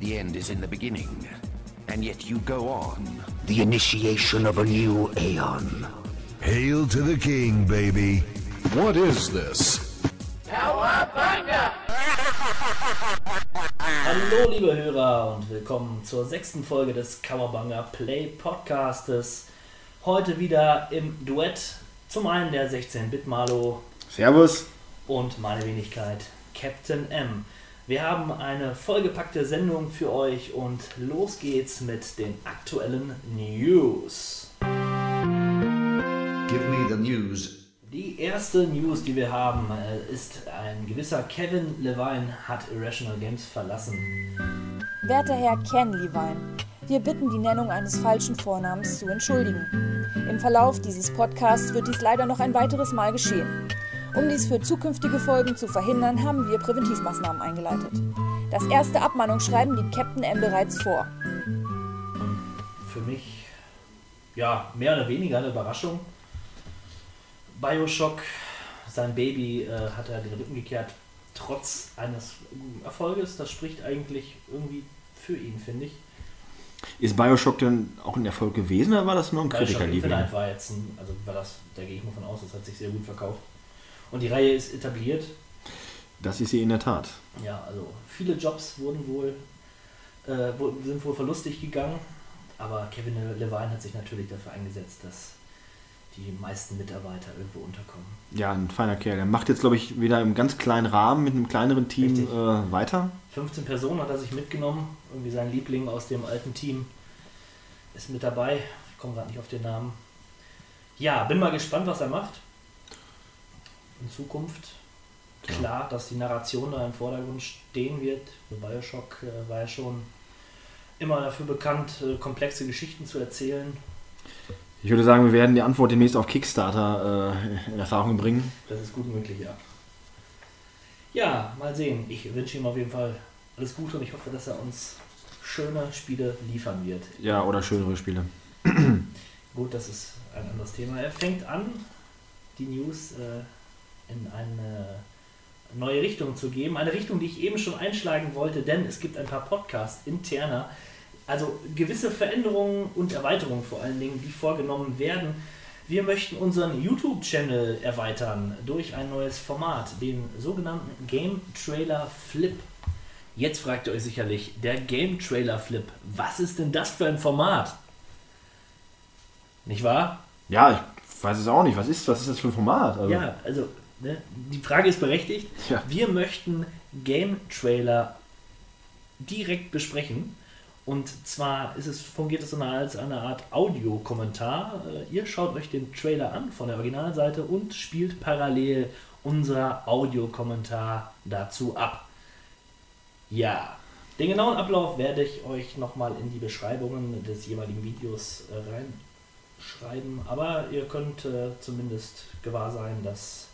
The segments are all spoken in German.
The end is in the beginning. And yet you go on. The initiation of a new aeon. Hail to the king, baby. What is this? Hallo liebe Hörer und willkommen zur sechsten Folge des Kawabanga Play Podcastes. Heute wieder im Duett zum einen der 16-Bit Malo Servus. und meine Wenigkeit Captain M. Wir haben eine vollgepackte Sendung für euch und los geht's mit den aktuellen News. Give me the news. Die erste News, die wir haben, äh, ist ein gewisser Kevin Levine hat Irrational Games verlassen. Werter Herr Ken Levine, wir bitten die Nennung eines falschen Vornamens zu entschuldigen. Im Verlauf dieses Podcasts wird dies leider noch ein weiteres Mal geschehen. Um dies für zukünftige Folgen zu verhindern, haben wir Präventivmaßnahmen eingeleitet. Das erste Abmahnungsschreiben liegt Captain M bereits vor. für mich ja mehr oder weniger eine Überraschung. Bioshock, sein Baby, äh, hat er den Rücken gekehrt, trotz eines Erfolges. Das spricht eigentlich irgendwie für ihn, finde ich. Ist Bioshock denn auch ein Erfolg gewesen oder war das nur ein Bioshock Kritikerliebling? Infinite war jetzt ein, also war das, da gehe ich mal von aus, das hat sich sehr gut verkauft. Und die Reihe ist etabliert. Das ist sie in der Tat. Ja, also viele Jobs wurden wohl, äh, sind wohl verlustig gegangen, aber Kevin Levine hat sich natürlich dafür eingesetzt, dass die meisten Mitarbeiter irgendwo unterkommen. Ja, ein feiner Kerl. Er macht jetzt, glaube ich, wieder im ganz kleinen Rahmen mit einem kleineren Team äh, weiter. 15 Personen hat er sich mitgenommen, irgendwie sein Liebling aus dem alten Team ist mit dabei. Ich komme gerade nicht auf den Namen. Ja, bin mal gespannt, was er macht. In Zukunft. Klar, dass die Narration da im Vordergrund stehen wird. Bioshock äh, war ja schon immer dafür bekannt, äh, komplexe Geschichten zu erzählen. Ich würde sagen, wir werden die Antwort demnächst auf Kickstarter äh, in Erfahrung bringen. Das ist gut möglich, ja. Ja, mal sehen. Ich wünsche ihm auf jeden Fall alles Gute und ich hoffe, dass er uns schöne Spiele liefern wird. Ja, oder schönere Spiele. Gut, das ist ein anderes Thema. Er fängt an, die News äh, in eine neue Richtung zu geben. Eine Richtung, die ich eben schon einschlagen wollte, denn es gibt ein paar Podcasts interner. Also gewisse Veränderungen und Erweiterungen vor allen Dingen, die vorgenommen werden. Wir möchten unseren YouTube-Channel erweitern durch ein neues Format, den sogenannten Game Trailer Flip. Jetzt fragt ihr euch sicherlich, der Game Trailer Flip, was ist denn das für ein Format? Nicht wahr? Ja, ich weiß es auch nicht. Was ist, was ist das für ein Format? Also, Ja, also ne, die Frage ist berechtigt. Ja. Wir möchten Game-Trailer direkt besprechen. Und zwar ist es, fungiert es als eine Art Audiokommentar. Äh, Ihr schaut euch den Trailer an von der Originalseite und spielt parallel unser Audiokommentar dazu ab. Ja, den genauen Ablauf werde ich euch nochmal in die Beschreibungen des jeweiligen Videos äh, reinschreiben. Aber ihr könnt äh, zumindest gewahr sein, dass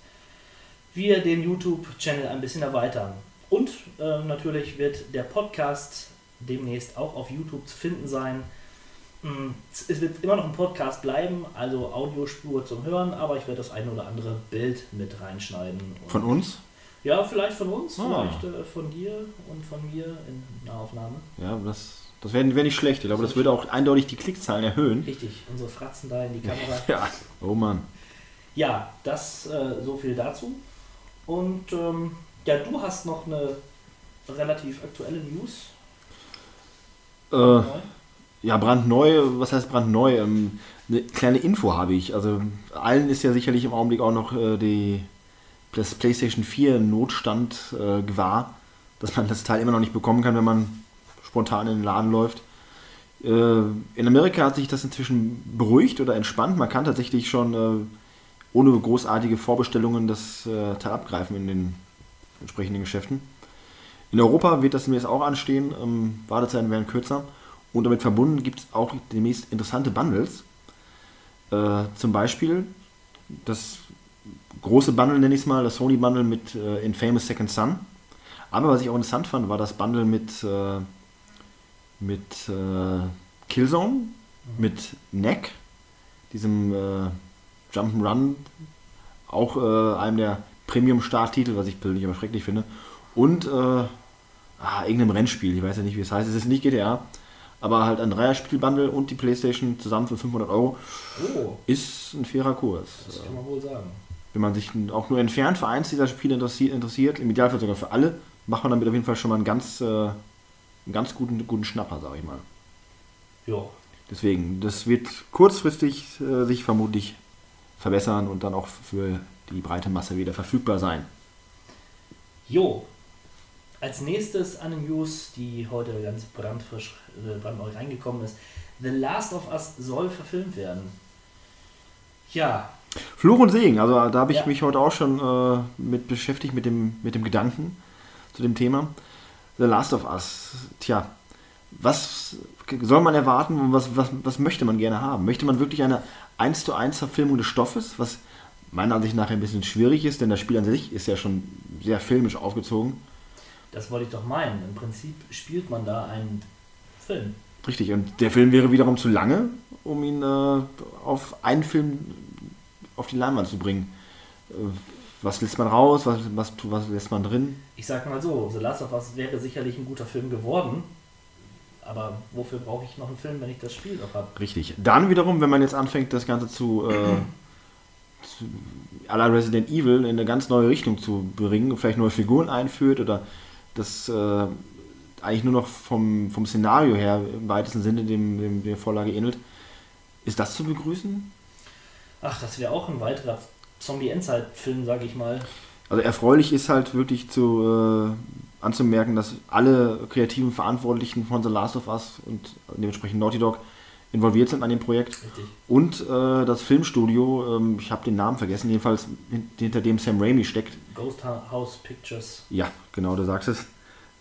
wir den YouTube-Channel ein bisschen erweitern. Und äh, natürlich wird der Podcast demnächst auch auf YouTube zu finden sein. Mm, Es wird immer noch ein Podcast bleiben, also Audiospur zum Hören, aber ich werde das eine oder andere Bild mit reinschneiden. Von uns? ja, vielleicht von uns, Ah. vielleicht äh, von dir und von mir in Nahaufnahme. Ja, das, das wäre wär nicht schlecht. Ich glaube, das würde auch eindeutig die Klickzahlen erhöhen. Richtig, unsere Fratzen da in die Kamera. Ja. Oh Mann. Ja, das äh, so viel dazu. Und ähm, ja, du hast noch eine relativ aktuelle News. Äh. Ja, brandneu, was heißt brandneu? Ähm, eine kleine Info habe ich. Also allen ist ja sicherlich im Augenblick auch noch äh, die, das PlayStation 4 Notstand äh, gewahr, dass man das Teil immer noch nicht bekommen kann, wenn man spontan in den Laden läuft. Äh, in Amerika hat sich das inzwischen beruhigt oder entspannt. Man kann tatsächlich schon äh, ohne großartige Vorbestellungen das äh, Teil abgreifen in den entsprechenden Geschäften. In Europa wird das demnächst auch anstehen. Ähm, Wartezeiten werden kürzer. Und damit verbunden gibt es auch demnächst interessante Bundles. Äh, zum Beispiel das große Bundle, nenne ich es mal, das Sony Bundle mit äh, Infamous Second Son. Aber was ich auch interessant fand, war das Bundle mit, äh, mit äh, Killzone, mit Neck, diesem äh, Jump'n'Run, auch äh, einem der Premium-Starttitel, was ich persönlich aber schrecklich finde. Und äh, ah, irgendeinem Rennspiel, ich weiß ja nicht, wie es heißt, es ist nicht GTA, aber halt ein Dreierspielbundle und die Playstation zusammen für 500 Euro Oh, ist ein fairer Kurs. das kann man wohl sagen. Wenn man sich auch nur entfernt für eins dieser Spiele interessi- interessiert, im Idealfall sogar für alle, macht man damit auf jeden Fall schon mal einen ganz, äh, einen ganz guten, guten Schnapper, sag ich mal. Ja, Deswegen, das wird kurzfristig äh, sich vermutlich verbessern und dann auch für die breite Masse wieder verfügbar sein. Jo. Als nächstes eine News, die heute ganz brandfrisch, äh, brandneu reingekommen ist. The Last of Us soll verfilmt werden. Ja, Fluch und Segen, also da habe ich Ja. mich heute auch schon äh, mit beschäftigt, mit dem, mit dem Gedanken zu dem Thema. The Last of Us, tja, was soll man erwarten und was, was, was möchte man gerne haben? Möchte man wirklich eine 1 zu 1 Verfilmung des Stoffes, was meiner Ansicht nach ein bisschen schwierig ist, denn das Spiel an sich ist ja schon sehr filmisch aufgezogen. das wollte ich doch meinen. Im Prinzip spielt man da einen Film. Richtig, und der Film wäre wiederum zu lange, um ihn äh, auf einen Film auf die Leinwand zu bringen. Äh, was lässt man raus, was, was, was lässt man drin? Ich sag mal so, The Last of Us wäre sicherlich ein guter Film geworden. Aber wofür brauche ich noch einen Film, wenn ich das Spiel doch habe? Richtig. Dann wiederum, wenn man jetzt anfängt, das Ganze zu, äh, zu à la Resident Evil in eine ganz neue Richtung zu bringen, vielleicht neue Figuren einführt oder das äh, eigentlich nur noch vom, vom Szenario her im weitesten Sinne dem, dem der Vorlage ähnelt, ist das zu begrüßen? Ach, das wäre auch ein weiterer Zombie-Endzeit-Film, sag ich mal. Also erfreulich ist halt wirklich zu äh, anzumerken, dass alle kreativen Verantwortlichen von The Last of Us und dementsprechend Naughty Dog involviert sind an dem Projekt. Richtig. Und äh, das Filmstudio, ähm, ich habe den Namen vergessen, jedenfalls hin- hinter dem Sam Raimi steckt. Ghost House Pictures. Ja, genau, du sagst es.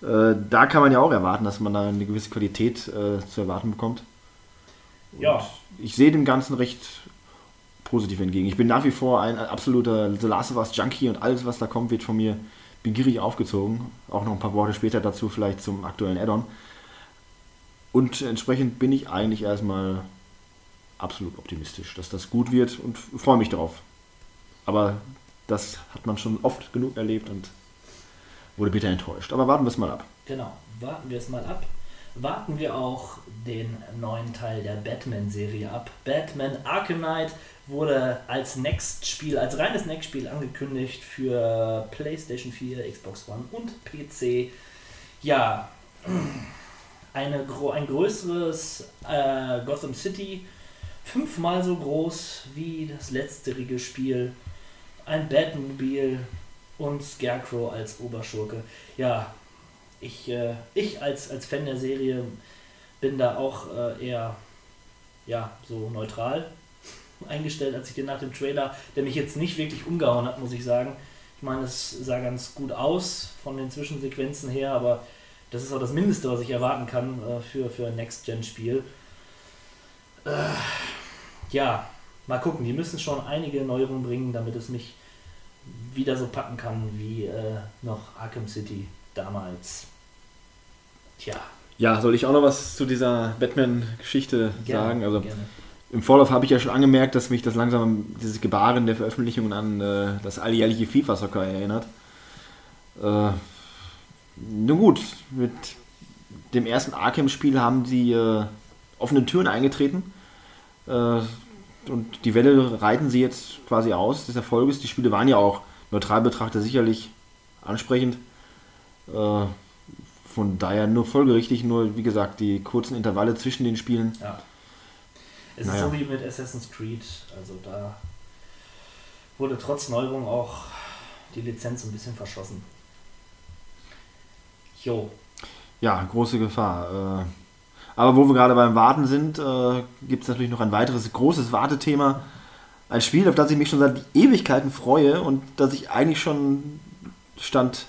Äh, da kann man ja auch erwarten, dass man da eine gewisse Qualität äh, zu erwarten bekommt. Ja, Ich sehe dem Ganzen recht positiv entgegen. Ich bin nach wie vor ein absoluter The Last of Us Junkie und alles, was da kommt, wird von mir begierig aufgezogen. Auch noch ein paar Worte später dazu vielleicht zum aktuellen Add-on. Und entsprechend bin ich eigentlich erstmal absolut optimistisch, dass das gut wird und freue mich darauf. Aber das hat man schon oft genug erlebt und wurde bitter enttäuscht. Aber warten wir es mal ab. genau. Warten wir es mal ab. Warten wir auch den neuen Teil der Batman-Serie ab. Batman Arkham Knight wurde als Next-Spiel, als reines Next-Spiel angekündigt für PlayStation 4, Xbox One und PC. Ja, eine, ein größeres äh, Gotham City, fünfmal so groß wie das letzterige Spiel. Ein Batmobil und Scarecrow als Oberschurke. Ja, ich, äh, ich als, als Fan der Serie bin da auch äh, eher ja, so neutral eingestellt, als ich den nach dem Trailer, der mich jetzt nicht wirklich umgehauen hat, muss ich sagen. Ich meine, es sah ganz gut aus von den Zwischensequenzen her, aber das ist auch das Mindeste, was ich erwarten kann äh, für, für ein Next-Gen-Spiel. Äh, ja, mal gucken. Die müssen schon einige Neuerungen bringen, damit es mich wieder so packen kann wie äh, noch Arkham City damals. Tja, Ja, soll ich auch noch was zu dieser Batman-Geschichte sagen? Also gerne. Im Vorlauf habe ich ja schon angemerkt, dass mich das langsam, dieses Gebaren der Veröffentlichungen an äh, das alljährliche FIFA-Soccer erinnert. Äh, nun gut, mit dem ersten Arkham-Spiel haben sie äh, offene Türen eingetreten. Äh, und die Welle reiten sie jetzt quasi aus des Erfolges. Die Spiele waren ja auch neutral betrachtet sicherlich ansprechend. Äh, von daher nur folgerichtig, nur wie gesagt, die kurzen Intervalle zwischen den Spielen. Ja. Es Naja. ist so wie mit Assassin's Creed, also da wurde trotz Neuerung auch die Lizenz ein bisschen verschossen. Jo, Ja, große Gefahr. Äh, aber wo wir gerade beim Warten sind, äh, gibt es natürlich noch ein weiteres großes Wartethema. Ein Spiel, auf das ich mich schon seit Ewigkeiten freue und das ich eigentlich schon stand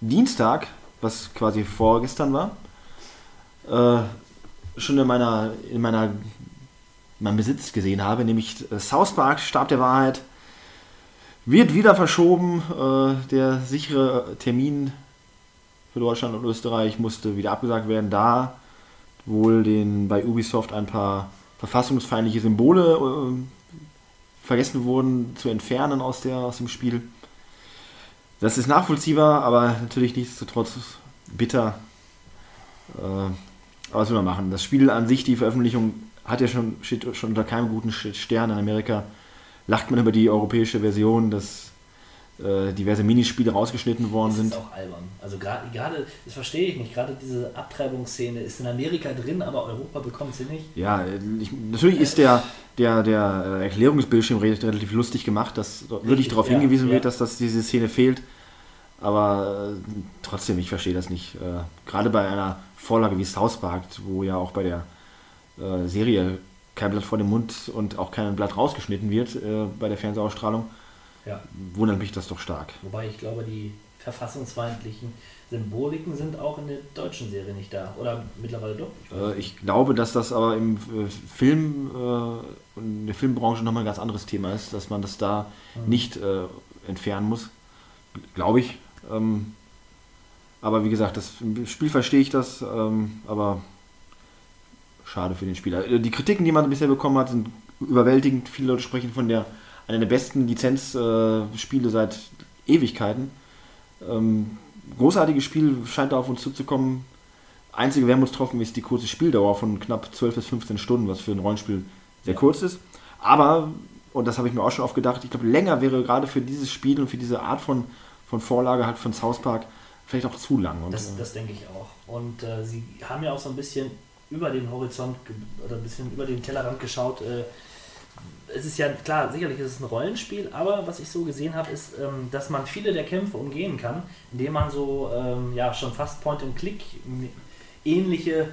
Dienstag, was quasi vorgestern war, äh, schon in meiner, in meiner in meinem Besitz gesehen habe, nämlich South Park, Stab der Wahrheit, wird wieder verschoben. Äh, der sichere Termin für Deutschland und Österreich musste wieder abgesagt werden, da wohl den bei Ubisoft ein paar verfassungsfeindliche Symbole äh, vergessen wurden zu entfernen aus, der, aus dem Spiel. Das ist nachvollziehbar, aber natürlich nichtsdestotrotz bitter. Äh, aber was will man machen? Das Spiel an sich, die Veröffentlichung, hat ja schon, steht schon unter keinem guten Stern in Amerika. Lacht man über die europäische Version, dass äh, diverse Minispiele rausgeschnitten worden Das sind. ist auch albern. Also gerade, das verstehe ich nicht, gerade diese Abtreibungsszene ist in Amerika drin, aber Europa bekommt sie nicht. Ja, ich, natürlich ist der, der, der äh, Erklärungsbildschirm re- relativ lustig gemacht, dass wirklich darauf ja, hingewiesen ja. wird, dass das, diese Szene fehlt. Aber äh, trotzdem, ich verstehe das nicht. Äh, gerade bei einer Vorlage wie South Park, wo ja auch bei der äh, Serie kein Blatt vor dem Mund und auch kein Blatt rausgeschnitten wird äh, bei der Fernsehausstrahlung, Ja. wundert mich das doch stark. Wobei ich glaube, die verfassungsfeindlichen Symboliken sind auch in der deutschen Serie nicht da. Oder mittlerweile doch. Ich Äh, ich glaube, dass das aber im äh, Film äh, und in der Filmbranche nochmal ein ganz anderes Thema ist, dass man das da nicht äh, entfernen muss. Glaube ich. Ähm, aber wie gesagt, das im Spiel verstehe ich das, ähm, aber schade für den Spieler. Äh, Die Kritiken, die man bisher bekommen hat, sind überwältigend. Viele Leute sprechen von der einer der besten Lizenzspiele äh, seit Ewigkeiten. Ähm, großartiges Spiel scheint da auf uns zuzukommen. Einzige Wermutstropfen ist die kurze Spieldauer von knapp 12 bis 15 Stunden, was für ein Rollenspiel sehr kurz ist. Aber, und das habe ich mir auch schon oft gedacht, ich glaube, länger wäre gerade für dieses Spiel und für diese Art von, von Vorlage halt von South Park vielleicht auch zu lang. Und, Das, äh, das denke ich auch. Und äh, sie haben ja auch so ein bisschen über den Horizont oder ein bisschen über den Tellerrand geschaut. Äh, es ist ja klar, sicherlich ist es ein Rollenspiel, aber was ich so gesehen habe, ist, ähm, dass man viele der Kämpfe umgehen kann, indem man so ähm, ja schon fast Point-and-Click ähnliche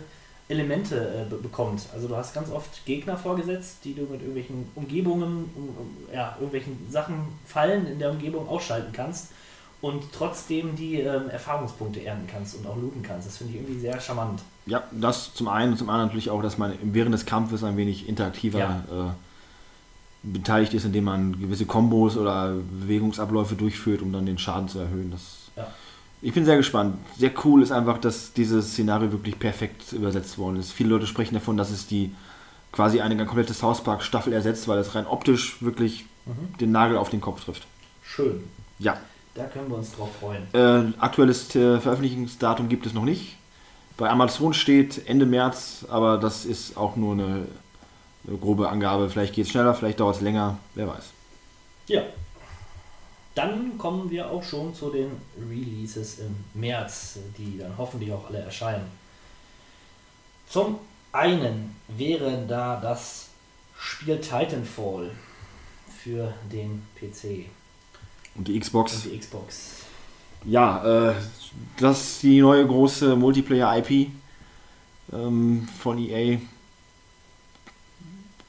Elemente äh, be bekommt. Also du hast ganz oft Gegner vorgesetzt, die du mit irgendwelchen Umgebungen, um, um, ja, irgendwelchen Sachen, Fallen in der Umgebung ausschalten kannst und trotzdem die ähm, Erfahrungspunkte ernten kannst und auch looten kannst. Das finde ich irgendwie sehr charmant. ja, das zum einen und zum anderen natürlich auch, dass man während des Kampfes ein wenig interaktiver Ja. äh, beteiligt ist, indem man gewisse Kombos oder Bewegungsabläufe durchführt, um dann den Schaden zu erhöhen. Das Ja. Ich bin sehr gespannt. Sehr cool ist einfach, dass dieses Szenario wirklich perfekt übersetzt worden ist. Viele Leute sprechen davon, dass es die quasi eine komplette South Park Staffel ersetzt, weil es rein optisch wirklich den Nagel auf den Kopf trifft. Schön. Ja. Da können wir uns drauf freuen. Äh, aktuelles äh, Veröffentlichungsdatum gibt es noch nicht. Bei Amazon steht Ende März, aber das ist auch nur eine, eine grobe Angabe. Vielleicht geht es schneller, vielleicht dauert es länger, wer weiß. Ja. Dann kommen wir auch schon zu den Releases im März, die dann hoffentlich auch alle erscheinen. Zum einen wäre da das Spiel Titanfall für den PC Und die Xbox. und die Xbox. Ja, äh, das ist die neue große Multiplayer-IP ähm, von EA.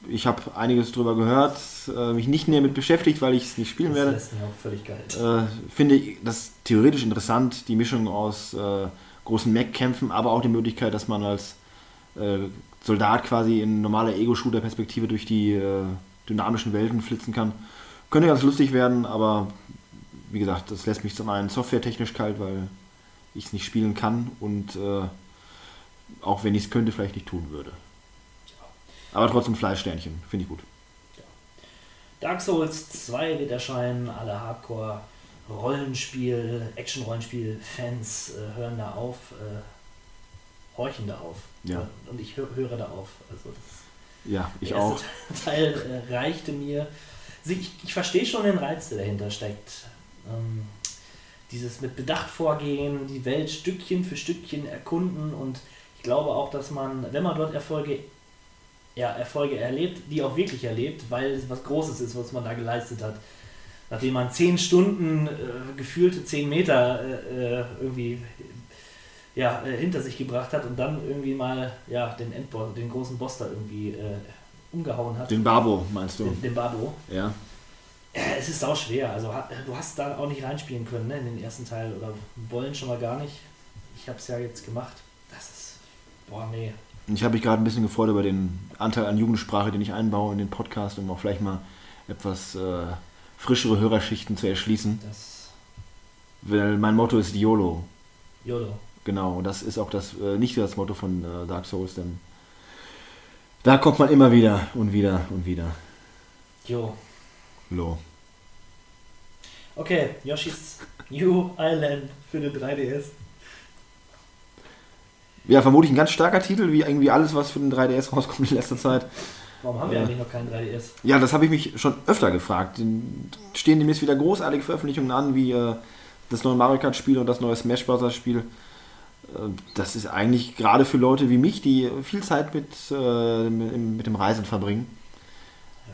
Ich habe einiges drüber gehört, äh, mich nicht näher mit beschäftigt, weil ich es nicht spielen Das werde. lässt mich auch völlig kalt. Äh, finde ich das theoretisch interessant, die Mischung aus äh, großen Mech-Kämpfen, aber auch die Möglichkeit, dass man als äh, Soldat quasi in normaler Ego-Shooter-Perspektive durch die äh, dynamischen Welten flitzen kann. Könnte ganz lustig werden, aber wie gesagt, das lässt mich zum einen softwaretechnisch kalt, weil ich es nicht spielen kann und äh, auch wenn ich es könnte, vielleicht nicht tun würde. Aber trotzdem Fleischsternchen, finde ich gut. Dark Souls 2 wird erscheinen, alle Hardcore-Rollenspiel, Action-Rollenspiel-Fans äh, hören da auf, äh, horchen da auf. Ja. Und ich hö höre da auf. Also das Ja, ich der auch. Teil äh, reichte mir. Sie- Ich, ich verstehe schon den Reiz, der dahinter steckt. Ähm, dieses mit Bedacht vorgehen, die Welt Stückchen für Stückchen erkunden und ich glaube auch, dass man, wenn man dort Erfolge, ja, Erfolge erlebt, die auch wirklich erlebt, weil es was Großes ist, was man da geleistet hat. Nachdem man zehn Stunden äh, gefühlte zehn Meter äh, äh, irgendwie ja, äh, hinter sich gebracht hat und dann irgendwie mal ja, den Endboss, den großen Boss da irgendwie äh, umgehauen hat. Den Babo, meinst du? den, den Babo. Ja. Es ist sau schwer. Also du hast da auch nicht reinspielen können ne, in den ersten Teil oder wollen schon mal gar nicht. Ich habe es ja jetzt gemacht. Das ist boah nee. Ich habe mich gerade ein bisschen gefreut über den Anteil an Jugendsprache, den ich einbaue in den Podcast, um auch vielleicht mal etwas äh, frischere Hörerschichten zu erschließen. Das Weil mein Motto ist YOLO. YOLO. Genau, und das ist auch das äh, nicht das Motto von äh, Dark Souls, denn da kommt man immer wieder und wieder und wieder. Jo. Lo. Okay, Yoshi's New Island für den 3DS. Ja, vermutlich ein ganz starker Titel, wie irgendwie alles, was für den 3DS rauskommt in letzter Zeit. Warum haben wir eigentlich noch keinen 3DS? Ja, das habe ich mich schon öfter gefragt. Stehen demnächst wieder großartige Veröffentlichungen an, wie äh, das neue Mario Kart Spiel und das neue Smash Bros. Spiel. Äh, das ist eigentlich gerade für Leute wie mich, die viel Zeit mit, äh, mit, mit dem Reisen verbringen,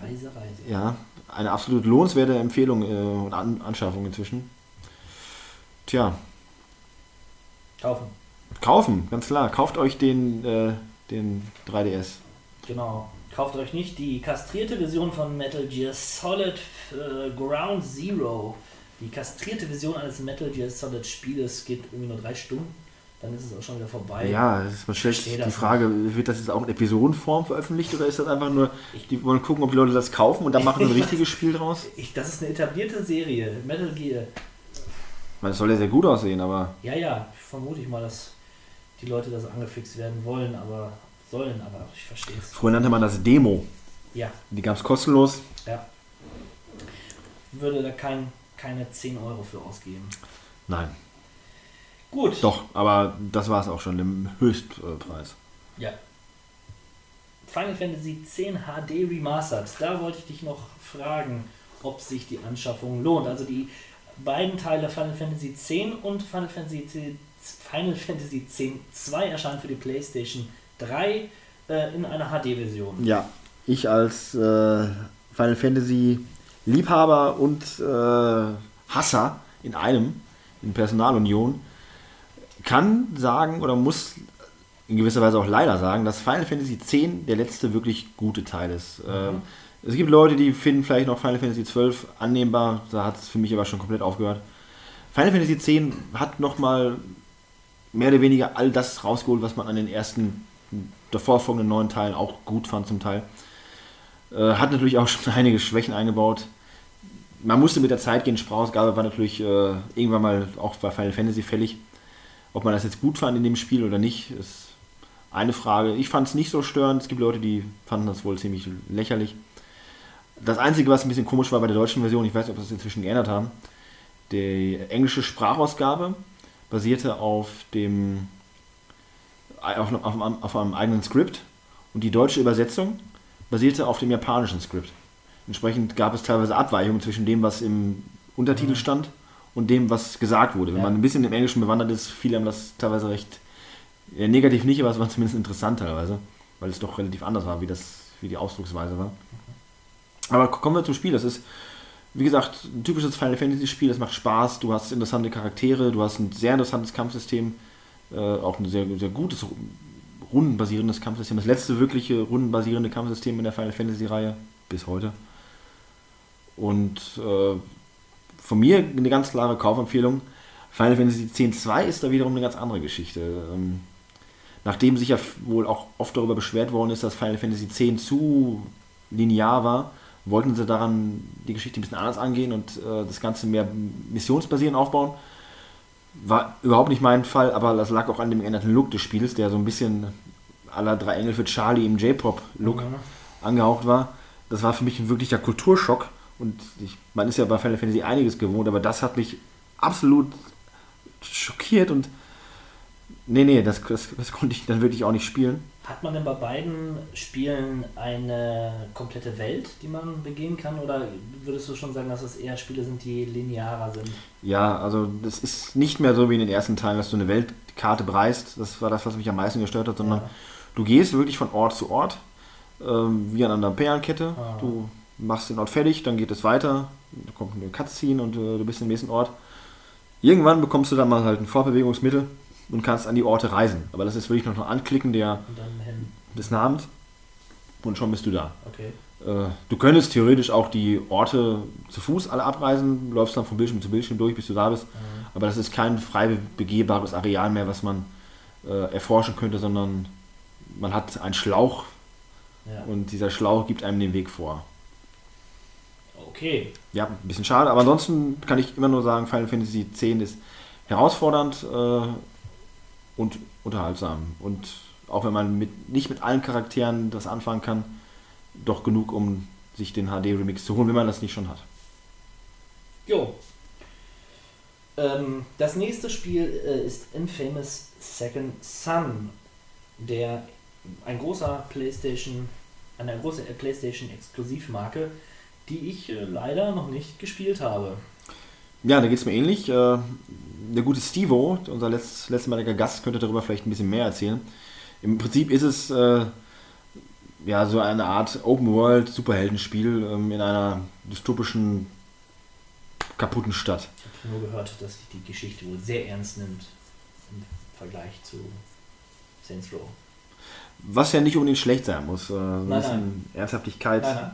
Reise, Reise. ja, eine absolut lohnenswerte Empfehlung äh, und An Anschaffung inzwischen. Tja, Kaufen. kaufen, ganz klar. Kauft euch den, äh, den 3DS. Genau. Kauft euch nicht die kastrierte Version von Metal Gear Solid äh, Ground Zero. Die kastrierte Version eines Metal Gear Solid Spieles geht irgendwie nur drei Stunden. Dann ist es auch schon wieder vorbei. Ja, das ist mal schlecht. Die das Frage, wird das jetzt auch in Episodenform veröffentlicht oder ist das einfach nur, die wollen gucken, ob die Leute das kaufen und dann machen ein richtiges Spiel draus? Ich, das ist eine etablierte Serie. Metal Gear. Weil es soll ja sehr gut aussehen, aber Ja, ja, vermute ich mal, dass die Leute das angefixt werden wollen, aber sollen, aber ich verstehe es. früher nannte man das Demo. Ja, Die gab es kostenlos. ja. Würde da kein, keine 10 Euro für ausgeben. Nein, Gut. doch, aber das war es auch schon im Höchstpreis. Ja. Final Fantasy X HD Remastered. Da wollte ich dich noch fragen, ob sich die Anschaffung lohnt. Also die beiden Teile Final Fantasy X und Final Fantasy X, Final Fantasy X 2 erscheinen für die PlayStation 3 äh, in einer HD-Version. Ja, ich als äh, Final Fantasy Liebhaber und äh, Hasser in einem, in Personalunion, kann sagen oder muss in gewisser Weise auch leider sagen, dass Final Fantasy X der letzte wirklich gute Teil ist. Ähm, es gibt Leute, die finden vielleicht noch Final Fantasy XII annehmbar, da hat es für mich aber schon komplett aufgehört. Final Fantasy X hat nochmal mehr oder weniger all das rausgeholt, was man an den ersten davor folgenden neun Teilen auch gut fand zum Teil. Äh, hat natürlich auch schon einige Schwächen eingebaut. Man musste mit der Zeit gehen, Sprachausgabe war natürlich äh, irgendwann mal auch bei Final Fantasy fällig. Ob man das jetzt gut fand in dem Spiel oder nicht, ist eine Frage. Ich fand es nicht so störend. Es gibt Leute, die fanden das wohl ziemlich lächerlich. Das Einzige, was ein bisschen komisch war bei der deutschen Version, ich weiß nicht, ob sie es inzwischen geändert haben, die englische Sprachausgabe basierte auf dem auf, auf, einem- auf einem eigenen Skript und die deutsche Übersetzung basierte auf dem japanischen Skript. Entsprechend gab es teilweise Abweichungen zwischen dem, was im Untertitel stand und dem, was gesagt wurde. Wenn Ja. man ein bisschen im Englischen bewandert ist, fiel einem das teilweise recht ja, negativ nicht, aber es war zumindest interessant teilweise, weil es doch relativ anders war, wie, das, wie die Ausdrucksweise war. Aber kommen wir zum Spiel. Das ist, wie gesagt, ein typisches Final Fantasy Spiel. Es macht Spaß. Du hast interessante Charaktere. Du hast ein sehr interessantes Kampfsystem. Äh, auch ein sehr, sehr gutes rundenbasierendes Kampfsystem. Das letzte wirkliche rundenbasierende Kampfsystem in der Final Fantasy Reihe bis heute. Und äh, von mir eine ganz klare Kaufempfehlung. Final Fantasy X-2 ist da wiederum eine ganz andere Geschichte. Ähm, nachdem sich ja wohl auch oft darüber beschwert worden ist, dass Final Fantasy X zu linear war, wollten sie daran die Geschichte ein bisschen anders angehen und äh, das Ganze mehr missionsbasierend aufbauen. War überhaupt nicht mein Fall, aber das lag auch an dem geänderten Look des Spiels, der so ein bisschen aller drei Engel für Charlie im J-Pop-Look angehaucht war. Das war für mich ein wirklicher Kulturschock. Und ich, man ist ja bei Final Fantasy einiges gewohnt, aber das hat mich absolut schockiert und nee, nee, das, das, das konnte ich dann wirklich auch nicht spielen. Hat man denn bei beiden Spielen eine komplette Welt, die man begehen kann? Oder würdest du schon sagen, dass es eher Spiele sind, die linearer sind? Ja, also das ist nicht mehr so wie in den ersten Teilen, dass du eine Weltkarte bereist. Das war das, was mich am meisten gestört hat, sondern Ja. du gehst wirklich von Ort zu Ort, ähm, wie an einer Perlenkette. Ah. Du machst den Ort fertig, dann geht es weiter, da kommt eine Cutscene und äh, du bist im nächsten Ort. Irgendwann bekommst du dann mal halt ein Fortbewegungsmittel und kannst an die Orte reisen. Aber das ist wirklich noch ein Anklicken der, des Namens und schon bist du da. Okay. Äh, Du könntest theoretisch auch die Orte zu Fuß alle abreisen, läufst dann von Bildschirm zu Bildschirm durch, bis du da bist. Aber das ist kein frei begehbares Areal mehr, was man äh, erforschen könnte, sondern man hat einen Schlauch Ja. und dieser Schlauch gibt einem den Weg vor. Okay. Ja, ein bisschen schade, aber ansonsten kann ich immer nur sagen, Final Fantasy X ist herausfordernd äh, und unterhaltsam. Und auch wenn man mit, nicht mit allen Charakteren das anfangen kann, doch genug, um sich den HD-Remix zu holen, wenn man das nicht schon hat. Jo. Ähm, das nächste Spiel äh, ist Infamous Second Son. der ein großer PlayStation, eine große PlayStation Exklusivmarke, die ich äh, leider noch nicht gespielt habe. Ja, da geht es mir ähnlich. Äh, der gute Stevo, unser letzt, letztmaliger Gast, könnte darüber vielleicht ein bisschen mehr erzählen. Im Prinzip ist es äh, ja so eine Art Open World Superheldenspiel ähm, in einer dystopischen kaputten Stadt. Ich habe nur gehört, dass sich die Geschichte wohl sehr ernst nimmt im Vergleich zu Saints Row. Was ja nicht unbedingt schlecht sein muss. Äh, so ein bisschen Ernsthaftigkeit Nein, nein.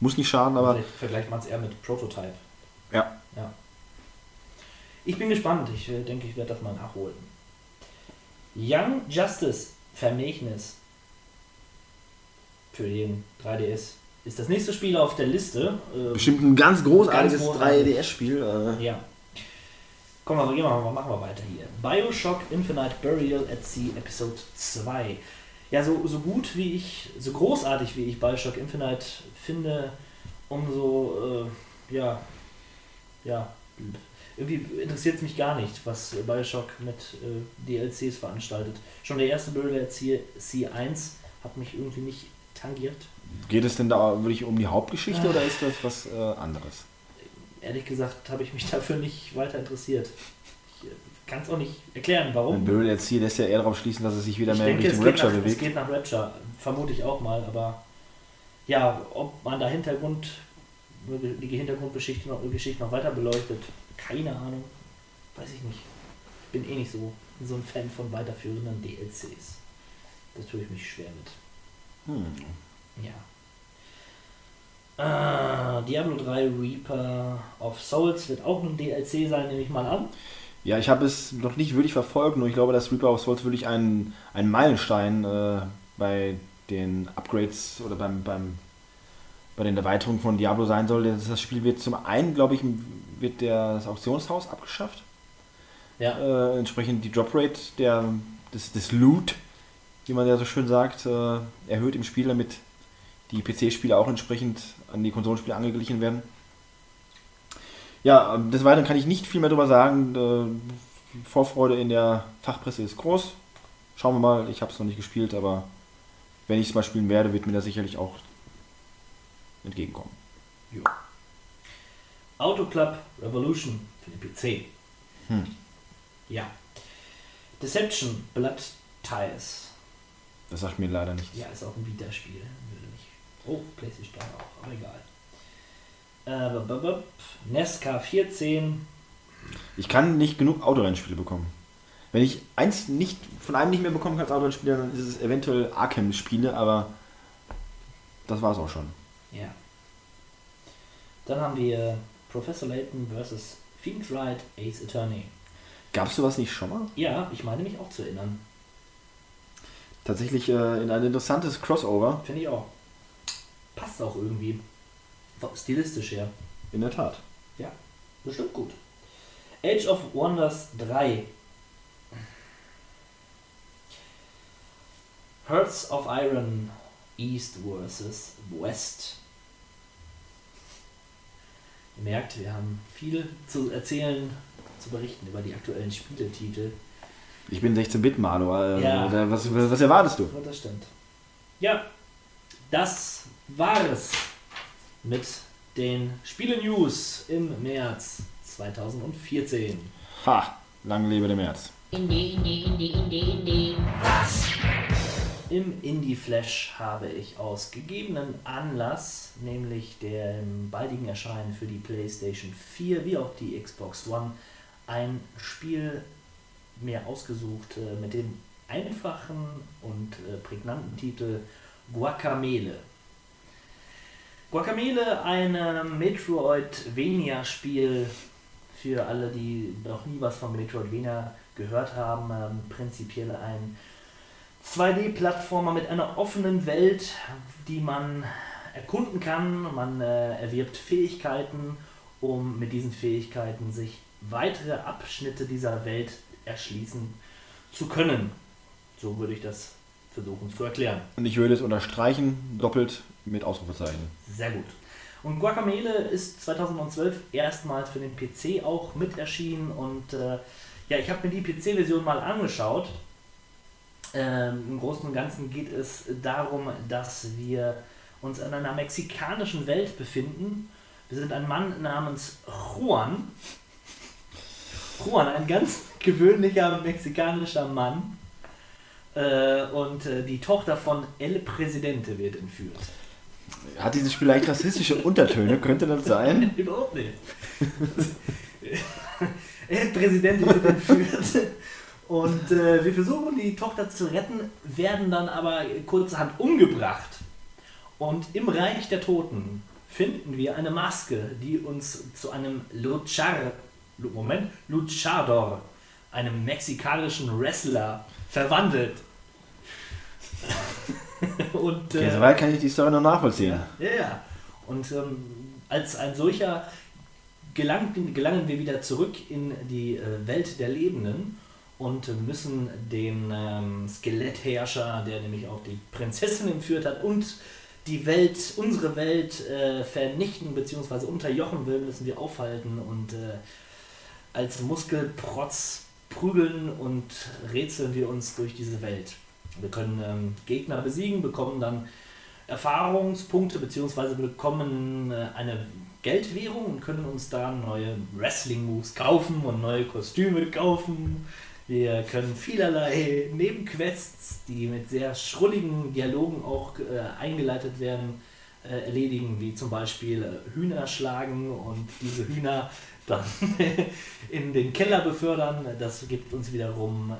Muss nicht schaden, aber Vielleicht vergleicht man es eher mit Prototype. ja. Ja. Ich bin gespannt. Ich äh, denke, ich werde das mal nachholen. Young Justice Vermächtnis für den 3DS ist das nächste Spiel auf der Liste. Ähm, Bestimmt ein ganz großartiges Ganz großartig. 3DS-Spiel. Äh, Ja. Komm, also gehen wir mal, machen wir weiter hier. Bioshock Infinite Burial at Sea Episode 2. Ja, so, so gut wie ich, so großartig wie ich Bioshock Infinite finde, umso, äh, ja, ja, irgendwie interessiert es mich gar nicht, was Bioshock mit äh, DLCs veranstaltet. Schon der erste Burial at Sea, sea 1 hat mich irgendwie nicht tangiert. geht es denn da wirklich um die Hauptgeschichte oder ist das was äh, anderes? Ehrlich gesagt habe ich mich dafür nicht weiter interessiert. Ich äh, kann es auch nicht erklären, warum. Jetzt hier lässt ja eher darauf schließen, dass es sich wieder Ich mehr denke, es Richtung geht, Rapture nach, es bewegt. geht nach Rapture, vermute ich auch mal, aber ja, ob man da Hintergrund, die Hintergrundgeschichte noch, Geschichte noch weiter beleuchtet, keine Ahnung, weiß ich nicht. Ich bin eh nicht so, so ein Fan von weiterführenden DLCs. Da tue ich mich schwer mit. Hm. Ja. Ah, Diablo 3 Reaper of Souls wird auch ein DLC sein, nehme ich mal an. Ja, ich habe es noch nicht wirklich verfolgt, nur ich glaube, dass Reaper of Souls wirklich ein, ein Meilenstein äh, bei den Upgrades oder beim, beim, bei den Erweiterungen von Diablo sein soll. Das, das Spiel wird zum einen, glaube ich, wird der, das Auktionshaus abgeschafft. Ja. Äh, entsprechend die Droprate der, des, des Loot, wie man ja so schön sagt, äh, erhöht im Spiel, damit die PC-Spiele auch entsprechend an die Konsolenspiele angeglichen werden. Ja, ähm, des Weiteren kann ich nicht viel mehr darüber sagen. Äh, Vorfreude in der Fachpresse ist groß. Schauen wir mal, ich habe es noch nicht gespielt, aber wenn ich es mal spielen werde, wird mir das sicherlich auch entgegenkommen. Auto Club Revolution für den PC. Hm. Ja. Deception Blood Ties. Das sagt mir leider nicht. Ja, ist auch ein Vita-Spiel. Oh, PlayStation 3 auch, aber egal. Äh. Nesca 14. Ich kann nicht genug Autorennspiele bekommen. Wenn ich eins nicht von einem nicht mehr bekommen kann als Autorennspiele, dann ist es eventuell Arkham-Spiele, aber das war es auch schon. Ja. Dann haben wir Professor Layton vs. Phoenix Wright Ace Attorney. Gab es sowas nicht schon mal? Ja, ich meine mich auch zu erinnern. Tatsächlich äh, in ein interessantes Crossover, Finde ich auch. Passt auch irgendwie. Stilistisch her. in der Tat. Ja, bestimmt gut. Age of Wonders 3. Hearts of Iron East vs. West. Ihr merkt, wir haben viel zu erzählen, zu berichten über die aktuellen Spieletitel. Ich bin 16-Bit-Maler. Äh, Ja. was, was erwartest du? Das stimmt. Ja, das war es mit den Spiele-News im März 2014. Ha! Lang lebe der März. Indie, Indie, Indie, Indie, Indie. Im Indie Flash habe ich aus gegebenen Anlass, nämlich dem baldigen Erscheinen für die PlayStation 4 wie auch die Xbox One, ein Spiel mir ausgesucht äh, mit dem einfachen und äh, prägnanten Titel Guacamele. Guacamele, ein äh, Metroidvania-Spiel für alle, die noch nie was von Metroidvania gehört haben. Ähm, prinzipiell ein 2D-Plattformer mit einer offenen Welt, die man erkunden kann. Man äh, erwirbt Fähigkeiten, um mit diesen Fähigkeiten sich weitere Abschnitte dieser Welt erschließen zu können. So würde ich das versuchen zu erklären. Und ich würde es unterstreichen, doppelt mit Ausrufezeichen. Sehr gut. Und Guacamele ist 2012 erstmals für den PC auch mit erschienen und äh, ja, ich habe mir die PC-Version mal angeschaut. Ähm, Im Großen und Ganzen geht es darum, dass wir uns in einer mexikanischen Welt befinden. Wir sind ein Mann namens Juan. Juan, ein ganz gewöhnlicher mexikanischer Mann. Äh, und äh, die Tochter von El Presidente wird entführt. Hat dieses Spiel leicht rassistische Untertöne? Könnte das sein? Überhaupt nicht. El Presidente wird entführt. Und äh, wir versuchen die Tochter zu retten, werden dann aber kurzerhand umgebracht. Und im Reich der Toten finden wir eine Maske, die uns zu einem Luchar, Moment, Luchador, einem mexikanischen Wrestler, verwandelt. Und, Okay, äh, soweit kann ich die Story noch nachvollziehen. ja, ja. Und ähm, als ein solcher gelangen, gelangen wir wieder zurück in die äh, Welt der Lebenden und müssen den ähm, Skelettherrscher, der nämlich auch die Prinzessin entführt hat und die Welt, unsere Welt äh, vernichten bzw. unterjochen will, müssen wir aufhalten und äh, als Muskelprotz prügeln und rätseln wir uns durch diese Welt. Wir können ähm, Gegner besiegen, bekommen dann Erfahrungspunkte bzw. bekommen äh, eine Geldwährung und können uns da neue Wrestling-Moves kaufen und neue Kostüme kaufen. Wir können vielerlei Nebenquests, die mit sehr schrulligen Dialogen auch äh, eingeleitet werden, äh, erledigen, wie zum Beispiel äh, Hühner schlagen und diese Hühner dann in den Keller befördern. Das gibt uns wiederum äh,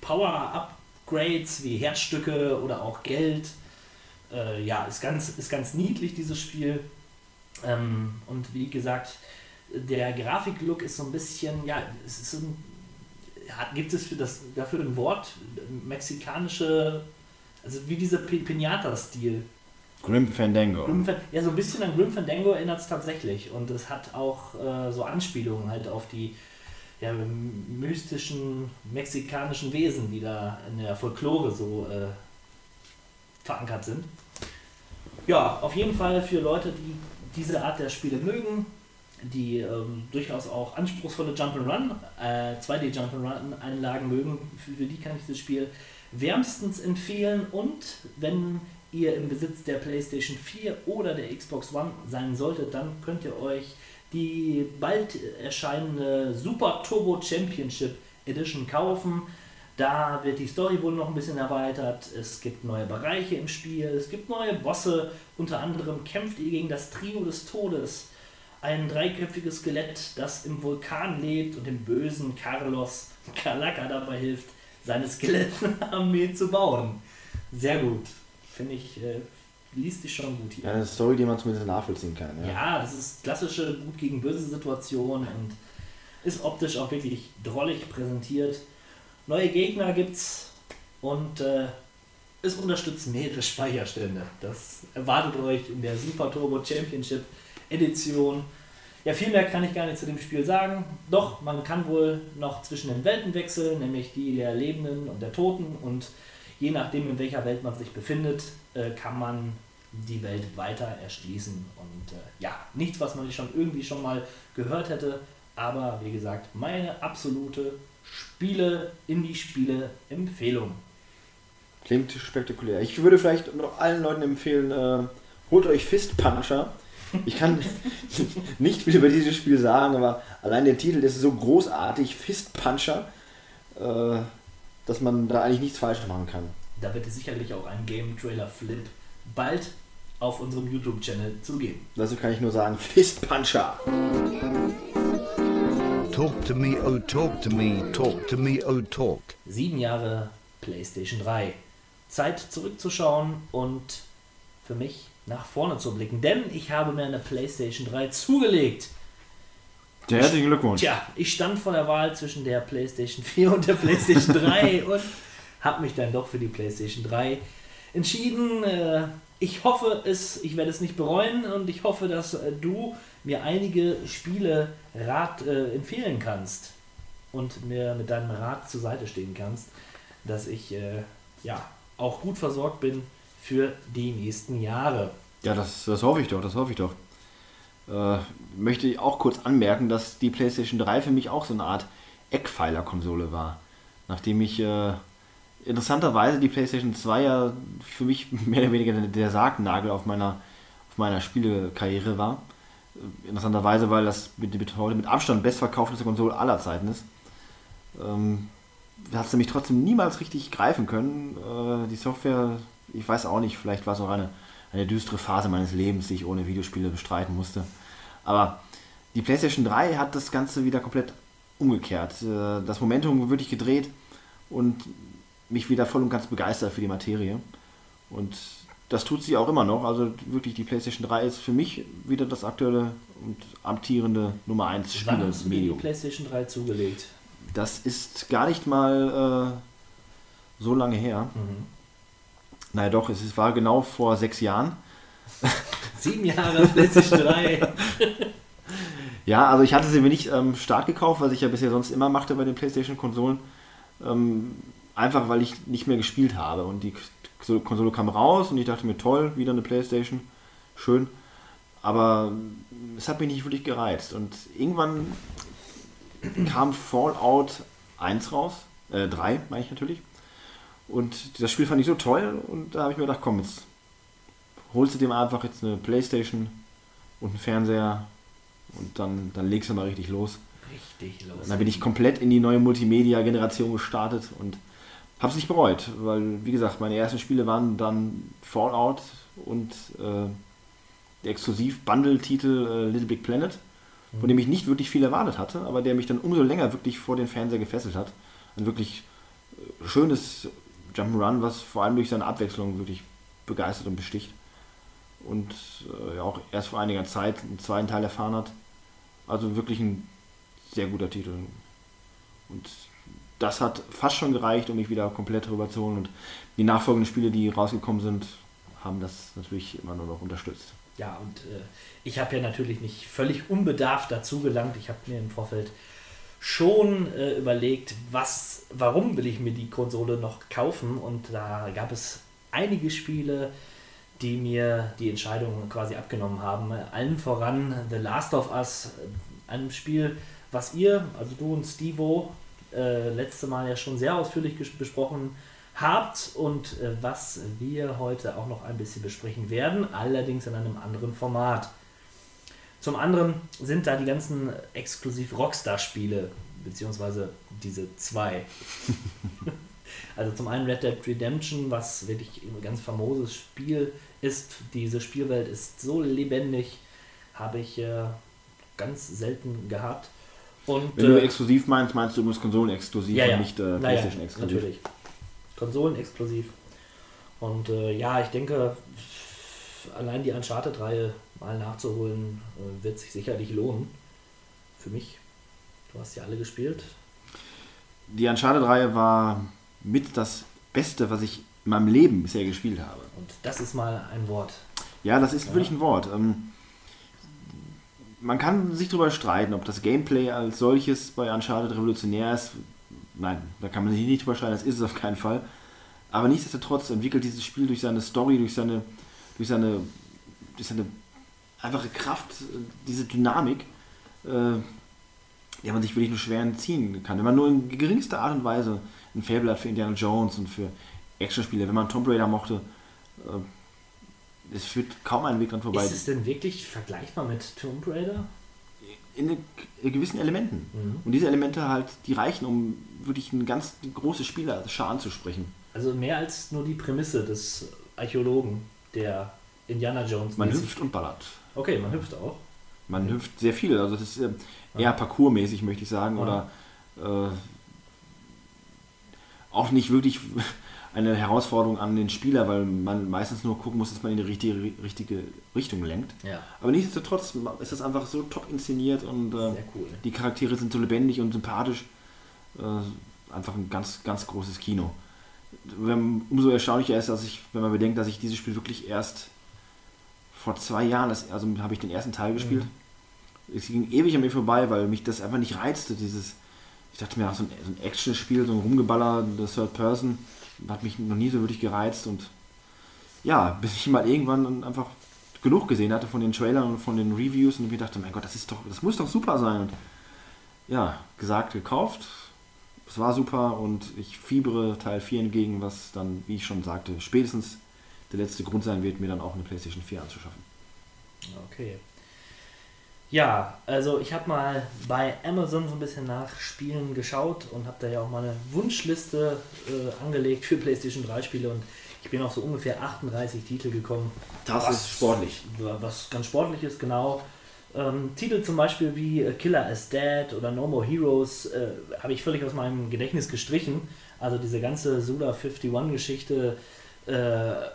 Power-Upgrades wie Herzstücke oder auch Geld. Äh, ja, ist ganz, ist ganz niedlich, dieses Spiel. Ähm, und wie gesagt, der Grafiklook ist so ein bisschen, ja, es ist ein, hat, gibt es für das, dafür ein Wort, mexikanische, also wie dieser Pi- Pinata-Stil. Grim Fandango. Grim ja, so ein bisschen an Grim Fandango erinnert es tatsächlich. Und es hat auch äh, so Anspielungen halt auf die ja, mystischen mexikanischen Wesen, die da in der Folklore so äh, verankert sind. Ja, auf jeden Fall für Leute, die diese Art der Spiele mögen, die ähm, durchaus auch anspruchsvolle Jump'n'Run, äh, 2D Jump'n'Run-Einlagen mögen, für, für die kann ich das Spiel wärmstens empfehlen. Und wenn ihr im Besitz der PlayStation 4 oder der Xbox One sein solltet, dann könnt ihr euch die bald erscheinende Super Turbo Championship Edition kaufen. Da wird die Story wohl noch ein bisschen erweitert. Es gibt neue Bereiche im Spiel. Es gibt neue Bosse. Unter anderem kämpft ihr gegen das Trio des Todes. Ein dreiköpfiges Skelett, das im Vulkan lebt und dem bösen Carlos Calaca dabei hilft, seine Skelettarmee zu bauen. Sehr gut. Finde ich, äh, liest sich schon gut hier. Ja, eine Story, die man zumindest nachvollziehen kann. Ja. Ja, das ist klassische Gut gegen Böse Situation und ist optisch auch wirklich drollig präsentiert. Neue Gegner gibt's und äh, es unterstützt mehrere Speicherstände. Das erwartet euch in der Super Turbo Championship Edition. Ja, viel mehr kann ich gar nicht zu dem Spiel sagen. Doch, man kann wohl noch zwischen den Welten wechseln, nämlich die der Lebenden und der Toten. Und je nachdem, in welcher Welt man sich befindet, äh, kann man die Welt weiter erschließen. Und äh, ja, nichts, was man schon irgendwie schon mal gehört hätte. Aber wie gesagt, meine absolute Spiele, Indie-Spiele-Empfehlung. Klingt spektakulär. Ich würde vielleicht noch allen Leuten empfehlen, äh, holt euch Fist Puncher. Ich kann nicht viel über dieses Spiel sagen, aber allein der Titel das ist so großartig, Fist Puncher, äh, dass man da eigentlich nichts falsch machen kann. Da wird es sicherlich auch ein Game-Trailer-Flip bald auf unserem YouTube-Channel zu geben. Dazu kann ich nur sagen, Fist Puncher. Talk to me, oh talk to me, talk to me, oh talk. Sieben Jahre PlayStation 3. Zeit zurückzuschauen und für mich nach vorne zu blicken, denn ich habe mir eine PlayStation 3 zugelegt. Der herzlichen Glückwunsch. Tja, ich stand vor der Wahl zwischen der PlayStation 4 und der PlayStation 3 und habe mich dann doch für die PlayStation 3 entschieden. Äh, Ich hoffe es, ich werde es nicht bereuen und ich hoffe, dass äh, du mir einige Spiele Rat äh, empfehlen kannst und mir mit deinem Rat zur Seite stehen kannst, dass ich äh, ja auch gut versorgt bin für die nächsten Jahre. Ja, das, das hoffe ich doch, das hoffe ich doch. Äh, möchte ich auch kurz anmerken, dass die PlayStation 3 für mich auch so eine Art Eckpfeiler-Konsole war. Nachdem ich äh, interessanterweise die PlayStation 2 ja für mich mehr oder weniger der, Sargnagel auf meiner, auf meiner Spielekarriere war. Äh, Interessanterweise, weil das mit, mit heute mit Abstand bestverkaufteste Konsole aller Zeiten ist. Ähm, hat sie mich trotzdem niemals richtig greifen können. Äh, die Software, ich weiß auch nicht, vielleicht war es auch eine, eine düstere Phase meines Lebens, die ich ohne Videospiele bestreiten musste. Aber die PlayStation 3 hat das Ganze wieder komplett umgekehrt. Äh, Das Momentum wirklich gedreht und mich wieder voll und ganz begeistert für die Materie. Und das tut sie auch immer noch. Also wirklich, die PlayStation 3 ist für mich wieder das aktuelle und amtierende Nummer 1 Wann hast du die. PlayStation 3 zugelegt? Das ist gar nicht mal äh, so lange her. Naja doch, es war genau vor sechs Jahren. Sieben Jahre PlayStation 3. Ja, also ich hatte sie mir nicht ähm, stark gekauft, was ich ja bisher sonst immer machte bei den PlayStation-Konsolen. Ähm, einfach weil ich nicht mehr gespielt habe. Und die Konsole kam raus und ich dachte mir, toll, wieder eine PlayStation. Schön. Aber es hat mich nicht wirklich gereizt. Und irgendwann kam Fallout 1 raus. Äh, 3, meine ich natürlich. Und das Spiel fand ich so toll und da habe ich mir gedacht, komm, jetzt holst du mal einfach jetzt eine Playstation und einen Fernseher und dann, dann legst du mal richtig los. Richtig los. Und dann bin ich komplett in die neue Multimedia-Generation gestartet und habe es nicht bereut, weil, wie gesagt, meine ersten Spiele waren dann Fallout und äh, der Exklusiv-Bundle-Titel äh, Little Big Planet, von dem ich nicht wirklich viel erwartet hatte, aber der mich dann umso länger wirklich vor den Fernseher gefesselt hat. Ein wirklich äh, schönes Jump'n'Run, was vor allem durch seine Abwechslung wirklich begeistert und besticht. Und äh, auch erst vor einiger Zeit einen zweiten Teil erfahren hat. Also wirklich ein sehr guter Titel. Und das hat fast schon gereicht, um mich wieder komplett rüber zu holen. Und die nachfolgenden Spiele, die rausgekommen sind, haben das natürlich immer nur noch unterstützt. Ja, und äh, ich habe ja natürlich nicht völlig unbedarft dazu gelangt. Ich habe mir im Vorfeld schon äh, überlegt, was, warum will ich mir die Konsole noch kaufen? Und da gab es einige Spiele, die mir die Entscheidung quasi abgenommen haben. Allen voran The Last of Us, äh, einem Spiel, was ihr, also du und Stevo, äh, letzte Mal ja schon sehr ausführlich besprochen habt und äh, was wir heute auch noch ein bisschen besprechen werden, allerdings in einem anderen Format. Zum anderen sind da die ganzen exklusiv Rockstar-Spiele, beziehungsweise diese zwei. also zum einen Red Dead Redemption, was wirklich ein ganz famoses Spiel ist. Diese Spielwelt ist so lebendig, habe ich äh, ganz selten gehabt. Und, Wenn du äh, exklusiv meinst, meinst du übrigens Konsolen-exklusiv ja, ja. und nicht äh, PlayStation-exklusiv. Natürlich. Konsolen exklusiv. Und äh, ja, ich denke, allein die Uncharted-Reihe mal nachzuholen, äh, wird sich sicherlich lohnen. Für mich. Du hast ja alle gespielt. Die Uncharted-Reihe war mit das Beste, was ich in meinem Leben bisher gespielt habe. Und das ist mal ein Wort. Ja, das ist wirklich ein Wort. Ähm, man kann sich darüber streiten, ob das Gameplay als solches bei Uncharted revolutionär ist. Nein, da kann man sich nicht drüber streiten, das ist es auf keinen Fall. Aber nichtsdestotrotz entwickelt dieses Spiel durch seine Story, durch seine, durch seine, durch seine einfache Kraft, äh, diese Dynamik, äh, der man sich wirklich nur schwer entziehen kann. Wenn man nur in geringster Art und Weise ein Faible hat für Indiana Jones und für Actionspiele, wenn man Tomb Raider mochte, äh, es führt kaum einen Weg dran vorbei. Ist es denn wirklich vergleichbar mit Tomb Raider? in, in gewissen Elementen. Mhm. Und diese Elemente halt, die reichen, um wirklich ein ganz großes Spielerschar anzusprechen. Also mehr als nur die Prämisse des Archäologen, der Indiana Jones. Man hüpft und ballert. Okay, man hüpft auch. Man hüpft sehr viel. Also das ist äh, eher parkourmäßig, möchte ich sagen. Ja. Oder äh, auch nicht wirklich eine Herausforderung an den Spieler, weil man meistens nur gucken muss, dass man in die richtige, richtige Richtung lenkt. Ja. Aber nichtsdestotrotz ist das einfach so top inszeniert und äh, cool. die Charaktere sind so lebendig und sympathisch. Äh, einfach ein ganz, ganz großes Kino. Umso erstaunlicher ist, dass ich, wenn man bedenkt, dass ich dieses Spiel wirklich erst vor zwei Jahren, das, also habe ich den ersten Teil gespielt. Es ging ewig an mir vorbei, weil mich das einfach nicht reizte. Dieses, ich dachte mir, ach, so ein, so ein Actionspiel, so ein Rumgeballer, der Third Person, hat mich noch nie so wirklich gereizt und ja, bis ich mal irgendwann einfach genug gesehen hatte von den Trailern und von den Reviews und mir dachte, mein Gott, das ist doch, das muss doch super sein. Und ja, gesagt, gekauft. es war super und ich fiebere Teil 4 entgegen, was dann, wie ich schon sagte, spätestens der letzte Grund sein wird, mir dann auch eine PlayStation 4 anzuschaffen. Okay. Ja, also ich habe mal bei Amazon so ein bisschen nach Spielen geschaut und habe da ja auch mal eine Wunschliste äh, angelegt für PlayStation 3 Spiele und ich bin auf so ungefähr 38 Titel gekommen. Das ist sportlich. Was ganz sportlich ist, genau. Ähm, Titel zum Beispiel wie äh, Killer is Dead oder No More Heroes äh, habe ich völlig aus meinem Gedächtnis gestrichen. Also diese ganze Suda 51-Geschichte, äh,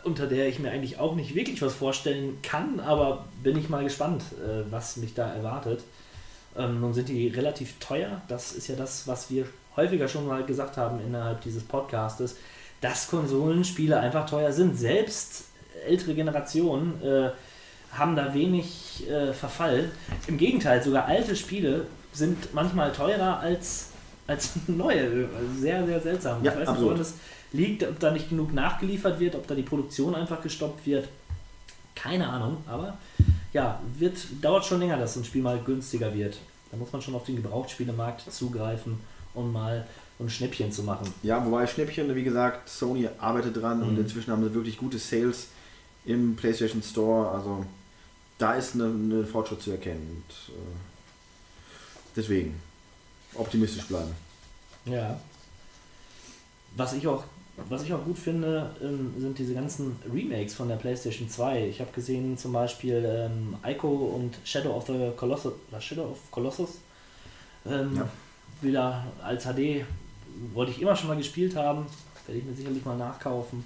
unter der ich mir eigentlich auch nicht wirklich was vorstellen kann, aber bin ich mal gespannt, äh, was mich da erwartet. Ähm, nun sind die relativ teuer. Das ist ja das, was wir häufiger schon mal gesagt haben innerhalb dieses Podcastes, dass Konsolenspiele einfach teuer sind. Selbst ältere Generationen äh, haben da wenig äh, Verfall. Im Gegenteil, sogar alte Spiele sind manchmal teurer als, als neue. Sehr, sehr seltsam. Ja, ich weiß nicht, absolut. woran das liegt, ob da nicht genug nachgeliefert wird, ob da die Produktion einfach gestoppt wird. Keine Ahnung, aber ja, wird, dauert schon länger, dass so ein Spiel mal günstiger wird. Da muss man schon auf den Gebrauchtspielemarkt zugreifen, um mal ein Schnäppchen zu machen. Ja, wobei Schnäppchen, wie gesagt, Sony arbeitet dran und Mhm. inzwischen haben sie wirklich gute Sales im PlayStation Store. Also da ist eine Fortschritt zu erkennen. Und, äh, deswegen optimistisch bleiben. Ja. Was ich auch, was ich auch gut finde, ähm, sind diese ganzen Remakes von der PlayStation 2. Ich habe gesehen zum Beispiel ähm, Ico und Shadow of the Colossus, Shadow of Colossus. Ähm, Ja. Wieder als HD wollte ich immer schon mal gespielt haben. Werde ich mir sicherlich mal nachkaufen.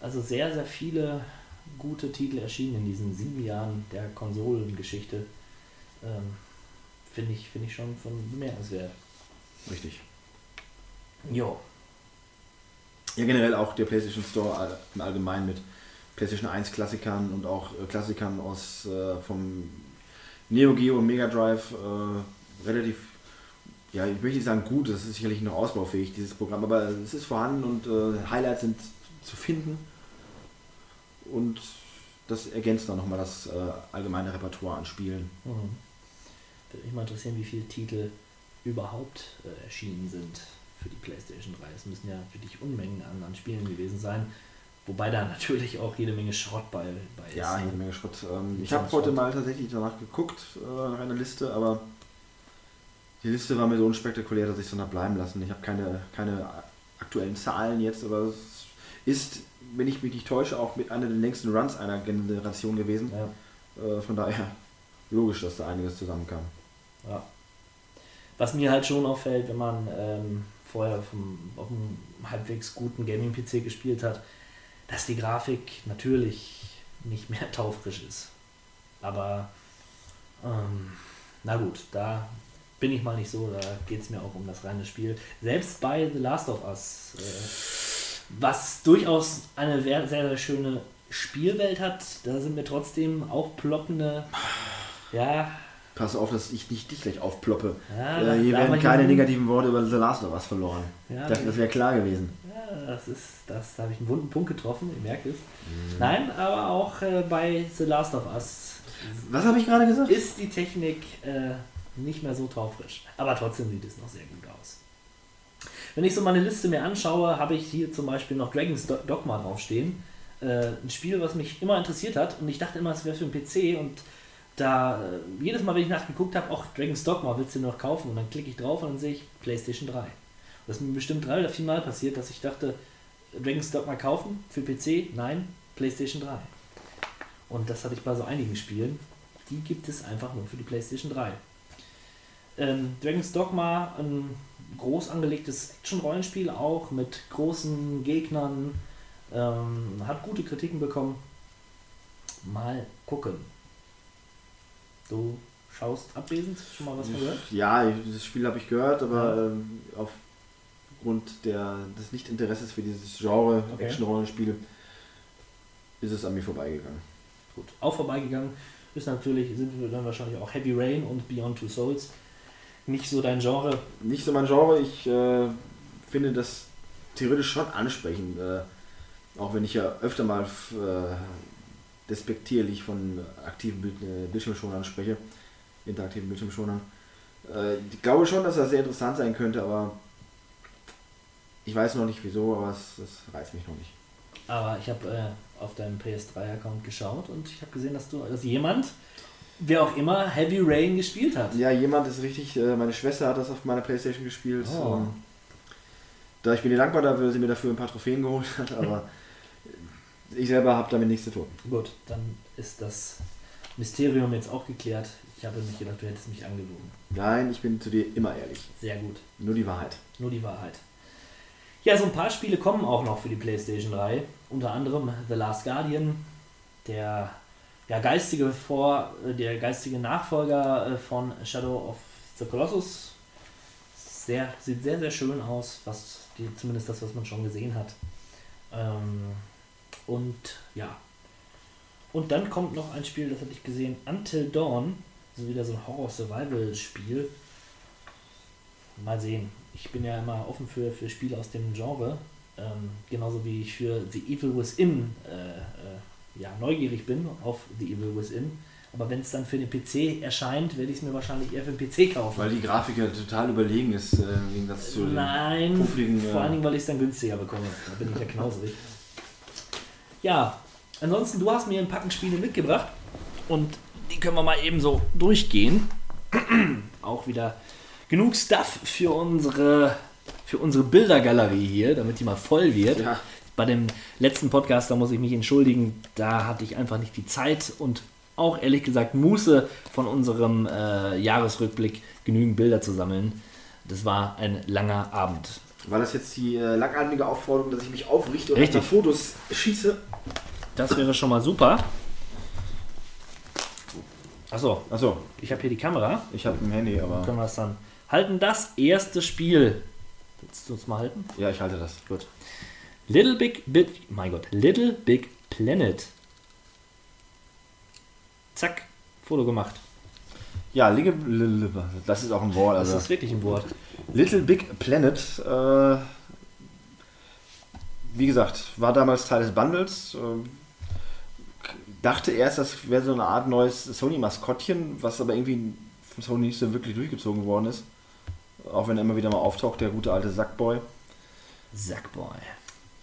Also sehr, sehr viele gute Titel erschienen in diesen sieben Jahren der Konsolengeschichte. Ähm, Finde ich, finde ich schon von bemerkenswert. Richtig. Jo. Ja, generell auch der PlayStation Store im Allgemeinen mit PlayStation 1 Klassikern und auch äh, Klassikern aus äh, vom Neo Geo und Mega Drive äh, relativ, ja, ich möchte nicht sagen gut, das ist sicherlich noch ausbaufähig, dieses Programm, aber es ist vorhanden und äh, Highlights sind zu finden und das ergänzt dann nochmal das äh, allgemeine Repertoire an Spielen. Mhm. Würde mich mal interessieren, wie viele Titel überhaupt äh, erschienen sind für die PlayStation 3. Es müssen ja wirklich Unmengen an, an Spielen gewesen sein. Wobei da natürlich auch jede Menge Schrott bei, bei ist. Ja, ne? jede Menge Schrott. Ähm, ich habe heute mal tatsächlich danach geguckt, äh, nach einer Liste, aber die Liste war mir so unspektakulär, dass ich es dann bleiben lassen. Ich habe keine, keine aktuellen Zahlen jetzt, aber es ist, wenn ich mich nicht täusche, auch mit einer der längsten Runs einer Generation gewesen. Ja, Äh, von daher logisch, dass da einiges zusammenkam. ja. Was mir halt schon auffällt, wenn man ähm, vorher vom, auf einem halbwegs guten Gaming-PC gespielt hat, dass die Grafik natürlich nicht mehr taufrisch ist. Aber ähm, na gut, da bin ich mal nicht so, da geht es mir auch um das reine Spiel. Selbst bei The Last of Us, äh, was durchaus eine sehr, sehr, schöne Spielwelt hat, da sind mir trotzdem aufploppende, ja, Pass auf, dass ich nicht dich gleich aufploppe. Ja, äh, hier werden keine negativen Worte über The Last of Us verloren. Ja, das das wäre klar gewesen. Ja, das ist, das da habe ich einen wunden Punkt getroffen, ihr merkt es. Nein, aber auch äh, bei The Last of Us Was habe ich gerade gesagt? ist die Technik äh, nicht mehr so taufrisch. Aber trotzdem sieht es noch sehr gut aus. Wenn ich so meine Liste mir anschaue, habe ich hier zum Beispiel noch Dragon's Do- Dogma draufstehen. Äh, ein Spiel, was mich immer interessiert hat und ich dachte immer, es wäre für einen PC und da äh, jedes Mal, wenn ich nachgeguckt habe, auch Dragon's Dogma willst du noch kaufen und dann klicke ich drauf und dann sehe ich PlayStation 3. Das ist mir bestimmt drei oder vier Mal passiert, dass ich dachte, Dragon's Dogma kaufen für PC? Nein, PlayStation 3. Und das hatte ich bei so einigen Spielen. Die gibt es einfach nur für die PlayStation 3. Ähm, Dragon's Dogma, ein groß angelegtes Action-Rollenspiel auch mit großen Gegnern. Ähm, hat gute Kritiken bekommen. Mal gucken. Du schaust abwesend, schon mal was gehört? Ja, das Spiel habe ich gehört, aber ähm, aufgrund der, des Nichtinteresses für dieses Genre Okay. Action-Rollenspiel ist es an mir vorbeigegangen. Gut, auch vorbeigegangen ist natürlich, sind wir dann wahrscheinlich auch Heavy Rain und Beyond Two Souls. Nicht so dein Genre. Nicht so mein Genre, ich äh, finde das theoretisch schon ansprechend, äh, auch wenn ich ja öfter mal äh, despektierlich von aktiven äh, Bildschirmschonern spreche, interaktiven Bildschirmschonern. Äh, ich glaube schon, dass das sehr interessant sein könnte, aber Ich weiß noch nicht wieso, aber es, es reizt mich noch nicht. Aber ich habe äh, auf deinem PS3-Account geschaut und ich habe gesehen, dass du, dass jemand, wer auch immer, Heavy Rain gespielt hat. Ja, jemand ist richtig, äh, meine Schwester hat das auf meiner Playstation gespielt. Oh. Da ich bin ihr dankbar, da sie mir dafür ein paar Trophäen geholt hat, aber ich selber habe damit nichts zu tun. Gut, dann ist das Mysterium jetzt auch geklärt. Ich habe nicht gedacht, du hättest mich angelogen. Nein, ich bin zu dir immer ehrlich. Sehr gut. Nur die Wahrheit. Nur die Wahrheit. Ja, so ein paar Spiele kommen auch noch für die PlayStation 3. Unter anderem The Last Guardian, der, ja, geistige Vor, äh, der geistige Nachfolger äh, von Shadow of the Colossus. Sehr, sieht sehr, sehr schön aus, was die, zumindest das, was man schon gesehen hat. Ähm, und ja. Und dann kommt noch ein Spiel, das hatte ich gesehen, Until Dawn. So wieder so ein Horror-Survival-Spiel. Mal sehen. Ich bin ja immer offen für, für Spiele aus dem Genre. Ähm, genauso wie ich für The Evil Within äh, äh, ja, neugierig bin auf The Evil Within. Aber wenn es dann für den PC erscheint, werde ich es mir wahrscheinlich eher für den PC kaufen. Weil die Grafik ja total überlegen ist, äh, im Gegensatz zu den Nein, puffligen, vor äh, allen Dingen, weil ich es dann günstiger bekomme. Da bin ich ja knausrig. Ja, ansonsten, du hast mir ein Packen Spiele mitgebracht und die können wir mal eben so durchgehen. Auch wieder genug Stuff für unsere, für unsere Bildergalerie hier, damit die mal voll wird. Ja. Bei dem letzten Podcast, da muss ich mich entschuldigen, da hatte ich einfach nicht die Zeit und auch ehrlich gesagt Muße von unserem äh, Jahresrückblick genügend Bilder zu sammeln. Das war ein langer Abend. War das jetzt die äh, langatmige Aufforderung, dass ich mich aufrichte und Richtig. nach Fotos schieße? Das wäre schon mal super. Achso, Achso, ich habe hier die Kamera. ich habe ein Handy, aber. Können wir es dann halten? Das erste Spiel. Willst du uns mal halten? Ja, ich halte das. Gut. Little Big Bit, mein Gott, Little Big Planet. Zack, Foto gemacht. Ja, Ligge, das ist auch ein Wort. Das Also ist wirklich ein Wort. Little Big Planet, äh, wie gesagt, war damals Teil des Bundles. ähm, dachte erst, das wäre so eine Art neues Sony-Maskottchen, was aber irgendwie von Sony nicht so wirklich durchgezogen worden ist. Auch wenn er immer wieder mal auftaucht, der gute alte Sackboy. Sackboy.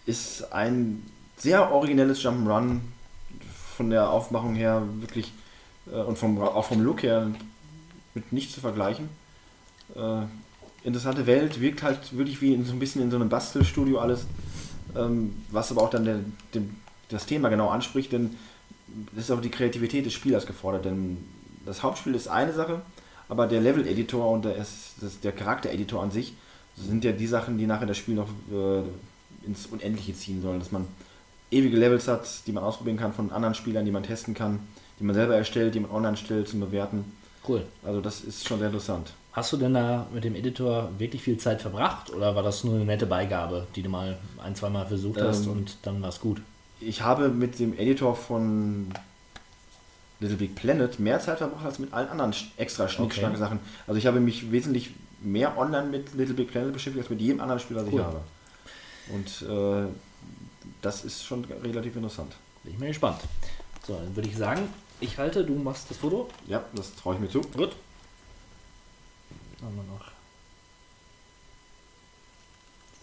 Ist ein sehr originelles Jump'n'Run von der Aufmachung her wirklich äh, und vom, auch vom Look her mit nichts zu vergleichen. Äh, interessante Welt, wirkt halt wirklich wie in, so ein bisschen in so einem Bastelstudio alles, ähm, was aber auch dann der, dem, das Thema genau anspricht, denn das ist auch die Kreativität des Spielers gefordert, denn das Hauptspiel ist eine Sache, aber der Level-Editor und der, der Charakter-Editor an sich sind ja die Sachen, die nachher das Spiel noch äh, ins Unendliche ziehen sollen, dass man ewige Levels hat, die man ausprobieren kann von anderen Spielern, die man testen kann, die man selber erstellt, die man online stellt zum Bewerten. Cool. Also das ist schon sehr interessant. Hast du denn da mit dem Editor wirklich viel Zeit verbracht oder war das nur eine nette Beigabe, die du mal ein, zwei Mal versucht hast Ähm, und dann war es gut? Ich habe mit dem Editor von Little Big Planet mehr Zeit verbracht als mit allen anderen extra schnickschnack Okay. Sachen. Also ich habe mich wesentlich mehr online mit Little Big Planet beschäftigt als mit jedem anderen Spiel, das Cool. ich habe. Und äh, das ist schon relativ interessant. Bin ich mal gespannt. So, dann würde ich sagen, ich halte, du machst das Foto. Ja, das traue ich mir zu. Gut. Haben wir noch.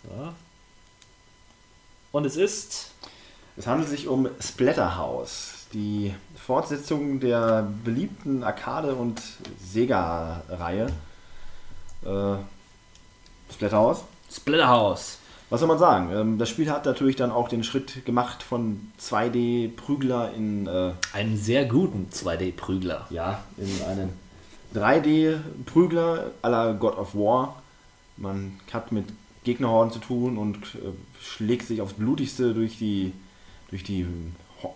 So. Und es ist. Es handelt sich um Splatterhouse, die Fortsetzung der beliebten Arcade- und Sega-Reihe. Äh, Splatterhouse. Splatterhouse. Was soll man sagen? Ähm, das Spiel hat natürlich dann auch den Schritt gemacht von 2D-Prügler in, äh, Einen sehr guten 2D-Prügler. ja, in einen 3D-Prügler à la God of War. Man hat mit Gegnerhorden zu tun und äh, schlägt sich aufs Blutigste durch die, durch die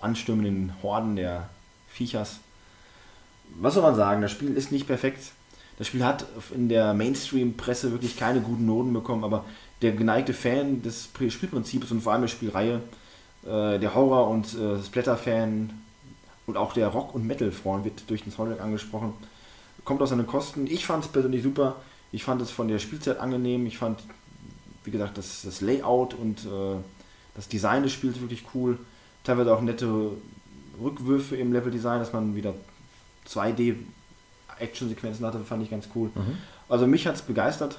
anstürmenden Horden der Viechers. Was soll man sagen? Das Spiel ist nicht perfekt. Das Spiel hat in der Mainstream-Presse wirklich keine guten Noten bekommen, aber der geneigte Fan des Pri- Spielprinzips und vor allem der Spielreihe, äh, der Horror- und äh, Splatter-Fan und auch der Rock- und Metal-Freund wird durch den Soundtrack angesprochen, kommt aus seinen Kosten. Ich fand es persönlich super. Ich fand es von der Spielzeit angenehm. Ich fand, wie gesagt, das, das Layout und äh, das Design des Spiels wirklich cool. Teilweise auch nette Rückwürfe im Leveldesign, dass man wieder 2D Action-Sequenzen hatte, fand ich ganz cool. Also mich hat es begeistert.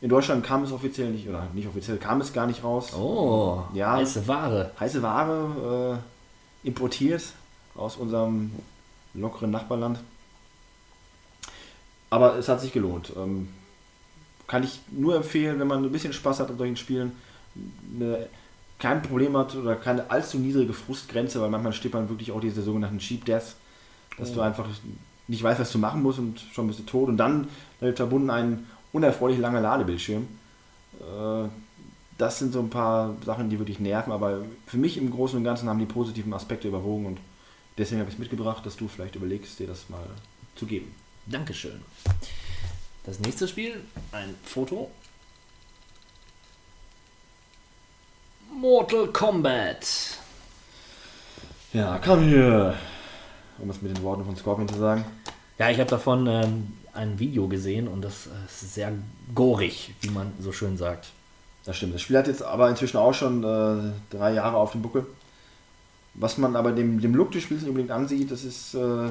In Deutschland kam es offiziell nicht, oder nicht offiziell, kam es gar nicht raus. Oh, Ja. heiße Ware. Heiße Ware äh, importiert aus unserem lockeren Nachbarland. Aber es hat sich gelohnt. Ähm, kann ich nur empfehlen, wenn man ein bisschen Spaß hat an solchen Spielen, eine, kein Problem hat oder keine allzu niedrige Frustgrenze, weil manchmal steht man wirklich auch diese sogenannten Cheap Deaths, dass du einfach nicht weißt, was du machen musst und schon bist du tot. Und dann damit verbunden ein unerfreulich langer Ladebildschirm. Äh, das sind so ein paar Sachen, die wirklich nerven, aber für mich im Großen und Ganzen haben die positiven Aspekte überwogen und deswegen habe ich es mitgebracht, dass du vielleicht überlegst, dir das mal zu geben. Dankeschön. Das nächste Spiel, ein Foto. Mortal Kombat. Ja, komm hier. Um es mit den Worten von Scorpion zu sagen. Ja, ich habe davon ähm, ein Video gesehen und das äh, ist sehr gorig, wie man so schön sagt. Das stimmt. Das Spiel hat jetzt aber inzwischen auch schon äh, drei Jahre auf dem Buckel. Was man aber dem, dem Look des Spiels nicht unbedingt ansieht, das ist äh,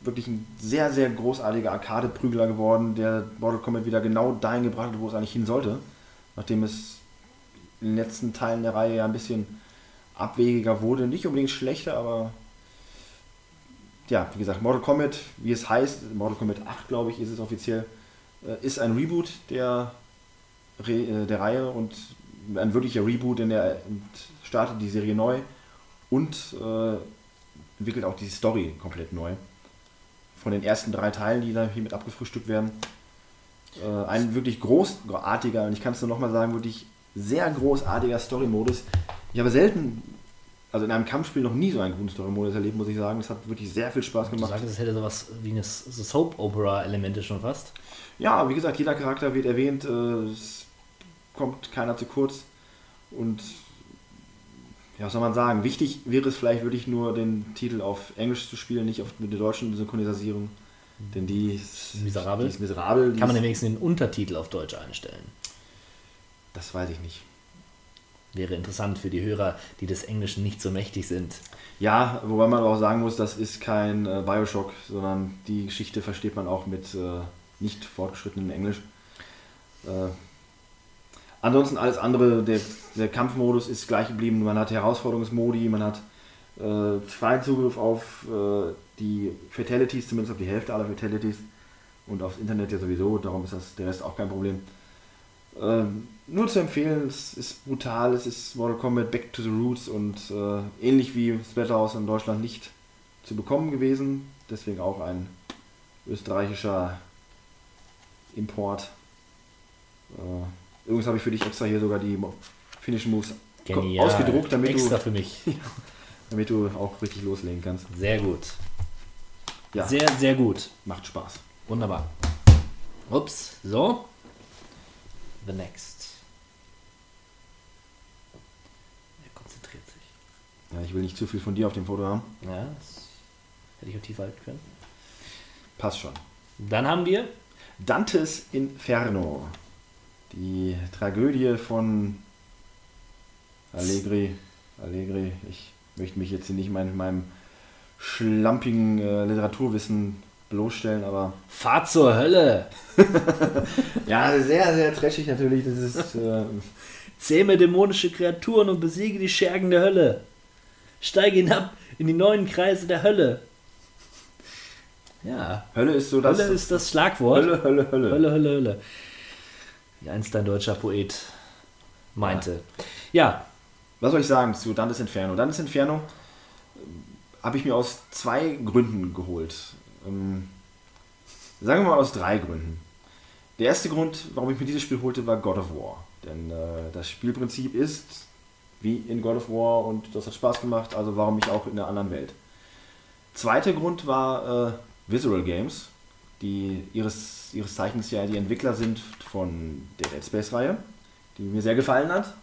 wirklich ein sehr, sehr großartiger Arcade-Prügler geworden, der Mortal Kombat wieder genau dahin gebracht hat, wo es eigentlich hin sollte. Nachdem es in den letzten Teilen der Reihe ja ein bisschen abwegiger wurde. Nicht unbedingt schlechter, aber ja, wie gesagt, Mortal Kombat, wie es heißt, Mortal Kombat 8, glaube ich, ist es offiziell, äh, ist ein Reboot der, äh, der Reihe und ein wirklicher Reboot, denn er startet die Serie neu und äh, entwickelt auch die Story komplett neu. Von den ersten drei Teilen, die da hier mit abgefrühstückt werden. Äh, ein wirklich großartiger, und ich kann es nur nochmal sagen, wirklich sehr großartiger Story-Modus. Ich habe selten, also in einem Kampfspiel noch nie so einen guten Story-Modus erlebt, muss ich sagen. Das hat wirklich sehr viel Spaß Du gemacht. sagst, es hätte sowas wie eine so Soap-Opera-Elemente schon fast. Ja, wie gesagt, jeder Charakter wird erwähnt, äh, es kommt keiner zu kurz. Und ja, was soll man sagen? Wichtig wäre es vielleicht wirklich nur, den Titel auf Englisch zu spielen, nicht auf mit der deutschen Synchronisierung. Denn die ist Miserabel? Die ist miserabel. Die Kann man wenigstens den Untertitel auf Deutsch einstellen. das weiß ich nicht. Wäre interessant für die Hörer, die des Englischen nicht so mächtig sind. Ja, wobei man auch sagen muss, das ist kein äh, Bioshock, sondern die Geschichte versteht man auch mit äh, nicht fortgeschrittenem Englisch. Äh, ansonsten alles andere, der, der Kampfmodus ist gleich geblieben. Man hat Herausforderungsmodi, man hat äh, freien Zugriff auf äh, die Fatalities, zumindest auf die Hälfte aller Fatalities und aufs Internet ja sowieso, darum ist das der Rest auch kein Problem. Ähm, nur zu empfehlen, es ist brutal, es ist Mortal Kombat Back to the Roots und äh, ähnlich wie Splatterhouse in Deutschland nicht zu bekommen gewesen. Deswegen auch ein österreichischer Import. Äh, übrigens habe ich für dich extra hier sogar die finnischen Moves Genial. ausgedruckt, damit Extra du, für mich. damit du auch richtig loslegen kannst. Sehr gut. Ja, Sehr, sehr gut. macht Spaß. Wunderbar. Ups, so. The next. Er konzentriert sich. Ja, ich will nicht zu viel von dir auf dem Foto haben. Ja, das hätte ich auch tiefer halten können. Passt schon. Dann haben wir Dantes Inferno. Die Tragödie von Allegri. Allegri. Ich möchte mich jetzt hier nicht mein, meinem schlampigen äh, Literaturwissen bloßstellen, aber Fahrt zur Hölle. ja, sehr, sehr trashig natürlich. Das ist äh, Zähme dämonische Kreaturen und besiege die Schergen der Hölle. Steige hinab in die neuen Kreise der Hölle. Ja, Hölle ist so das. Hölle ist das Schlagwort. Hölle, Hölle, Hölle. Hölle, Hölle, Hölle. Wie einst ein deutscher Poet meinte. Ja, Was soll ich sagen zu Dantes Inferno? Dantes Inferno ähm, habe ich mir aus zwei Gründen geholt. Ähm, sagen wir mal aus drei Gründen. Der erste Grund, warum ich mir dieses Spiel holte, war God of War. Denn äh, das Spielprinzip ist wie in God of War und das hat Spaß gemacht, also warum nicht auch in einer anderen Welt. Zweiter Grund war äh, Visual Games, die ihres, ihres Zeichens ja die Entwickler sind von der Dead Space-Reihe, die mir sehr gefallen hat.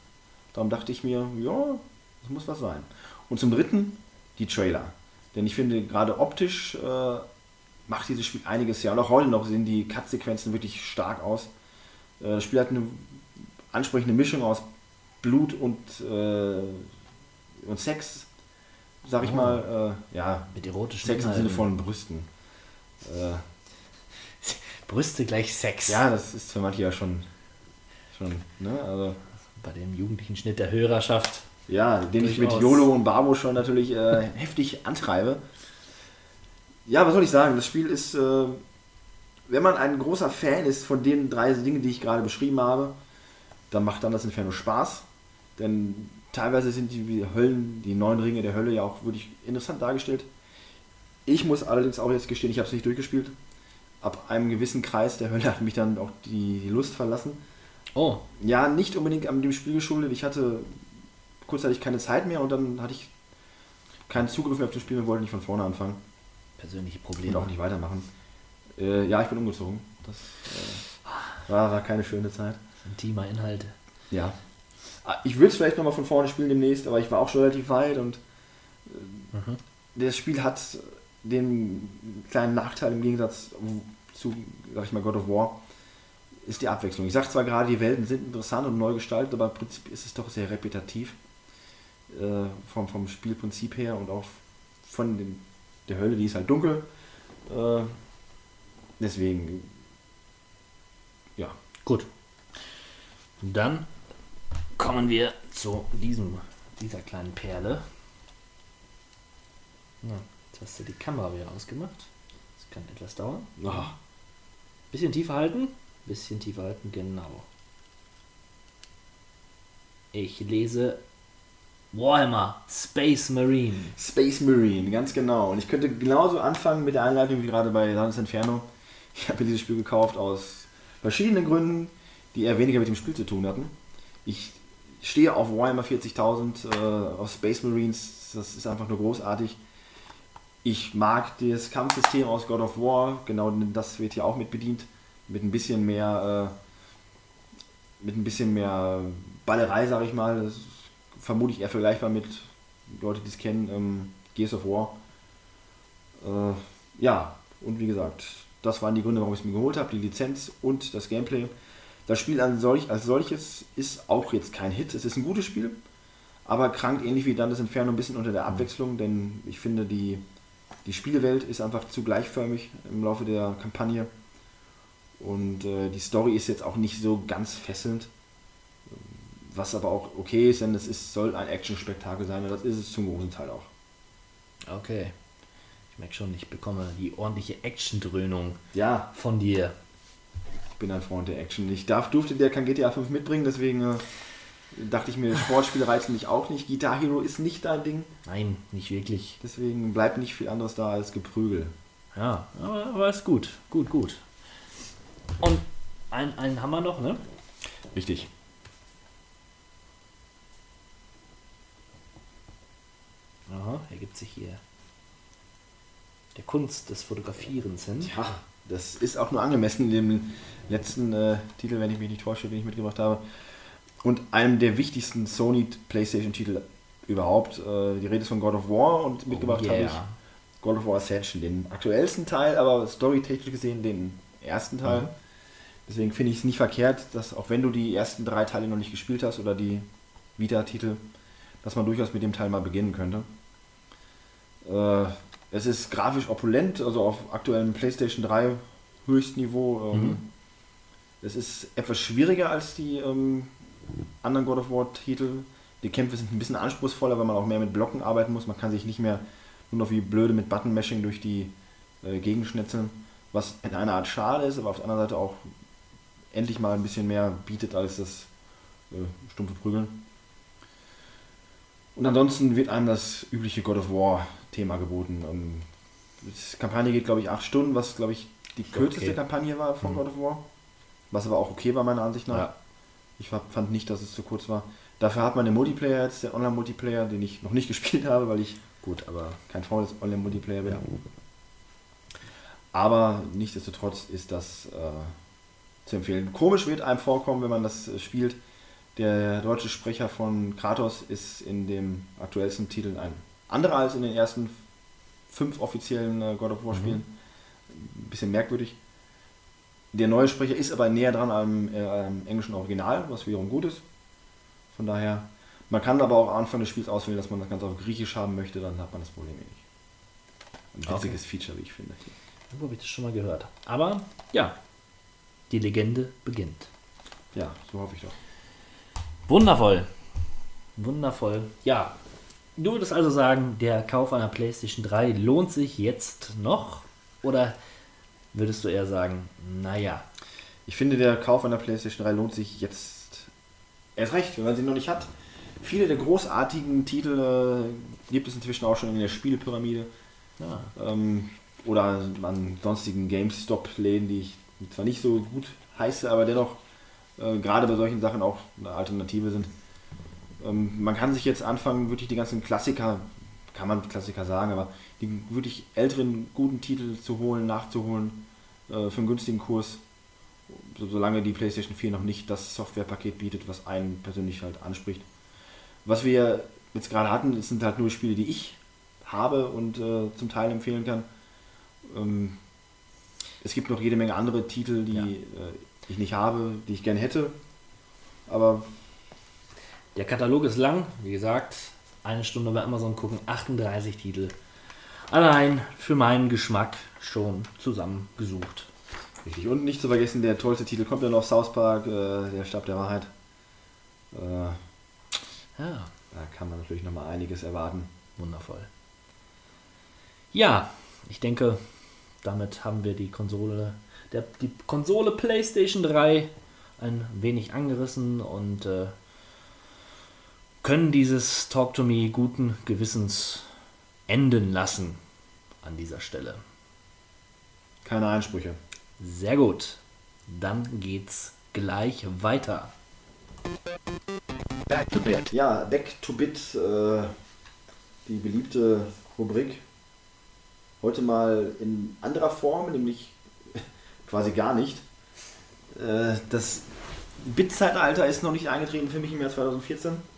Darum dachte ich mir, ja, das muss was sein. Und zum dritten die Trailer. Denn ich finde, gerade optisch äh, macht dieses Spiel einiges her. Und auch heute noch sehen die Cut-Sequenzen wirklich stark aus. Äh, das Spiel hat eine ansprechende Mischung aus Blut und, äh, und Sex, sag ich Oh. mal. Äh, ja, mit erotischen Sex im Sinne von Brüsten. Äh, Brüste gleich Sex. ja, das ist für manche ja schon schon, ne? Also, Bei dem jugendlichen Schnitt der Hörerschaft. ja, den ich mit. YOLO und Barbo schon natürlich äh, heftig antreibe. Ja, was soll ich sagen? Das Spiel ist, äh, wenn man ein großer Fan ist von den drei Dingen, die ich gerade beschrieben habe, dann macht dann das Inferno Spaß. Denn teilweise sind die Höllen, die neun Ringe der Hölle ja auch wirklich interessant dargestellt. Ich muss allerdings auch jetzt gestehen, ich habe es nicht durchgespielt. Ab einem gewissen Kreis der Hölle hat mich dann auch die, Lust verlassen. Oh, Ja, nicht unbedingt an dem Spiel geschuldet. Ich hatte kurzzeitig keine Zeit mehr und dann hatte ich keinen Zugriff mehr auf das Spiel und wollte nicht von vorne anfangen persönliche und Probleme. auch nicht weitermachen. Äh, ja, ich bin umgezogen. Das äh, war, war keine schöne Zeit. Intimer Inhalte. Ja. Ah, Ich würde es vielleicht nochmal von vorne spielen demnächst, aber ich war auch schon relativ weit und äh, das Spiel hat den kleinen Nachteil im Gegensatz zu, sag ich mal, God of War, ist die Abwechslung. Ich sage zwar gerade, die Welten sind interessant und neu gestaltet, aber im Prinzip ist es doch sehr repetitiv äh, vom, vom Spielprinzip her und auch von den, der Hölle, die ist halt dunkel. Äh, deswegen, ja, Gut. Dann kommen wir zu diesem, dieser kleinen Perle. Na, jetzt hast du die Kamera wieder ausgemacht. Das kann etwas dauern. Ah, Bisschen tiefer halten. Bisschen tiefer halten, genau. Ich lese Warhammer Space Marine. Space Marine, ganz genau. Und ich könnte genauso anfangen mit der Einleitung wie gerade bei Dantes Inferno. Ich habe dieses Spiel gekauft aus verschiedenen Gründen, die eher weniger mit dem Spiel zu tun hatten. Ich stehe auf Warhammer 40.000, äh, auf Space Marines, das ist einfach nur großartig. Ich mag das Kampfsystem aus God of War, genau das wird hier auch mit bedient, mit ein bisschen mehr, äh, mit ein bisschen mehr Ballerei, sage ich mal. Das ist vermutlich eher vergleichbar mit Leute, die es kennen, ähm, Gears of War. Äh, ja, und wie gesagt, das waren die Gründe, warum ich es mir geholt habe, die Lizenz und das Gameplay. Das Spiel an solch, als solches ist auch jetzt kein Hit. Es ist ein gutes Spiel, aber krankt ähnlich wie dann das Inferno ein bisschen unter der Abwechslung, denn ich finde, die, die Spielwelt ist einfach zu gleichförmig im Laufe der Kampagne. Und äh, die Story ist jetzt auch nicht so ganz fesselnd. Was aber auch okay ist, denn es ist, soll ein Action-Spektakel sein und das ist es zum großen Teil auch. Okay. Ich merke schon, ich bekomme die ordentliche Action-Dröhnung Ja, von dir. Ich bin ein Freund der Action. Ich darf, durfte der kein GTA 5 mitbringen, deswegen äh, dachte ich mir, Sportspiele reizen mich auch nicht. Guitar Hero ist nicht dein Ding, Nein, nicht wirklich. deswegen bleibt nicht viel anderes da als Geprügel. Ja, aber, aber ist gut. Gut, gut. Und einen, einen haben wir noch, ne? Richtig. Aha, ergibt sich hier der Kunst des Fotografierens hin. Ja, das ist auch nur angemessen in dem letzten äh, Titel, wenn ich mich nicht täusche, den ich mitgebracht habe. Und einem der wichtigsten Sony PlayStation-Titel überhaupt. Äh, die Rede ist von God of War und mitgebracht Oh, habe yeah. ich God of War Ascension, den aktuellsten Teil, aber storytechnisch gesehen den ersten Teil. Mhm. Deswegen finde ich es nicht verkehrt, dass auch wenn du die ersten drei Teile noch nicht gespielt hast oder die Vita-Titel, dass man durchaus mit dem Teil mal beginnen könnte. Äh, es ist grafisch opulent, also auf aktuellem PlayStation 3 Höchstniveau. Ähm, Mhm. Es ist etwas schwieriger als die ähm, anderen God of War Titel. Die Kämpfe sind ein bisschen anspruchsvoller, weil man auch mehr mit Blocken arbeiten muss. Man kann sich nicht mehr nur noch wie blöde mit Button-Mashing durch die äh, Gegend schnetzeln, was in einer Art schade ist, aber auf der anderen Seite auch endlich mal ein bisschen mehr bietet als das äh, stumpfe Prügeln. Und ansonsten wird einem das übliche God of War Thema geboten. Ähm, Die Kampagne geht, glaube ich, acht Stunden, was, glaube ich, die kürzeste Okay. Kampagne war von Mhm. God of War. Was aber auch okay war, meiner Ansicht nach. Ja. Ich fand nicht, dass es zu kurz war. Dafür hat man den Multiplayer jetzt, den Online-Multiplayer, den ich noch nicht gespielt habe, weil ich Gut, aber kein Freund des Online-Multiplayer bin. Aber nichtsdestotrotz ist das äh, zu empfehlen. Komisch wird einem vorkommen, wenn man das äh, spielt. Der deutsche Sprecher von Kratos ist in dem aktuellsten Titel ein anderer als in den ersten fünf offiziellen äh, God of War Spielen. Ein bisschen merkwürdig. Der neue Sprecher ist aber näher dran am, äh, am englischen Original, was wiederum gut ist. Von daher, man kann aber auch am Anfang des Spiels auswählen, dass man das Ganze auf Griechisch haben möchte, dann hat man das Problem eh nicht. Ein witziges Feature, wie ich finde. irgendwo habe ich das schon mal gehört. Aber ja, die Legende beginnt. Ja, so hoffe ich doch. Wundervoll. Wundervoll. Ja. Du würdest also sagen, der Kauf einer PlayStation 3 lohnt sich jetzt noch? Oder würdest du eher sagen, naja, Ich finde, der Kauf einer PlayStation 3 lohnt sich jetzt erst recht, wenn man sie noch nicht hat. Viele der großartigen Titel äh, gibt es inzwischen auch schon in der Spielepyramide. ja, Ähm, oder an sonstigen GameStop-Läden, die ich zwar nicht so gut heiße, aber dennoch äh, gerade bei solchen Sachen auch eine Alternative sind. Ähm, man kann sich jetzt anfangen, wirklich die ganzen Klassiker, kann man Klassiker sagen, aber die wirklich älteren guten Titel zu holen, nachzuholen äh, für einen günstigen Kurs, so, solange die PlayStation 4 noch nicht das Softwarepaket bietet, was einen persönlich halt anspricht. Was wir jetzt gerade hatten, das sind halt nur Spiele, die ich habe und äh, zum Teil empfehlen kann. Ähm, es gibt noch jede Menge andere Titel, die Ja. äh, ich nicht habe, die ich gerne hätte. Aber der Katalog ist lang. Wie gesagt, eine Stunde bei Amazon gucken, 38 Titel. Allein für meinen Geschmack schon zusammengesucht. richtig. Und nicht zu vergessen, der tollste Titel kommt ja noch South Park, äh, der Stab der Wahrheit. Äh, Ja, da kann man natürlich noch mal einiges erwarten. wundervoll. Ja, ich denke, damit haben wir die Konsole, der, die Konsole PlayStation 3 ein wenig angerissen und äh, können dieses Talk to Me guten Gewissens enden lassen an dieser Stelle. Keine Einsprüche. Sehr gut. Dann geht's gleich weiter. Back to bit. Ja, Back to Bit, äh, die beliebte Rubrik. Heute mal in anderer Form, nämlich quasi gar nicht. Äh, das Bit-Zeitalter ist noch nicht eingetreten für mich im Jahr 2014.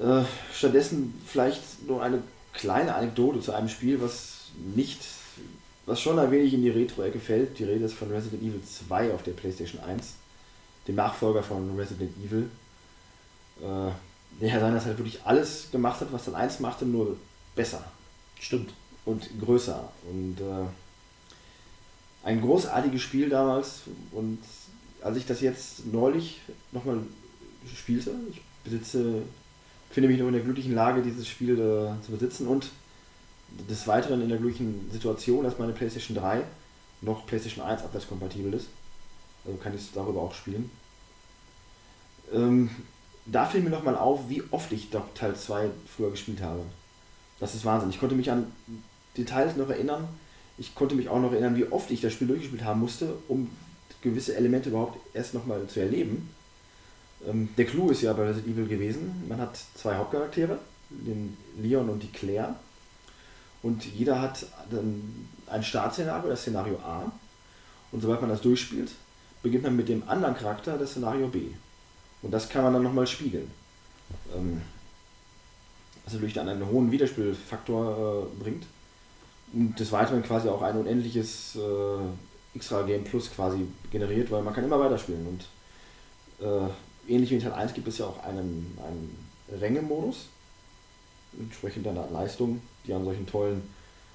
Äh, stattdessen vielleicht nur eine kleine Anekdote zu einem Spiel, was nicht, was schon ein wenig in die Retro-Ecke fällt. Die Rede ist von Resident Evil 2 auf der PlayStation 1, dem Nachfolger von Resident Evil äh, der Herr halt wirklich alles gemacht hat, was dann eins machte, nur besser Stimmt. und größer. Und äh, ein großartiges Spiel damals. Und als ich das jetzt neulich nochmal spielte, ich besitze, finde mich noch in der glücklichen Lage, dieses Spiel äh, zu besitzen und des Weiteren in der glücklichen Situation, dass meine PlayStation 3 noch PlayStation 1 abwärtskompatibel ist. Also kann ich es darüber auch spielen. Ähm, da fiel mir nochmal auf, wie oft ich doch Teil 2 früher gespielt habe. Das ist Wahnsinn. Ich konnte mich an Details noch erinnern. Ich konnte mich auch noch erinnern, wie oft ich das Spiel durchgespielt haben musste, um gewisse Elemente überhaupt erst nochmal zu erleben. Ähm, der Clou ist ja bei Resident Evil gewesen. Man hat zwei Hauptcharaktere, den Leon und die Claire. Und jeder hat dann ein Startszenario, das Szenario A. Und sobald man das durchspielt, beginnt man mit dem anderen Charakter das Szenario B. Und das kann man dann nochmal spiegeln. Ähm, was natürlich dann einen hohen Wiederspielfaktor äh, bringt. Und des Weiteren quasi auch ein unendliches äh, extra Game Plus quasi generiert, weil man kann immer weiterspielen. Und äh, ähnlich wie in Teil 1 gibt es ja auch einen, einen Ränge-Modus, entsprechend einer Leistung, die an solchen tollen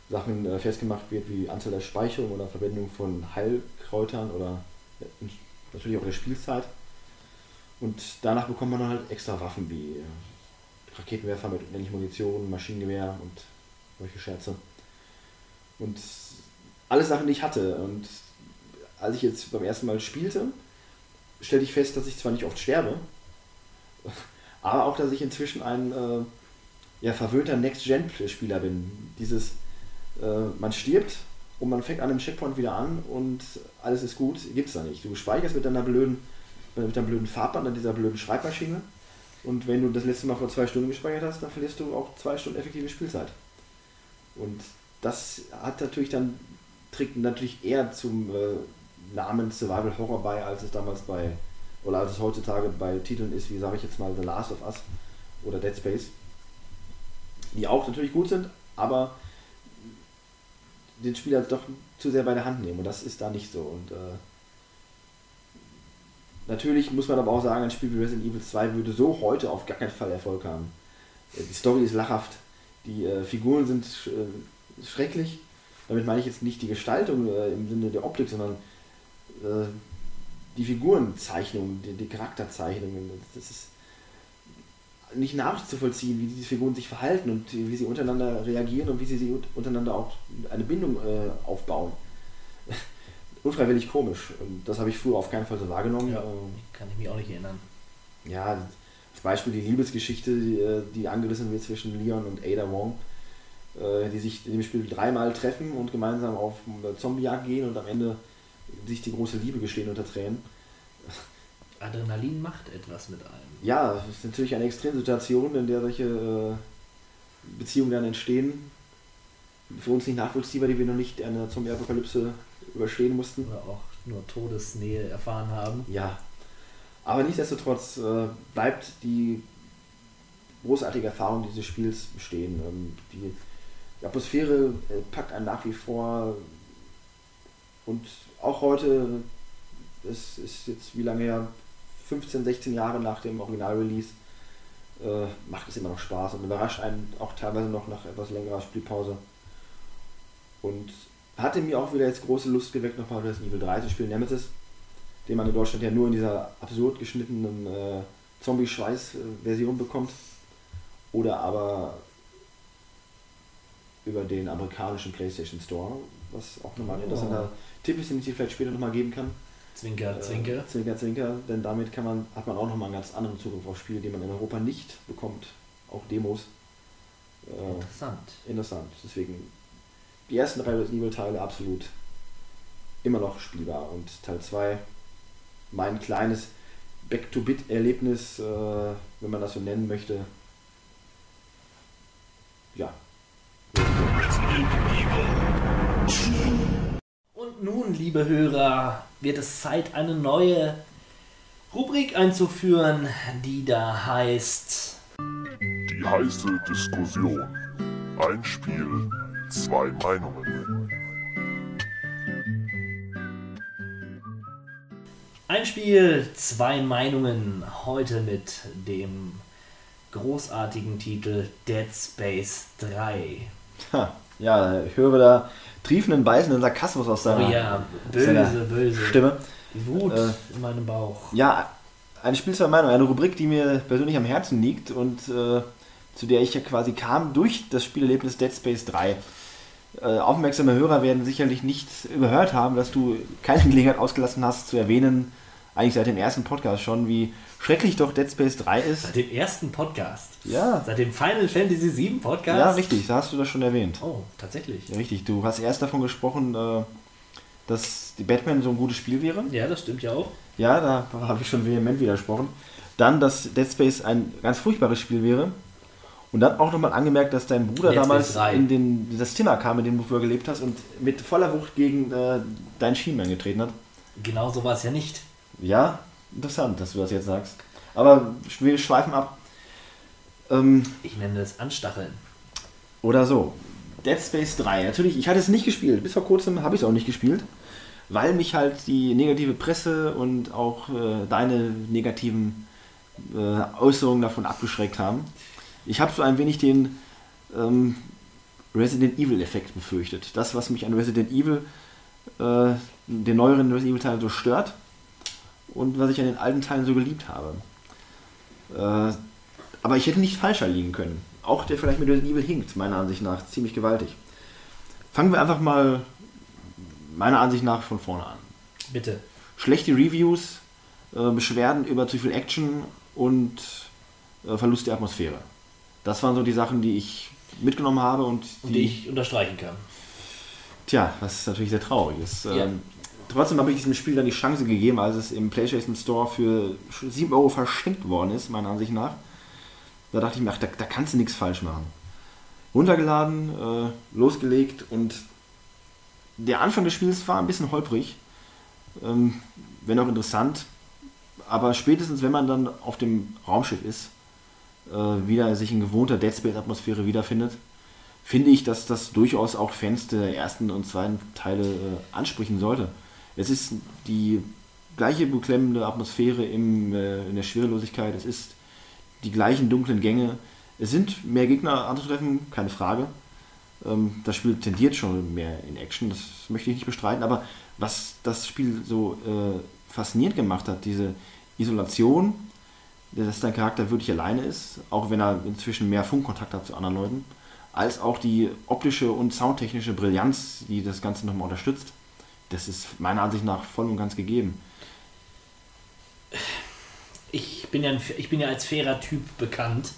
Sachen äh, festgemacht wird, wie Anzahl der Speicherung oder Verwendung von Heilkräutern oder äh, natürlich auch der Spielzeit. Und danach bekommt man dann halt extra Waffen wie äh, Raketenwerfer mit unendlich Munition, Maschinengewehr und solche Scherze. Und alles Sachen, die ich hatte. Und als ich jetzt beim ersten Mal spielte, stellte ich fest, dass ich zwar nicht oft sterbe, aber auch, dass ich inzwischen ein äh, ja, verwöhnter Next-Gen-Spieler bin. Dieses, äh, man stirbt und man fängt an einem Checkpoint wieder an und alles ist gut, gibt's da nicht. Du speicherst mit deiner blöden, mit deinem blöden Farbband an dieser blöden Schreibmaschine und wenn du das letzte Mal vor zwei Stunden gespeichert hast, dann verlierst du auch zwei Stunden effektive Spielzeit. Und das hat natürlich dann, trägt natürlich eher zum äh, Namen Survival Horror bei, als es damals bei, oder als es heutzutage bei Titeln ist, wie sage ich jetzt mal, The Last of Us oder Dead Space. Die auch natürlich gut sind, aber den Spieler doch zu sehr bei der Hand nehmen und das ist da nicht so. Und äh, natürlich muss man aber auch sagen, ein Spiel wie Resident Evil 2 würde so heute auf gar keinen Fall Erfolg haben. Äh, Die Story ist lachhaft, die äh, Figuren sind äh, schrecklich. Damit meine ich jetzt nicht die Gestaltung äh, im Sinne der Optik, sondern äh, die Figurenzeichnungen, die, die Charakterzeichnungen, das ist nicht nachzuvollziehen, wie diese Figuren sich verhalten und wie sie untereinander reagieren und wie sie sich untereinander auch eine Bindung äh, aufbauen. Unfreiwillig komisch. Das habe ich früher auf keinen Fall so wahrgenommen. Ja, kann ich mich auch nicht erinnern. ja, als Beispiel die Liebesgeschichte, die, äh, die angerissen wird zwischen Leon und Ada Wong, äh, die sich in dem Spiel dreimal treffen und gemeinsam auf Zombiejagd gehen und am Ende sich die große Liebe gestehen unter Tränen. Adrenalin macht etwas mit einem. Ja, es ist natürlich eine Extremsituation, in der solche äh, Beziehungen dann entstehen. Für uns nicht nachvollziehbar, die wir noch nicht eine Zombie-Apokalypse überstehen mussten. Oder auch nur Todesnähe erfahren haben. Ja, aber nichtsdestotrotz äh, bleibt die großartige Erfahrung dieses Spiels bestehen. Ähm, die, die Atmosphäre äh, packt einen nach wie vor und auch heute, es ist jetzt wie lange her, 15, 16 Jahre nach dem Original-Release, äh, macht es immer noch Spaß und überrascht einen auch teilweise noch nach etwas längerer Spielpause. Und hatte mir auch wieder jetzt große Lust geweckt, nochmal Resident Evil 3 zu spielen, Nemesis den man in Deutschland ja nur in dieser absurd geschnittenen äh, Zombie-Schweiß-Version bekommt. Oder aber über den amerikanischen PlayStation Store, was auch nochmal ein interessanter Tipp ist, den ich dir vielleicht später nochmal geben kann. Zwinker, Zwinker. Äh, zwinker, zwinker, denn damit kann man, hat man auch nochmal einen ganz anderen Zugriff auf Spiele, die man in Europa nicht bekommt. Auch Demos. Äh, Interessant. interessant. Deswegen die ersten drei Resident Evil Teile absolut immer noch spielbar und Teil 2 mein kleines Back-to-Bit-Erlebnis, äh, wenn man das so nennen möchte. Ja. Und nun, liebe Hörer, wird es Zeit, eine neue Rubrik einzuführen, die da heißt Die heiße Diskussion. Ein Spiel, zwei Meinungen. Ein Spiel, zwei Meinungen. Heute mit dem großartigen Titel Dead Space 3. Ha, ja, ich höre da triefenden, beißenden Sarkasmus aus Oh seiner, ja, böse, böse. Stimme. Die Wut Äh, in meinem Bauch. Ja, eine Spiel zwei Meinungen, eine Rubrik, die mir persönlich am Herzen liegt und äh, zu der ich ja quasi kam durch das Spielerlebnis Dead Space 3. Äh, aufmerksame Hörer werden sicherlich nicht überhört haben, dass du keine Gelegenheit ausgelassen hast zu erwähnen, eigentlich seit dem ersten Podcast schon, wie schrecklich doch Dead Space 3 ist. Seit dem ersten Podcast. Ja, Seit dem Final Fantasy 7 Podcast. ja, richtig, da hast du das schon erwähnt. Oh, tatsächlich. Ja, richtig, du hast erst davon gesprochen, äh, dass die Batman so ein gutes Spiel wäre. Ja, das stimmt ja auch. Ja, da habe ich schon vehement widersprochen. Dann, dass Dead Space ein ganz furchtbares Spiel wäre. Und dann auch nochmal angemerkt, dass dein Bruder Dead damals 3. in den, das Zimmer kam, in dem du früher gelebt hast und mit voller Wucht gegen äh, deinen Schienbein getreten hat. Genau so war es ja nicht. Ja, interessant, dass du das jetzt sagst. Aber wir schweifen ab. Ähm, Ich nenne es Anstacheln. Oder so. Dead Space 3. Natürlich, ich hatte es nicht gespielt. Bis vor kurzem habe ich es auch nicht gespielt. Weil mich halt die negative Presse und auch äh, deine negativen äh, Äußerungen davon abgeschreckt haben. Ich habe so ein wenig den ähm, Resident Evil-Effekt befürchtet. Das, was mich an Resident Evil, äh, den neueren Resident Evil-Teil so stört und was ich an den alten Teilen so geliebt habe. Äh, aber ich hätte nicht falscher liegen können. Auch der vielleicht mit Resident Evil hinkt, meiner Ansicht nach, ziemlich gewaltig. Fangen wir einfach mal, meiner Ansicht nach, von vorne an. Bitte. Schlechte Reviews, äh, Beschwerden über zu viel Action und äh, Verlust der Atmosphäre. Das waren so die Sachen, die ich mitgenommen habe und Und die ich unterstreichen kann. Tja, was natürlich sehr traurig ist. Ja. Ähm, trotzdem habe ich diesem Spiel dann die Chance gegeben, als es im PlayStation Store für 7 Euro verschenkt worden ist, meiner Ansicht nach. Da dachte ich mir, ach, da, da kannst du nichts falsch machen. Runtergeladen, äh, losgelegt und der Anfang des Spiels war ein bisschen holprig, ähm, wenn auch interessant, aber spätestens wenn man dann auf dem Raumschiff ist, äh, wieder sich in gewohnter Dead Space Atmosphäre wiederfindet, finde ich, dass das durchaus auch Fans der ersten und zweiten Teile äh, ansprechen sollte. Es ist die gleiche beklemmende Atmosphäre im, äh, in der Schwerelosigkeit, es ist die gleichen dunklen Gänge. Es sind mehr Gegner anzutreffen, keine Frage. Ähm, das Spiel tendiert schon mehr in Action, das möchte ich nicht bestreiten, aber was das Spiel so äh, faszinierend gemacht hat. Diese Isolation, dass dein Charakter wirklich alleine ist, auch wenn er inzwischen mehr Funkkontakt hat zu anderen Leuten, als auch die optische und soundtechnische Brillanz, die das Ganze nochmal unterstützt. Das ist meiner Ansicht nach voll und ganz gegeben. ich bin ja, ein, ich bin ja als fairer Typ bekannt.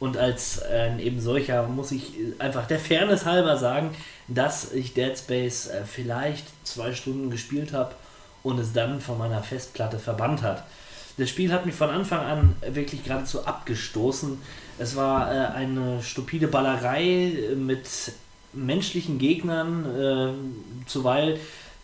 Und als äh, eben solcher muss ich einfach der Fairness halber sagen, dass ich Dead Space äh, vielleicht zwei Stunden gespielt habe und es dann von meiner Festplatte verbannt hat. Das Spiel hat mich von Anfang an wirklich geradezu abgestoßen. Es war äh, eine stupide Ballerei mit menschlichen Gegnern, äh, zuweilen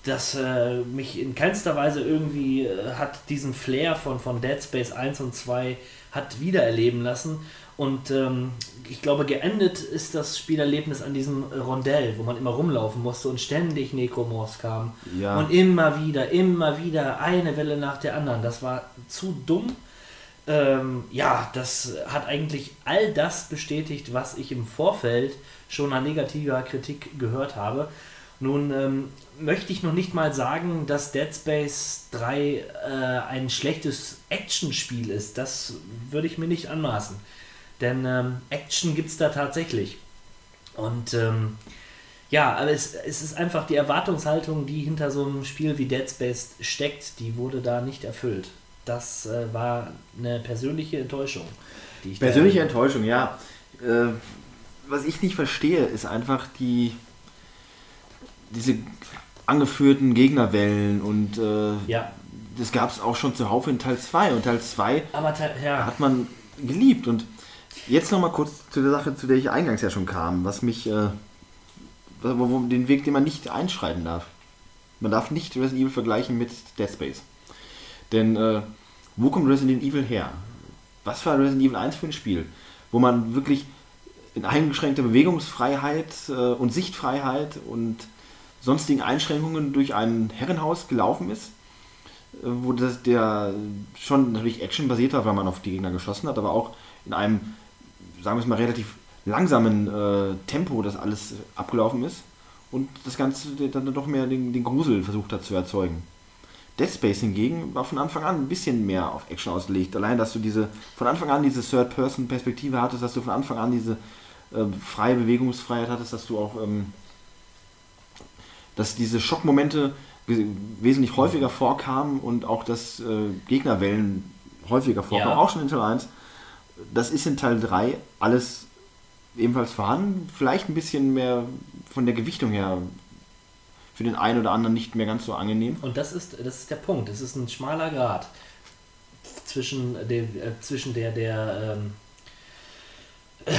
das äh, mich in keinster Weise irgendwie äh, hat diesen Flair von, von Dead Space 1 und 2 hat wiedererleben lassen. Und ähm, ich glaube, geendet ist das Spielerlebnis an diesem Rondell, wo man immer rumlaufen musste und ständig Necromorphs kamen. Ja. Und immer wieder, immer wieder eine Welle nach der anderen. Das war zu dumm. Ähm, ja, das hat eigentlich all das bestätigt, was ich im Vorfeld schon an negativer Kritik gehört habe. Nun ähm, möchte ich noch nicht mal sagen, dass Dead Space 3 äh, ein schlechtes Actionspiel ist. Das würde ich mir nicht anmaßen. Denn ähm, Action gibt es da tatsächlich. Und ähm, ja, aber es, es ist einfach die Erwartungshaltung, die hinter so einem Spiel wie Dead Space steckt, die wurde da nicht erfüllt. Das äh, war eine persönliche Enttäuschung. Persönliche Enttäuschung, ja. Äh, was ich nicht verstehe, ist einfach die diese angeführten Gegnerwellen und äh, Ja, das gab es auch schon zuhauf in Teil 2 und Teil 2 aber te- ja, hat man geliebt und jetzt nochmal kurz zu der Sache, zu der ich eingangs ja schon kam, was mich, äh, wo, wo, den Weg, den man nicht einschreiten darf. Man darf nicht Resident Evil vergleichen mit Dead Space. Denn äh, wo kommt Resident Evil her? Was war Resident Evil 1 für ein Spiel? Wo man wirklich in eingeschränkter Bewegungsfreiheit äh, und Sichtfreiheit und sonstigen Einschränkungen durch ein Herrenhaus gelaufen ist, äh, wo das, der schon natürlich actionbasiert war, weil man auf die Gegner geschossen hat, aber auch in einem, sagen wir es mal, relativ langsamen äh, Tempo das alles abgelaufen ist und das Ganze dann doch mehr den, den Grusel versucht hat zu erzeugen. Dead Space hingegen war von Anfang an ein bisschen mehr auf Action ausgelegt. Allein, dass du diese von Anfang an diese Third-Person-Perspektive hattest, dass du von Anfang an diese ähm, freie Bewegungsfreiheit hattest, dass du auch ähm, dass diese Schockmomente we- wesentlich häufiger vorkamen und auch dass äh, Gegnerwellen häufiger vorkamen, Ja. auch schon in Teil 1. Das ist in Teil 3 alles ebenfalls vorhanden, vielleicht ein bisschen mehr von der Gewichtung her für den einen oder anderen nicht mehr ganz so angenehm. Und das ist, das ist der Punkt. Es ist ein schmaler Grad zwischen, dem, äh, zwischen der, der, ähm, äh,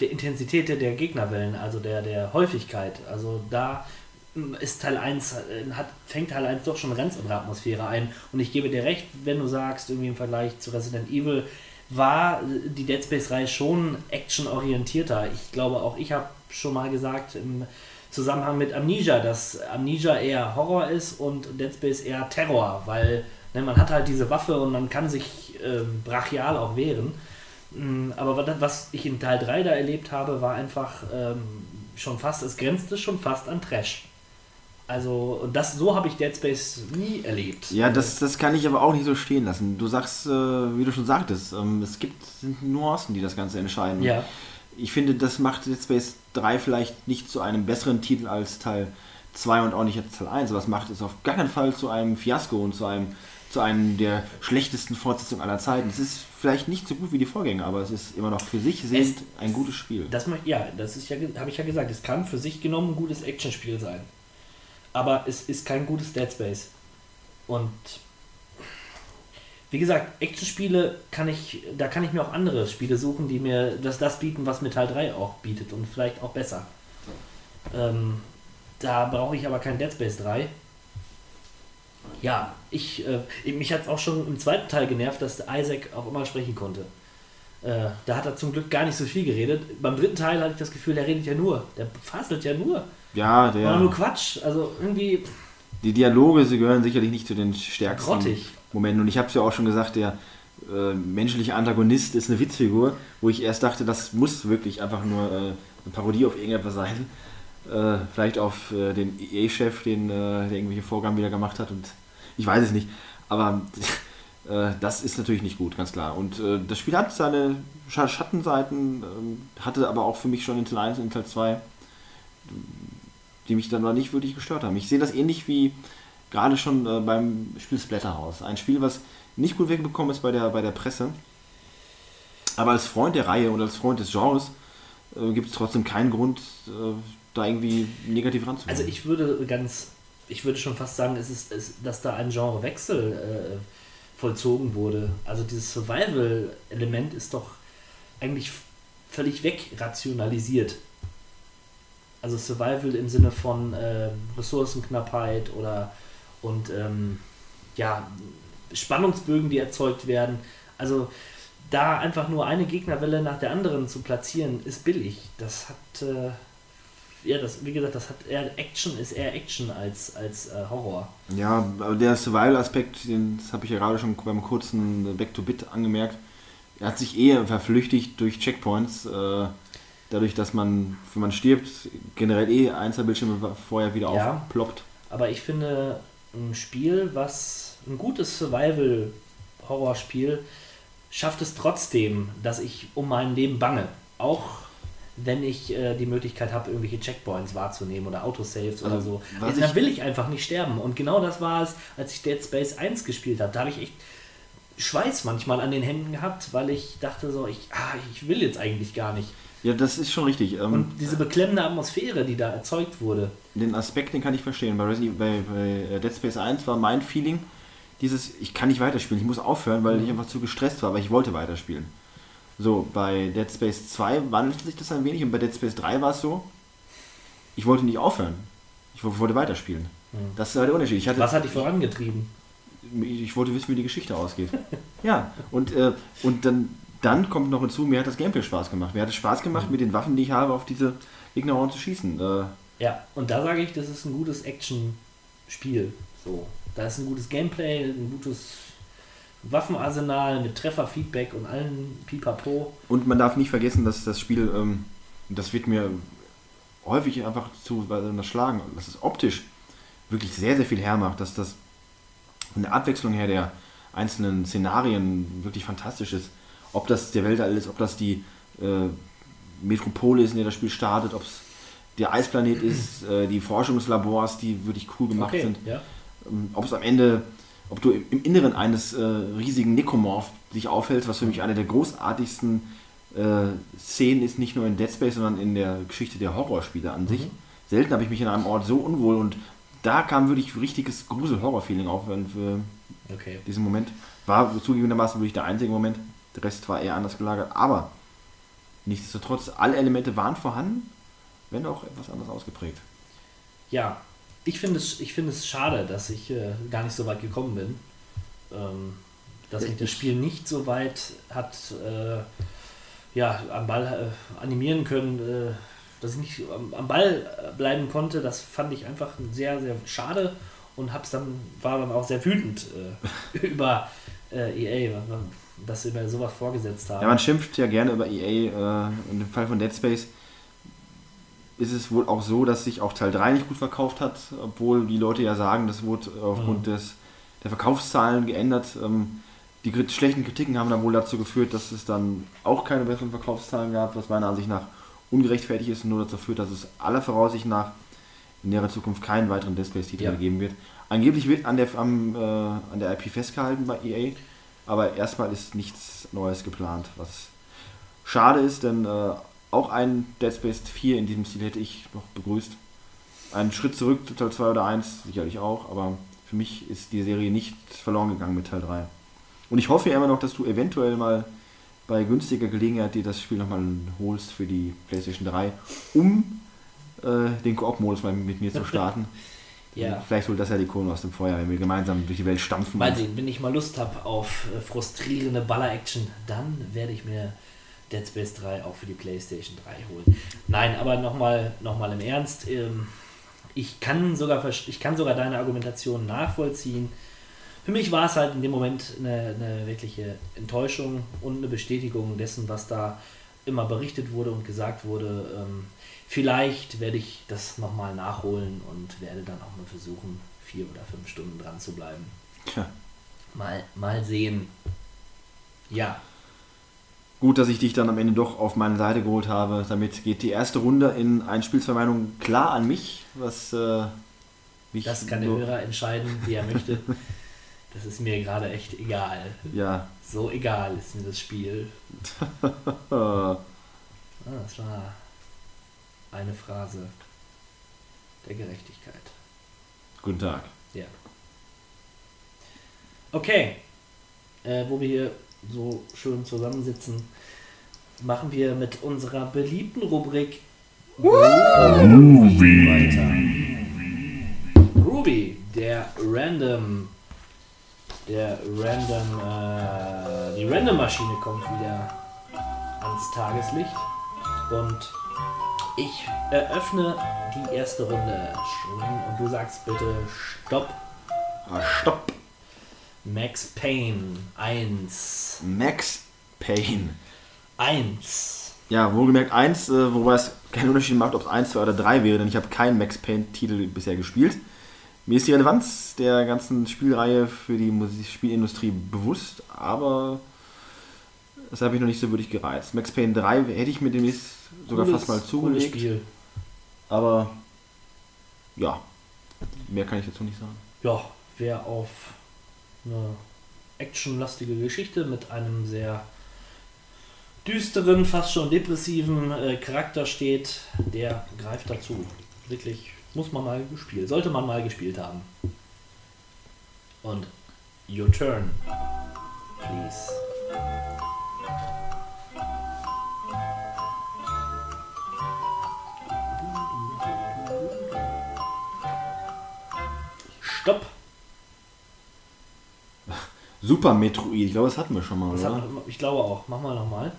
der Intensität der, Gegnerwellen, also der, der Häufigkeit. Also da ist Teil 1, äh, hat, fängt Teil 1 doch schon eine ganz andere Atmosphäre ein. Und ich gebe dir recht, wenn du sagst, irgendwie im Vergleich zu Resident Evil war äh, die Dead Space-Reihe schon actionorientierter. Ich glaube, auch ich habe schon mal gesagt, im Zusammenhang mit Amnesia, dass Amnesia eher Horror ist und Dead Space eher Terror, weil ne, man hat halt diese Waffe und man kann sich ähm, brachial auch wehren. Mm, Aber was ich in Teil 3 da erlebt habe, war einfach ähm, schon fast, es grenzte schon fast an Trash. Also, und das, so habe ich Dead Space nie erlebt. Ja, das, das kann ich aber auch nicht so stehen lassen. Du sagst, äh, wie du schon sagtest, ähm, es gibt sind Nuancen, die das Ganze entscheiden. Ja. Ich finde, das macht Dead Space 3 vielleicht nicht zu einem besseren Titel als Teil 2 und auch nicht als Teil 1, aber es macht es auf gar keinen Fall zu einem Fiasko und zu einem, zu einem der schlechtesten Fortsetzungen aller Zeiten. Es ist vielleicht nicht so gut wie die Vorgänger, aber es ist immer noch für sich sehend ein gutes Spiel. Das ja, das ist ja, habe ich ja gesagt, es kann für sich genommen ein gutes Actionspiel sein. Aber es ist kein gutes Dead Space. Und wie gesagt, Actionspiele kann ich, da kann ich mir auch andere Spiele suchen, die mir das, das bieten, was Teil 3 auch bietet und vielleicht auch besser. Ähm, da brauche ich aber kein Dead Space 3. Ja, ich, äh, mich hat es auch schon im zweiten Teil genervt, dass Isaac auch immer sprechen konnte. Äh, da hat er zum Glück gar nicht so viel geredet. Beim dritten Teil hatte ich das Gefühl, der redet ja nur. Der faselt ja nur. Ja, War der, nur Quatsch. Also irgendwie die Dialoge, sie gehören sicherlich nicht zu den stärksten grottig. Momenten. Und ich habe es ja auch schon gesagt, der äh, menschliche Antagonist ist eine Witzfigur, wo ich erst dachte, das muss wirklich einfach nur äh, eine Parodie auf irgendetwas sein. Äh, vielleicht auf äh, den EA-Chef, den, äh, der irgendwelche Vorgaben wieder gemacht hat und Ich weiß es nicht. Aber das ist natürlich nicht gut, ganz klar. Und äh, das Spiel hat seine Sch- Schattenseiten, ähm, hatte aber auch für mich schon in Teil 1 und in Teil 2, die mich dann noch nicht wirklich gestört haben. Ich sehe das ähnlich wie gerade schon äh, beim Spiel Splatterhouse. Ein Spiel, was nicht gut wegbekommen ist bei der, bei der Presse. Aber als Freund der Reihe und als Freund des Genres äh, gibt es trotzdem keinen Grund, äh, da irgendwie negativ ranzugehen. Also ich würde ganz, ich würde schon fast sagen, es ist, es, dass da ein Genrewechsel äh, vollzogen wurde. Also dieses Survival-Element ist doch eigentlich völlig wegrationalisiert. Also Survival im Sinne von äh, Ressourcenknappheit oder und ähm, ja, Spannungsbögen, die erzeugt werden. Also da einfach nur eine Gegnerwelle nach der anderen zu platzieren, ist billig. Das hat, äh, ja, das, wie gesagt, das hat eher Action, ist eher Action als, als äh, Horror. Ja, aber der Survival-Aspekt, den- das habe ich ja gerade schon beim kurzen Back-to-Bit angemerkt, er hat sich eher verflüchtigt durch Checkpoints, äh, dadurch, dass man, wenn man stirbt, generell eh Einzelbildschirme vorher wieder Ja. aufploppt. Aber ich finde, ein Spiel, was ein gutes Survival-Horrorspiel, schafft es trotzdem, dass ich um mein Leben bange. Auch wenn ich äh, die Möglichkeit habe, irgendwelche Checkpoints wahrzunehmen oder Autosaves oder Also, so. was Also, dann will ich einfach nicht sterben. Und genau das war es, als ich Dead Space 1 gespielt habe. Da habe ich echt Schweiß manchmal an den Händen gehabt, weil ich dachte so, ich, ah, ich will jetzt eigentlich gar nicht. Ja, das ist schon richtig. Ähm, Und diese beklemmende Atmosphäre, die da erzeugt wurde, den Aspekt, den kann ich verstehen. Bei, Resident, bei, bei äh, Dead Space 1 war mein Feeling, dieses, ich kann nicht weiterspielen, ich muss aufhören, weil ich einfach zu gestresst war, aber ich wollte weiterspielen. So, bei Dead Space 2 wandelte sich das ein wenig und bei Dead Space 3 war es so, ich wollte nicht aufhören. Ich wo- wollte weiterspielen. Das war der Unterschied. Ich, hatte, was hat dich vorangetrieben? ich wollte wissen, wie die Geschichte ausgeht. ja, und, äh, und dann, dann kommt noch hinzu, mir hat das Gameplay Spaß gemacht. Mir hat es Spaß gemacht, mit den Waffen, die ich habe, auf diese Ignoranten zu schießen. Äh, Ja, und da sage ich, das ist ein gutes Action-Spiel. So, da ist ein gutes Gameplay, ein gutes Waffenarsenal mit Trefferfeedback und allen Pipapo. Und man darf nicht vergessen, dass das Spiel, ähm, das wird mir häufig einfach zu unterschlagen, dass es optisch wirklich sehr, sehr viel hermacht, dass das von der Abwechslung her der einzelnen Szenarien wirklich fantastisch ist. Ob das der Weltall ist, ob das die äh, Metropole ist, in der das Spiel startet, ob es der Eisplanet ist, äh, die Forschungslabors, die wirklich cool gemacht Okay, sind ja. ähm, ob es am Ende, ob du im, Inneren eines äh, riesigen Necromorph dich aufhältst, was für mich eine der großartigsten äh, Szenen ist, nicht nur in Dead Space, sondern in der Geschichte der Horrorspiele an sich. Selten habe ich mich in einem Ort so unwohl und da kam wirklich richtiges Grusel-Horror-Feeling auf und für Okay. diesen Moment. War zugegebenermaßen wirklich der einzige Moment, der Rest war eher anders gelagert, aber nichtsdestotrotz, alle Elemente waren vorhanden, wenn auch etwas anders ausgeprägt. Ja, ich finde es, ich finde es schade, dass ich äh, gar nicht so weit gekommen bin. Ähm, dass mich das Spiel nicht so weit hat äh, ja, am Ball äh, animieren können, äh, dass ich nicht am, am Ball äh, bleiben konnte. Das fand ich einfach sehr, sehr schade und hab's dann, war dann auch sehr wütend äh, über EA, dass sie mir sowas vorgesetzt haben. Ja, man schimpft ja gerne über EA. Äh, dem Fall von Dead Space ist es wohl auch so, dass sich auch Teil 3 nicht gut verkauft hat, obwohl die Leute ja sagen, das wurde aufgrund des, der Verkaufszahlen geändert. Ähm, die schlechten Kritiken haben dann wohl dazu geführt, dass es dann auch keine besseren Verkaufszahlen gab, was meiner Ansicht nach ungerechtfertigt ist und nur dazu führt, dass es aller Voraussicht nach in näherer Zukunft keinen weiteren Dead Space-Titel Ja. geben wird. Angeblich wird an der, am, äh, an der IP festgehalten bei EA, aber erstmal ist nichts Neues geplant, was schade ist, denn äh, auch ein Dead Space 4 in diesem Stil hätte ich noch begrüßt. Einen Schritt zurück zu Teil 2 oder 1 sicherlich auch, aber für mich ist die Serie nicht verloren gegangen mit Teil 3. Und ich hoffe ja immer noch, dass du eventuell mal bei günstiger Gelegenheit dir das Spiel nochmal holst für die PlayStation 3, um äh, den Koop-Modus mal mit mir zu starten. Ja. Vielleicht holt das ja die Kohlen aus dem Feuer, wenn wir gemeinsam durch die Welt stampfen. Mal sehen, wenn ich mal Lust habe auf äh, frustrierende Baller-Action, dann werde ich mir Dead Space 3 auch für die PlayStation 3 holen. Nein, aber nochmal noch mal im Ernst, ähm, ich, kann sogar, ich kann sogar deine Argumentation nachvollziehen. Für mich war es halt in dem Moment eine, eine wirkliche Enttäuschung und eine Bestätigung dessen, was da immer berichtet wurde und gesagt wurde. Ähm, vielleicht werde ich das nochmal nachholen und werde dann auch mal versuchen, vier oder fünf Stunden dran zu bleiben. Tja. Mal, mal sehen. Ja, Gut, dass ich dich dann am Ende doch auf meine Seite geholt habe. Damit geht die erste Runde in ein Spiel zwei Meinungen klar an mich, was äh, mich das kann der so- Hörer entscheiden, wie er möchte. Das ist mir gerade echt egal. Ja, So egal ist mir das Spiel. Ah, das war eine Phrase der Gerechtigkeit. guten Tag. Ja. Okay. Äh, wo wir hier so schön zusammensitzen, machen wir mit unserer beliebten Rubrik Groovy weiter. Groovy, der Random, der Random, äh, die Random-Maschine kommt wieder ans Tageslicht und ich eröffne die erste Runde und du sagst bitte Stopp. Ah, stopp! Max Payne 1. Max Payne. 1. Ja, wohlgemerkt 1, äh, wobei es keinen Unterschied macht, ob es 1, 2 oder 3 wäre, denn ich habe keinen Max Payne-Titel bisher gespielt. Mir ist die Relevanz der ganzen Spielreihe für die Musik Spielindustrie bewusst, aber das habe ich noch nicht so wirklich gereizt. Max Payne 3 hätte ich mir demnächst sogar Cooles- fast mal zugelegt, Spiel. aber ja, mehr kann ich dazu nicht sagen. Ja, wer auf eine actionlastige Geschichte mit einem sehr düsteren, fast schon depressiven äh, Charakter steht, der greift dazu. Wirklich, muss man mal gespielt, sollte man mal gespielt haben. Und your turn, please. Stopp! Super Metroid, ich glaube, das hatten wir schon mal, Das oder? hat, ich glaube auch. Mach mal nochmal.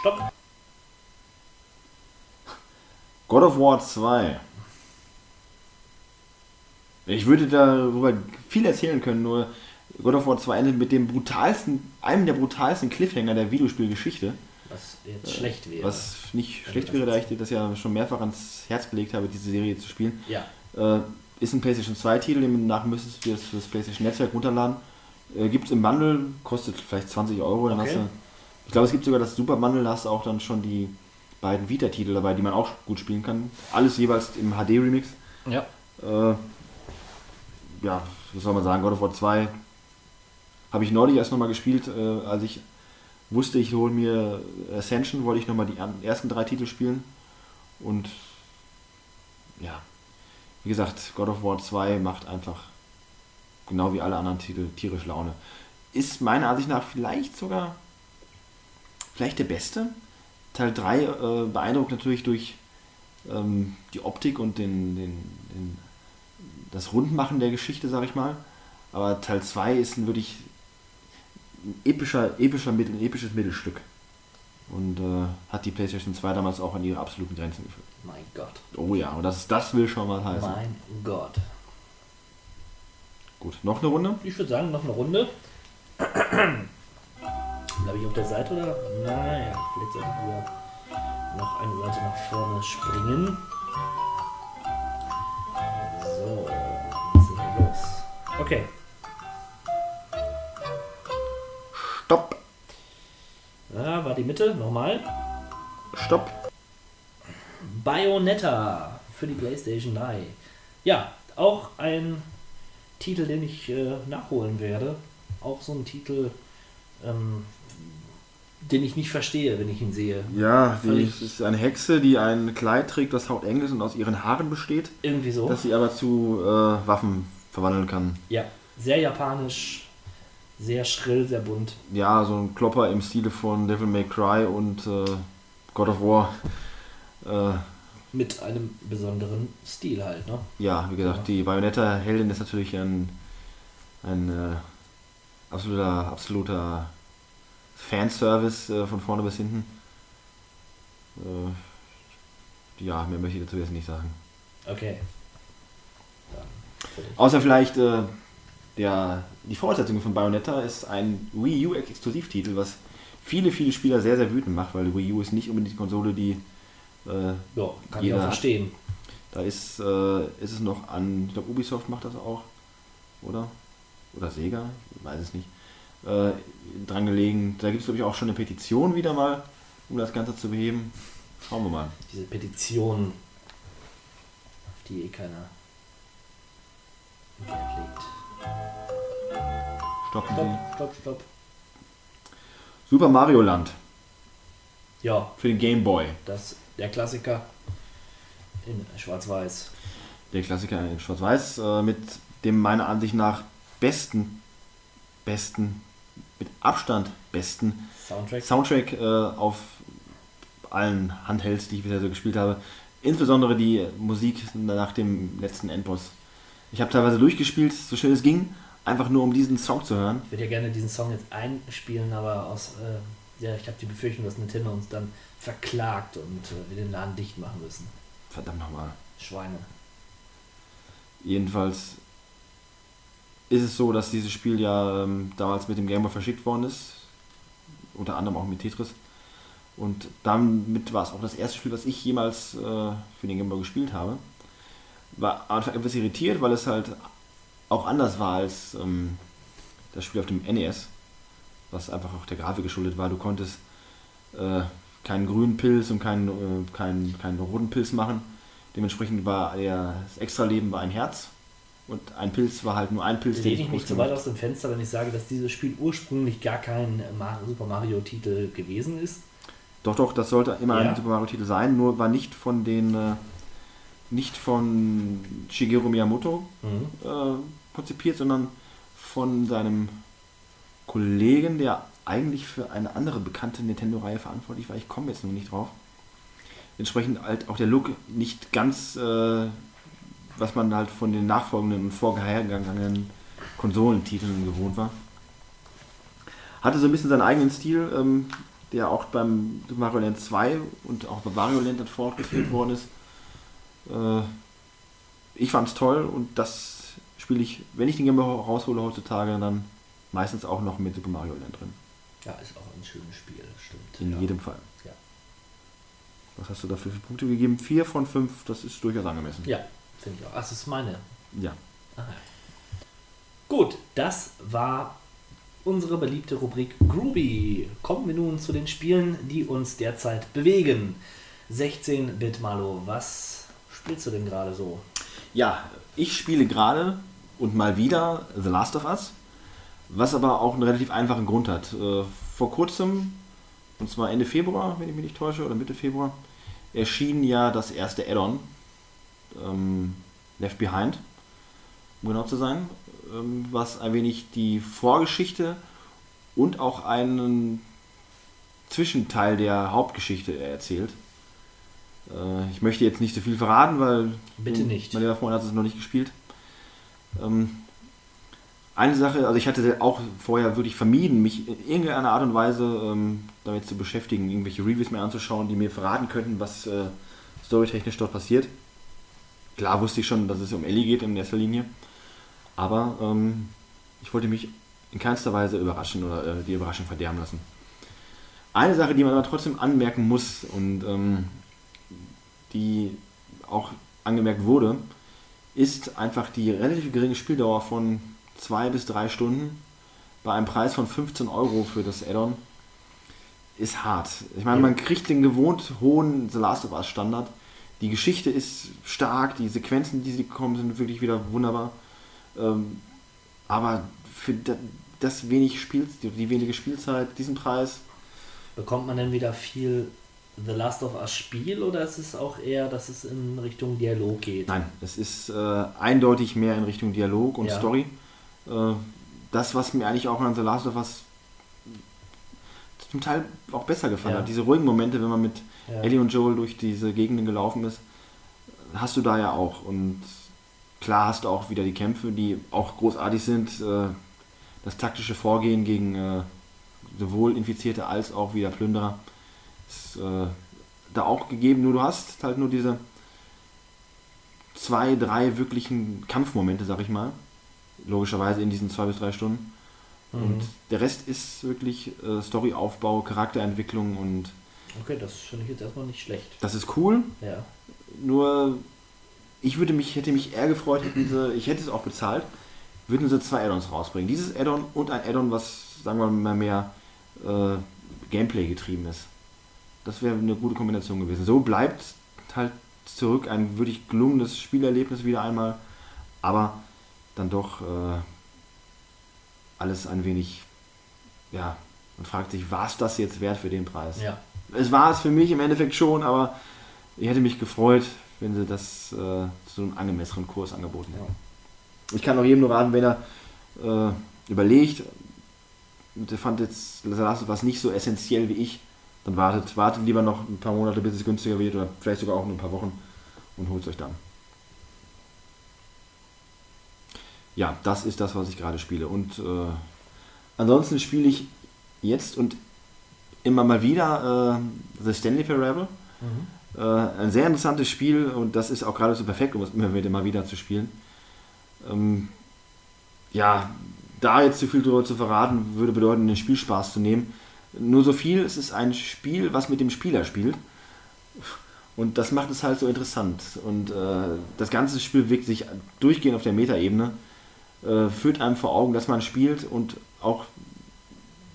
Stopp. God of War 2. Ich würde darüber viel erzählen können, nur God of War 2 endet mit dem brutalsten, einem der brutalsten Cliffhanger der Videospielgeschichte. Was jetzt schlecht wäre. Was nicht Wenn schlecht wäre, da ich dir das ja schon mehrfach ans Herz gelegt habe, diese Serie zu spielen. Ja. Äh, ist ein PlayStation 2 Titel, demnach müsstest du das für das PlayStation Netzwerk runterladen. Äh, gibt es im Bundle, kostet vielleicht 20 Euro. Dann Okay. hast du, ich glaube, es gibt sogar das Super Bundle, da hast du auch dann schon die beiden Vita-Titel dabei, die man auch gut spielen kann. Alles jeweils im HD-Remix. Ja. Äh, ja, was soll man sagen, God of War 2 habe ich neulich erst nochmal gespielt, äh, als ich wusste, ich hole mir Ascension, wollte ich nochmal die ersten drei Titel spielen. Und ja, wie gesagt, God of War 2 macht einfach genau wie alle anderen Titel tierisch Laune. Ist meiner Ansicht nach vielleicht sogar vielleicht der beste. Teil 3 äh, beeindruckt natürlich durch ähm, die Optik und den, den, den, das Rundmachen der Geschichte, sag ich mal. Aber Teil 2 ist ein wirklich ein epischer, epischer Mittel, episches Mittelstück. Und äh, hat die PlayStation 2 damals auch an ihre absoluten Grenzen geführt. Mein Gott. Oh ja, und das, das will schon mal heißen. Mein Gott. Gut, noch eine Runde? Ich würde sagen, noch eine Runde. Bleibe ich auf der Seite oder? Naja, vielleicht sollte ich wieder noch eine Seite nach vorne springen. So, was ist denn los? Okay, Stopp! da war die Mitte, nochmal. Stopp! Bayonetta für die PlayStation 3. Ja, auch ein Titel, den ich äh, nachholen werde. Auch so ein Titel, ähm, den ich nicht verstehe, wenn ich ihn sehe. Ja, die, Völlig- es ist eine Hexe, die ein Kleid trägt, das hauteng ist und aus ihren Haaren besteht, Irgendwie so. das sie aber zu äh, Waffen verwandeln kann. Ja, sehr japanisch, sehr schrill, sehr bunt. Ja, so ein Klopper im Stile von Devil May Cry und äh, God of War. Äh, Mit einem besonderen Stil halt, ne? ja, wie gesagt, Ja. die Bayonetta-Heldin ist natürlich ein, ein äh, absoluter, absoluter Fanservice äh, von vorne bis hinten. Äh, ja, mehr möchte ich dazu jetzt nicht sagen. Okay. Dich. Außer vielleicht äh, der, die Fortsetzung von Bayonetta ist ein Wii U Exklusivtitel, was viele, viele Spieler sehr, sehr wütend macht, weil Wii U ist nicht unbedingt die Konsole, die äh, Ja, kann ich Jeder auch hat- verstehen. Da ist, äh, ist es noch an, ich glaube Ubisoft macht das auch, oder? Oder Sega, ich weiß es nicht. Äh, dran gelegen. Da gibt es glaube ich auch schon eine Petition wieder mal, um das Ganze zu beheben. Schauen wir mal. Diese Petition, auf die eh keiner legt. Stoppen Stopp, Sie. stopp, stopp. Super Mario Land Ja, für den Game Boy. das der Klassiker in Schwarz-Weiß. Der Klassiker in Schwarz-Weiß äh, mit dem meiner Ansicht nach besten, besten, mit Abstand besten Soundtrack. Soundtrack äh, auf allen Handhelds, die ich bisher so gespielt habe. Insbesondere die Musik nach dem letzten Endboss. Ich habe teilweise durchgespielt, so schnell es ging, einfach nur um diesen Song zu hören. Ich würde ja gerne diesen Song jetzt einspielen, aber aus, äh, ja, ich habe die Befürchtung, dass Nintendo uns dann verklagt und äh, wir den Laden dicht machen müssen. Verdammt nochmal. Schweine. Jedenfalls ist es so, dass dieses Spiel ja ähm, damals mit dem Game Boy verschickt worden ist. Unter anderem auch mit Tetris. Und damit war es auch das erste Spiel, was ich jemals äh, für den Game Boy gespielt habe. War am Anfang etwas irritiert, weil es halt auch anders war als ähm, das Spiel auf dem NES. Was einfach auch der Grafik geschuldet war. Du konntest äh, keinen grünen Pilz und keinen, äh, keinen, keinen roten Pilz machen. Dementsprechend war der, das Extra-Leben war ein Herz. Und ein Pilz war halt nur ein Pilz, Lehne ich ich mich zu weit aus dem Fenster, wenn ich sage, dass dieses Spiel ursprünglich gar kein Super Mario-Titel gewesen ist. Doch, doch, das sollte immer Ja. ein Super Mario-Titel sein, nur war nicht von den, äh, nicht von Shigeru Miyamoto Mhm. äh, konzipiert, sondern von seinem Kollegen, der eigentlich für eine andere bekannte Nintendo-Reihe verantwortlich war. Ich komme jetzt nur nicht drauf. Entsprechend halt auch der Look nicht ganz, äh, was man halt von den nachfolgenden und vorhergegangenen Konsolentiteln gewohnt war. Hatte so ein bisschen seinen eigenen Stil, ähm, der auch beim Super Mario Land 2 und auch bei Wario Land fortgeführt worden ist. Äh, ich es toll und das spiele ich, wenn ich den Game raushole heutzutage, dann meistens auch noch mit Super Mario Land drin. Ja, ist auch ein schönes Spiel, stimmt. In ja. jedem Fall. Ja. Was hast du dafür für Punkte gegeben? Vier von fünf, das ist durchaus angemessen. Ja, finde ich auch. Ach, Das ist meine. Ja. Gut, das war unsere beliebte Rubrik Groovy. Kommen wir nun zu den Spielen, die uns derzeit bewegen. 16-Bit Malo, was spielst du denn gerade so? Ja, ich spiele gerade und mal wieder The Last of Us, was aber auch einen relativ einfachen Grund hat. Äh, Vor kurzem, und zwar Ende Februar, wenn ich mich nicht täusche, oder Mitte Februar, erschien ja das erste Add-on, ähm, Left Behind, um genau zu sein, ähm, was ein wenig die Vorgeschichte und auch einen Zwischenteil der Hauptgeschichte erzählt. Äh, ich möchte jetzt nicht so viel verraten, weil Bitte nicht. mein lieber Freund hat es noch nicht gespielt. Ähm, eine Sache, also ich hatte auch vorher wirklich vermieden, mich in irgendeiner Art und Weise ähm, damit zu beschäftigen, irgendwelche Reviews mehr anzuschauen, die mir verraten könnten, was äh, storytechnisch dort passiert. Klar wusste ich schon, dass es um Ellie geht in erster Linie, aber ähm, ich wollte mich in keinster Weise überraschen oder äh, die Überraschung verderben lassen. Eine Sache, die man aber trotzdem anmerken muss und ähm, die auch angemerkt wurde, ist einfach die relativ geringe Spieldauer von zwei bis drei Stunden bei einem Preis von 15 Euro für das Add-on ist hart. Ich meine, man kriegt den gewohnt hohen The Last of Us Standard. Die Geschichte ist stark, die Sequenzen, die sie kommen, sind wirklich wieder wunderbar. Ähm, aber für da- das wenig Spiel, die wenige Spielzeit, diesen Preis, Bekommt man denn wieder viel The Last of Us Spiel oder ist es auch eher, dass es in Richtung Dialog geht? Nein, es ist äh, eindeutig mehr in Richtung Dialog und Ja. Story. Äh, das, was mir eigentlich auch an The Last of Us zum Teil auch besser gefallen Ja. hat. Diese ruhigen Momente, wenn man mit Ja. Ellie und Joel durch diese Gegenden gelaufen ist, hast du da ja auch. Und klar hast du auch wieder die Kämpfe, die auch großartig sind. Äh, das taktische Vorgehen gegen äh, sowohl Infizierte als auch wieder Plünderer ist äh, da auch gegeben. Nur du hast halt nur diese zwei, drei wirklichen Kampfmomente, sag ich mal. Logischerweise in diesen zwei bis drei Stunden. Mhm. Und der Rest ist wirklich äh, Storyaufbau, Charakterentwicklung und Okay, das finde ich jetzt erstmal nicht schlecht. das ist cool. Ja. Nur ich würde mich, hätte mich eher gefreut, hätten sie, ich hätte es auch bezahlt, würden sie zwei Add-ons rausbringen. Dieses Add-on und ein Add-on, was, sagen wir mal, mehr äh, Gameplay getrieben ist. Das wäre eine gute Kombination gewesen. So bleibt halt zurück ein wirklich gelungenes Spielerlebnis wieder einmal, aber dann doch äh, alles ein wenig, ja, man fragt sich, war es das jetzt wert für den Preis? Ja. Es war es für mich im Endeffekt schon, aber ich hätte mich gefreut, wenn sie das äh, zu einem angemessenen Kurs angeboten hätten. Ich kann auch jedem nur raten, wenn er äh, überlegt, und der fand jetzt Last Us nicht so essentiell wie ich, dann wartet, wartet lieber noch ein paar Monate, bis es günstiger wird oder vielleicht sogar auch nur ein paar Wochen und holt es euch dann. Ja, das ist das, was ich gerade spiele. Und äh, ansonsten spiele ich jetzt und immer mal wieder äh, The Stanley Parable. Äh, ein sehr interessantes Spiel und das ist auch gerade so perfekt, um es immer wieder mal wieder zu spielen. Ähm, ja, da jetzt zu viel drüber zu verraten, würde bedeuten, den Spielspaß zu nehmen. Nur so viel, es ist ein Spiel, was mit dem Spieler spielt. Und das macht es halt so interessant. Und äh, das ganze Spiel wirkt sich durchgehend auf der Metaebene, äh, führt einem vor Augen, dass man spielt und auch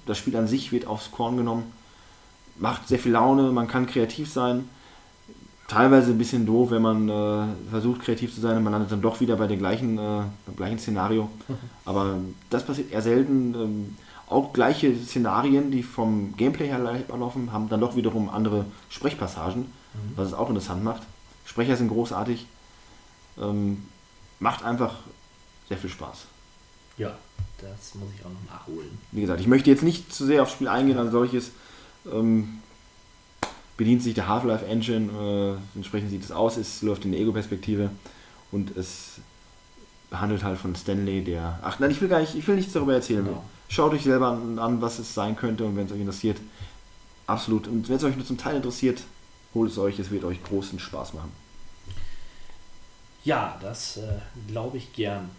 das Spiel an sich wird aufs Korn genommen. Macht sehr viel Laune, man kann kreativ sein. Teilweise ein bisschen doof, wenn man äh, versucht kreativ zu sein und man landet dann doch wieder bei dem gleichen, äh, beim gleichen Szenario. Aber das passiert eher selten. Ähm, auch gleiche Szenarien, die vom Gameplay her laufen, haben dann doch wiederum andere Sprechpassagen, was es auch interessant macht. Sprecher sind großartig. Ähm, macht einfach sehr viel Spaß. Ja, das muss ich auch noch nachholen. Wie gesagt, ich möchte jetzt nicht zu sehr aufs Spiel eingehen als solches. Ähm, bedient sich der Half-Life Engine, äh, entsprechend sieht es aus, es läuft in der Ego-Perspektive und es handelt halt von Stanley, der. Ach nein, ich will gar nicht, ich will nichts darüber erzählen. Genau. Schaut euch selber an, an, was es sein könnte und wenn es euch interessiert, absolut. Und wenn es euch nur zum Teil interessiert, holt es euch, es wird euch großen Spaß machen. Ja, das äh, glaube ich gern.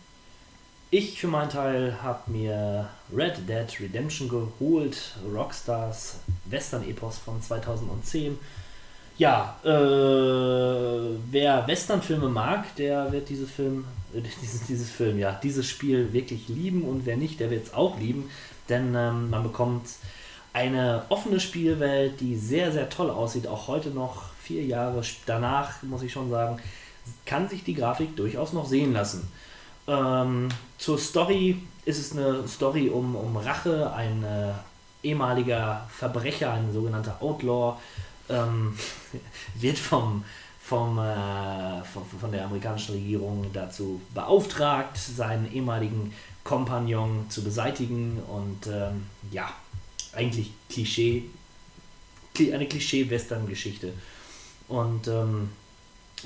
Ich für meinen Teil habe mir Red Dead Redemption geholt, Rockstars Western-Epos von 2010. Ja, äh, wer Western-Filme mag, der wird diese Film, äh, dieses, dieses Film, ja, dieses Spiel wirklich lieben und wer nicht, der wird es auch lieben, denn ähm, man bekommt eine offene Spielwelt, die sehr, sehr toll aussieht, auch heute noch, vier Jahre danach, muss ich schon sagen, kann sich die Grafik durchaus noch sehen lassen. Ähm, zur Story ist es eine Story um, um Rache. Ein äh, ehemaliger Verbrecher, ein sogenannter Outlaw, ähm, wird vom, vom, äh, von, von der amerikanischen Regierung dazu beauftragt, seinen ehemaligen Kompagnon zu beseitigen. Und ähm, ja, eigentlich Klischee, kli- eine Klischee-Western-Geschichte. Und ähm,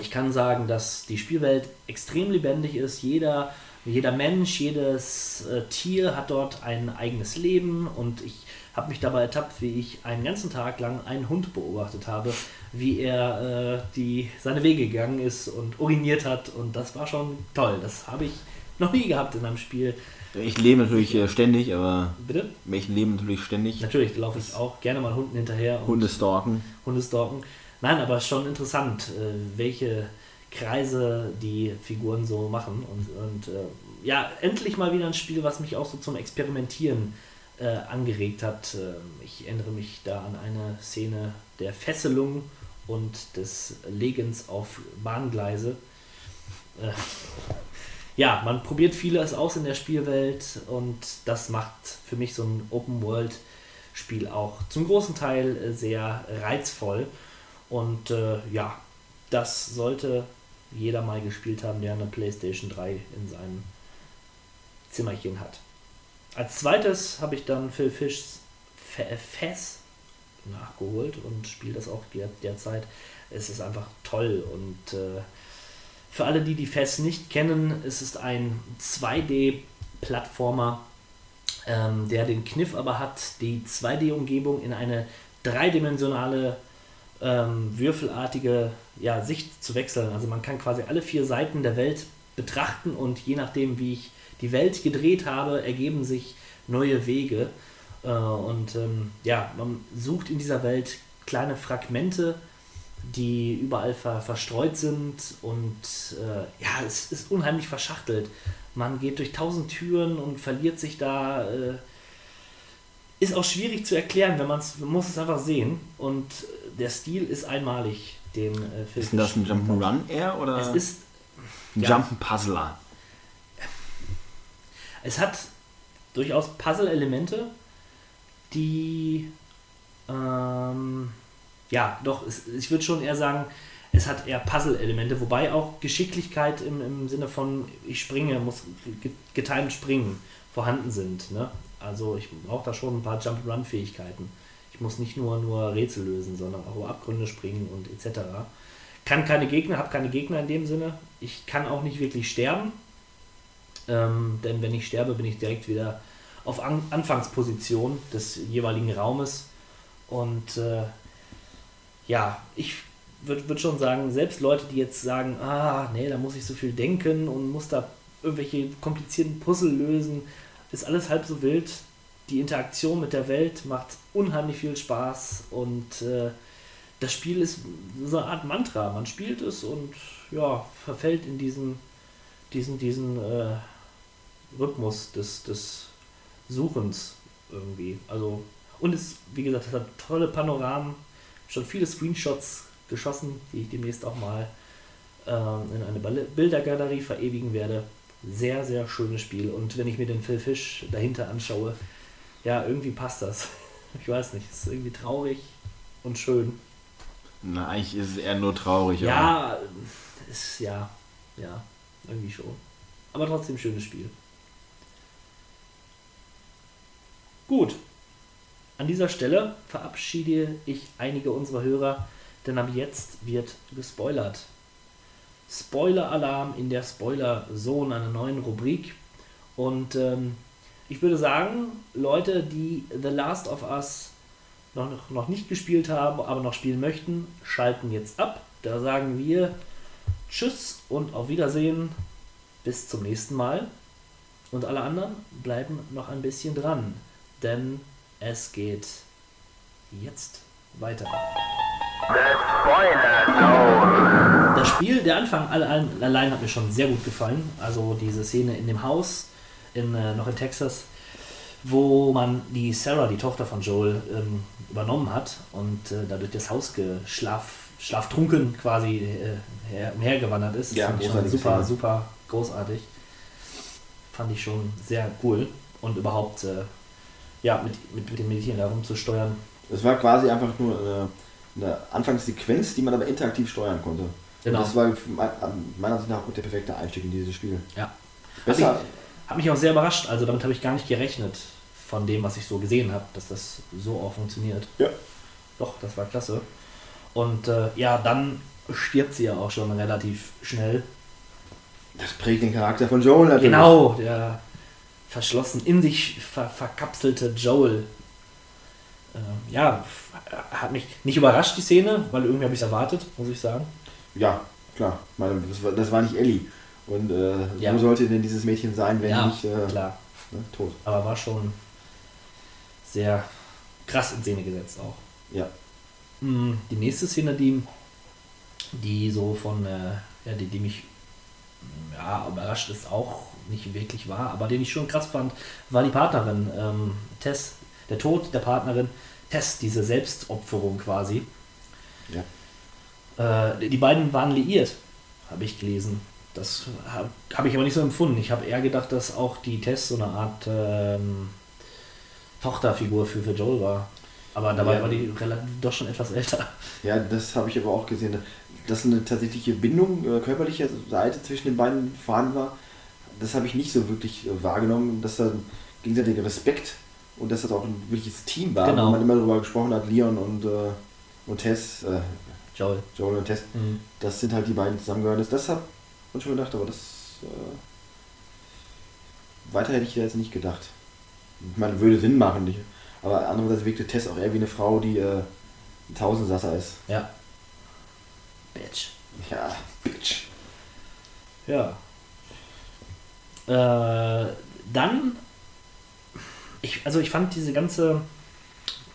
ich kann sagen, dass die Spielwelt extrem lebendig ist. Jeder, jeder Mensch, jedes äh, Tier hat dort ein eigenes Leben und ich habe mich dabei ertappt, wie ich einen ganzen Tag lang einen Hund beobachtet habe, wie er äh, die, seine Wege gegangen ist und uriniert hat und das war schon toll. Das habe ich noch nie gehabt in einem Spiel. Ich lebe natürlich äh, ständig, aber Bitte? ich lebe natürlich ständig. Natürlich laufe ich auch gerne mal Hunden hinterher und Hunde stalken. Hundestalken. Nein, aber schon interessant, äh, welche Kreise die Figuren so machen. Und, und äh, ja, endlich mal wieder ein Spiel, was mich auch so zum Experimentieren äh, angeregt hat. Ähm, ich erinnere mich da an eine Szene der Fesselung und des Legens auf Bahngleise. Ja, man probiert vieles aus in der Spielwelt und das macht für mich so ein Open-World-Spiel auch zum großen Teil sehr reizvoll. Und äh, ja, das sollte jeder mal gespielt haben, der eine PlayStation 3 in seinem Zimmerchen hat. Als zweites habe ich dann Phil Fisch's Fe- Fess nachgeholt und spiele das auch der- derzeit. Es ist einfach toll und äh, für alle, die die Fess nicht kennen, es ist ein 2D-Plattformer, ähm, der den Kniff aber hat, die 2D-Umgebung in eine dreidimensionale ähm, würfelartige ja, Sicht zu wechseln. Also man kann quasi alle vier Seiten der Welt betrachten und je nachdem, wie ich die Welt gedreht habe, ergeben sich neue Wege. Äh, und ähm, ja, man sucht in dieser Welt kleine Fragmente die überall ver verstreut sind und äh, ja, es ist unheimlich verschachtelt. Man geht durch tausend Türen und verliert sich da. Äh, ist auch schwierig zu erklären, wenn man es muss es einfach sehen. Und der Stil ist einmalig, den äh, Phil Ist denn das ein Jump'n'Run eher oder Es ist ein ja. Jump'n'Puzzler? Es hat durchaus Puzzle-Elemente, die ähm, ja, doch, es, ich würde schon eher sagen, es hat eher Puzzle-Elemente, wobei auch Geschicklichkeit im, im Sinne von ich springe, muss ge- getimed springen vorhanden sind. Ne? Also ich brauche da schon ein paar Jump-Run-Fähigkeiten. Muss nicht nur, nur Rätsel lösen, sondern auch Abgründe springen und etc. Kann keine Gegner, habe keine Gegner in dem Sinne. Ich kann auch nicht wirklich sterben. Ähm, denn wenn ich sterbe, bin ich direkt wieder auf An Anfangsposition des jeweiligen Raumes. Und äh, ja, ich würde würd schon sagen, selbst Leute, die jetzt sagen, ah, nee, da muss ich so viel denken und muss da irgendwelche komplizierten Puzzle lösen, ist alles halb so wild. Die Interaktion mit der Welt macht unheimlich viel Spaß und äh, das Spiel ist so eine Art Mantra. Man spielt es und ja, verfällt in diesen, diesen, diesen äh, Rhythmus des, des Suchens irgendwie. Also, und es, wie gesagt, es hat tolle Panoramen, schon viele Screenshots geschossen, die ich demnächst auch mal ähm, in eine Bildergalerie verewigen werde. Sehr, sehr schönes Spiel. Und wenn ich mir den Phil Fish dahinter anschaue, ja, irgendwie passt das. Ich weiß nicht, es ist irgendwie traurig und schön. Na, eigentlich ist es eher nur traurig. Ja, ist ja, ja, irgendwie schon. Aber trotzdem schönes Spiel. Gut. An dieser Stelle verabschiede ich einige unserer Hörer, denn ab jetzt wird gespoilert. Spoiler-Alarm in der Spoiler-Zone, einer neuen Rubrik. Und ähm, ich würde sagen, Leute, die The Last of Us noch, noch- nicht gespielt haben, aber noch spielen möchten, schalten jetzt ab. Da sagen wir Tschüss und auf Wiedersehen. Bis zum nächsten Mal. Und alle anderen bleiben noch ein bisschen dran, denn es geht jetzt weiter. Das Spiel, der Anfang allein, allein hat mir schon sehr gut gefallen. Also diese Szene in dem Haus, in, äh, noch in Texas, wo man die Sarah, die Tochter von Joel, ähm, übernommen hat und äh, dadurch das Haus geschlaf, schlaftrunken quasi äh, her, umhergewandert ist. Ja, Fand ich schon super, Szene. super großartig. Fand ich schon sehr cool. Und überhaupt, äh, ja, mit, mit, mit dem Meditieren da rumzusteuern. Es war quasi einfach nur eine, eine Anfangssequenz, die man aber interaktiv steuern konnte. Genau. Und das war me- meiner Ansicht nach auch der perfekte Einstieg in dieses Spiel. Ja. Besser, Hat mich, auch sehr überrascht. Also damit habe ich gar nicht gerechnet von dem, was ich so gesehen habe, dass das so auch funktioniert. Ja. Doch, das war klasse. Und äh, ja, dann stirbt sie ja auch schon relativ schnell. das prägt den Charakter von Joel natürlich. Genau, der verschlossen in sich ver verkapselte Joel. Äh, ja, hat mich nicht überrascht, die Szene, weil irgendwie habe ich es erwartet, muss ich sagen. Ja, klar. Das war nicht Ellie. Und äh, Ja. wo sollte denn dieses Mädchen sein, wenn ja, nicht äh, klar. ne, tot? Aber war schon sehr krass in Szene gesetzt auch. Ja. Mm, Die nächste Szene, die, die so von, äh, ja, die, die mich mm, ja, überrascht ist, auch nicht wirklich war, aber den ich schon krass fand, war die Partnerin, ähm, Tess, der Tod der Partnerin, Tess, diese Selbstopferung quasi. Ja. Äh, die beiden waren liiert, habe ich gelesen. Das habe hab ich aber nicht so empfunden. Ich habe eher gedacht, dass auch die Tess so eine Art ähm, Tochterfigur für, für Joel war. Aber dabei Ja. war die relativ, doch schon etwas älter. Ja, das habe ich aber auch gesehen. Dass eine tatsächliche Bindung äh, körperlicher Seite zwischen den beiden vorhanden war, das habe ich nicht so wirklich äh, wahrgenommen. Dass da gegenseitiger Respekt und dass das auch ein wirkliches Team war, Genau. wo man immer darüber gesprochen hat, Leon und, äh, und Tess, äh, Joel. Joel und Tess, Mhm. das sind halt die beiden zusammengehören. Das, das habe ich schon gedacht, aber das äh, weiter hätte ich jetzt nicht gedacht. Ich meine, würde Sinn machen. Nicht? Aber andererseits wirkte Tess auch eher wie eine Frau, die äh, ein Tausendsasser ist. Ja. Bitch. Ja, Bitch. Ja. Äh, dann, ich, also ich fand diese ganze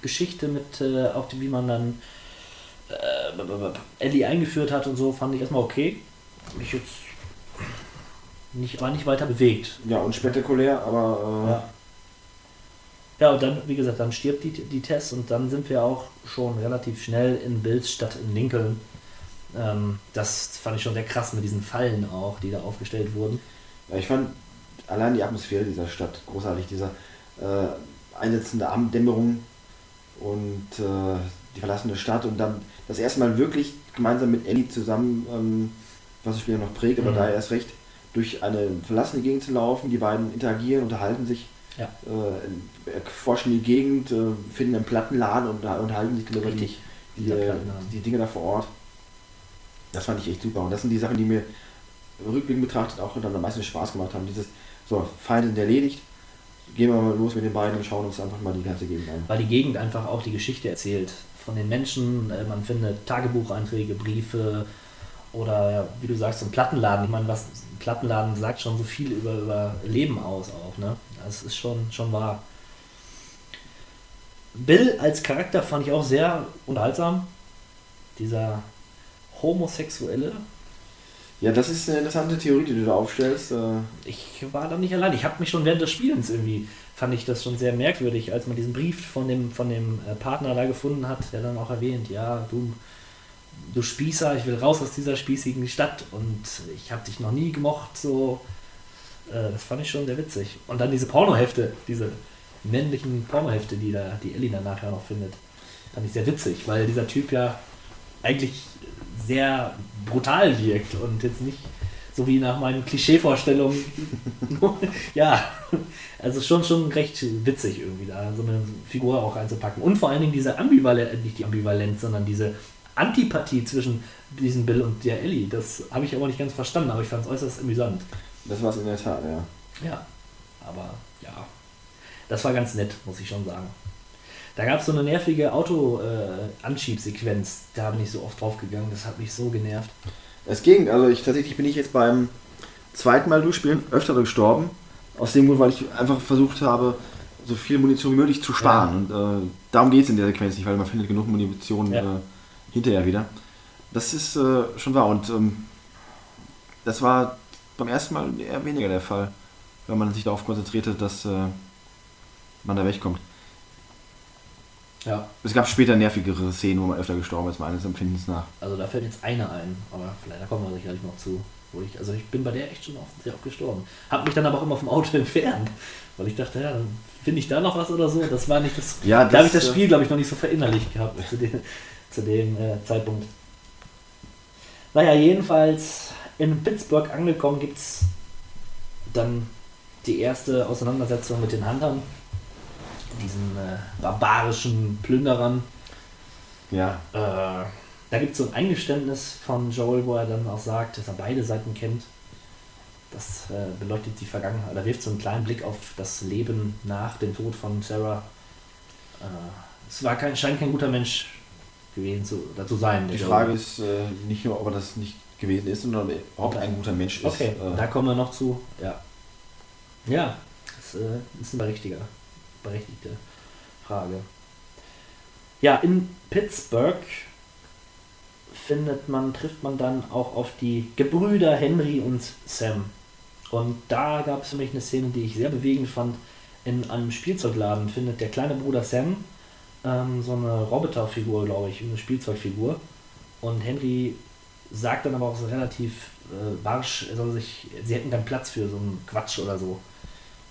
Geschichte mit, äh, auch die, wie man dann äh, äh, Ellie eingeführt hat und so, fand ich erstmal okay. Mich jetzt nicht, war nicht weiter bewegt. Ja, und spektakulär, aber äh, Ja. Ja, und dann, wie gesagt, dann stirbt die, die Tess und dann sind wir auch schon relativ schnell in Bills statt in Lincoln. Ähm, das fand ich schon sehr krass mit diesen Fallen auch, die da aufgestellt wurden. Ja, ich fand allein die Atmosphäre dieser Stadt großartig, dieser äh, einsetzende Abenddämmerung und äh, die verlassene Stadt und dann das erste Mal wirklich gemeinsam mit Ellie zusammen, ähm, was das Spiel noch prägt, aber Mhm. da erst recht, durch eine verlassene Gegend zu laufen, die beiden interagieren, unterhalten sich, Ja. äh, erforschen die Gegend, äh, finden einen Plattenladen und unterhalten sich über die, die, äh, die Dinge da vor Ort. Das fand ich echt super. Und das sind die Sachen, die mir rückblickend betrachtet auch dann am meisten Spaß gemacht haben. Dieses, so, Feinde sind erledigt, gehen wir mal los mit den beiden und schauen uns einfach mal die ganze Gegend an. Weil die Gegend einfach auch die Geschichte erzählt. Von den Menschen, äh, man findet Tagebucheinträge, Briefe oder wie du sagst, so ein Plattenladen. Ich meine, was ein Plattenladen sagt schon so viel über, über Leben aus auch, ne? Das ist schon, schon wahr. Bill als Charakter fand ich auch sehr unterhaltsam. Dieser Homosexuelle. Ja, das ist eine interessante Theorie, die du da aufstellst. Äh, Ich war da nicht allein. Ich habe mich schon während des Spielens irgendwie, fand ich das schon sehr merkwürdig, als man diesen Brief von dem, von dem äh, Partner da gefunden hat, der dann auch erwähnt, ja, du, du Spießer, ich will raus aus dieser spießigen Stadt und ich habe dich noch nie gemocht, so. Äh, das fand ich schon sehr witzig. Und dann diese Pornohefte, diese männlichen Pornohefte, die da, die Ellie dann nachher noch findet, fand ich sehr witzig, weil dieser Typ ja eigentlich sehr brutal wirkt und jetzt nicht so wie nach meinen Klischeevorstellungen. ja, also schon schon recht witzig irgendwie da so eine Figur auch einzupacken und vor allen Dingen diese Ambivalenz, nicht die Ambivalenz, sondern diese Antipathie zwischen diesem Bill und der Ellie. Das habe ich aber nicht ganz verstanden, aber ich fand es äußerst amüsant. das war es in der Tat, ja. Ja, aber ja, das war ganz nett, muss ich schon sagen. Da gab es so eine nervige Auto-Anschiebsequenz, da bin ich so oft drauf gegangen, das hat mich so genervt. Es ging, also ich tatsächlich bin ich jetzt beim zweiten Mal durchspielen öfter gestorben. Aus dem Grund, weil ich einfach versucht habe, so viel Munition wie möglich zu sparen. Und äh, darum geht es in der Sequenz nicht, weil man findet genug Munition Ja. äh, hinterher wieder. Das ist äh, schon wahr. Und ähm, das war beim ersten Mal eher weniger der Fall, weil man sich darauf konzentrierte, dass äh, man da wegkommt. Ja, Es gab später nervigere Szenen, wo man öfter gestorben ist, meines Empfindens nach. also da fällt jetzt eine ein, aber vielleicht da kommen wir sicherlich noch zu. Wo ich, also ich bin bei der echt schon oft, sehr oft gestorben. Hab mich dann aber auch immer vom Auto entfernt, weil ich dachte, ja, dann finde ich da noch was oder so. Das war nicht das. Ja, da habe ich das, das Spiel, glaube ich, noch nicht so verinnerlicht gehabt zu dem, äh, Zeitpunkt. Naja, jedenfalls in Pittsburgh angekommen gibt es dann die erste Auseinandersetzung mit den Huntern, diesen äh, barbarischen Plünderern. Ja, Äh, da gibt es so ein Eingeständnis von Joel, wo er dann auch sagt, dass er beide Seiten kennt. Das äh, beleuchtet die Vergangenheit, oder wirft so einen kleinen Blick auf das Leben nach dem Tod von Sarah. Äh, es war kein, scheint kein guter Mensch gewesen zu, oder zu sein. die Frage ist äh, nicht nur, ob er das nicht gewesen ist, sondern ob er ein guter Mensch ist. Okay, Äh, da kommen wir noch zu. Ja, ja das äh, ist eine berechtigte, berechtigte Frage. Ja, in Pittsburgh findet man, trifft man dann auch auf die Gebrüder Henry und Sam. Und da gab es für mich eine Szene, die ich sehr bewegend fand. In einem Spielzeugladen findet der kleine Bruder Sam ähm, so eine Roboterfigur, glaube ich, eine Spielzeugfigur. Und Henry sagt dann aber auch so relativ äh, barsch, er soll sich, sie hätten keinen Platz für so einen Quatsch oder so.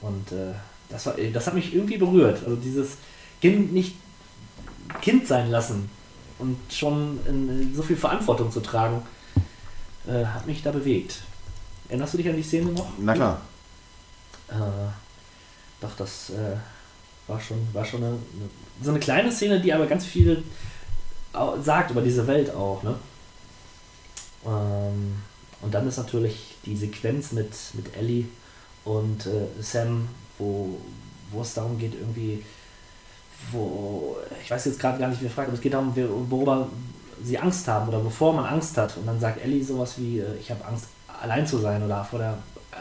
Und äh, das, war, das hat mich irgendwie berührt. Also dieses Kind nicht Kind sein lassen und schon in, so viel Verantwortung zu tragen, äh, hat mich da bewegt. Erinnerst du dich an die Szene noch? Na klar. Äh, doch, das äh, war schon, war schon eine, eine, so eine kleine Szene, die aber ganz viel sagt über diese Welt auch. Ne? Ähm, und dann ist natürlich die Sequenz mit, mit Ellie und äh, Sam, wo, wo es darum geht, irgendwie, wo, ich weiß jetzt gerade gar nicht, wie fragt, aber es geht darum, worüber sie Angst haben oder wovor man Angst hat. Und dann sagt Ellie sowas wie, äh, ich habe Angst, allein zu sein oder vor der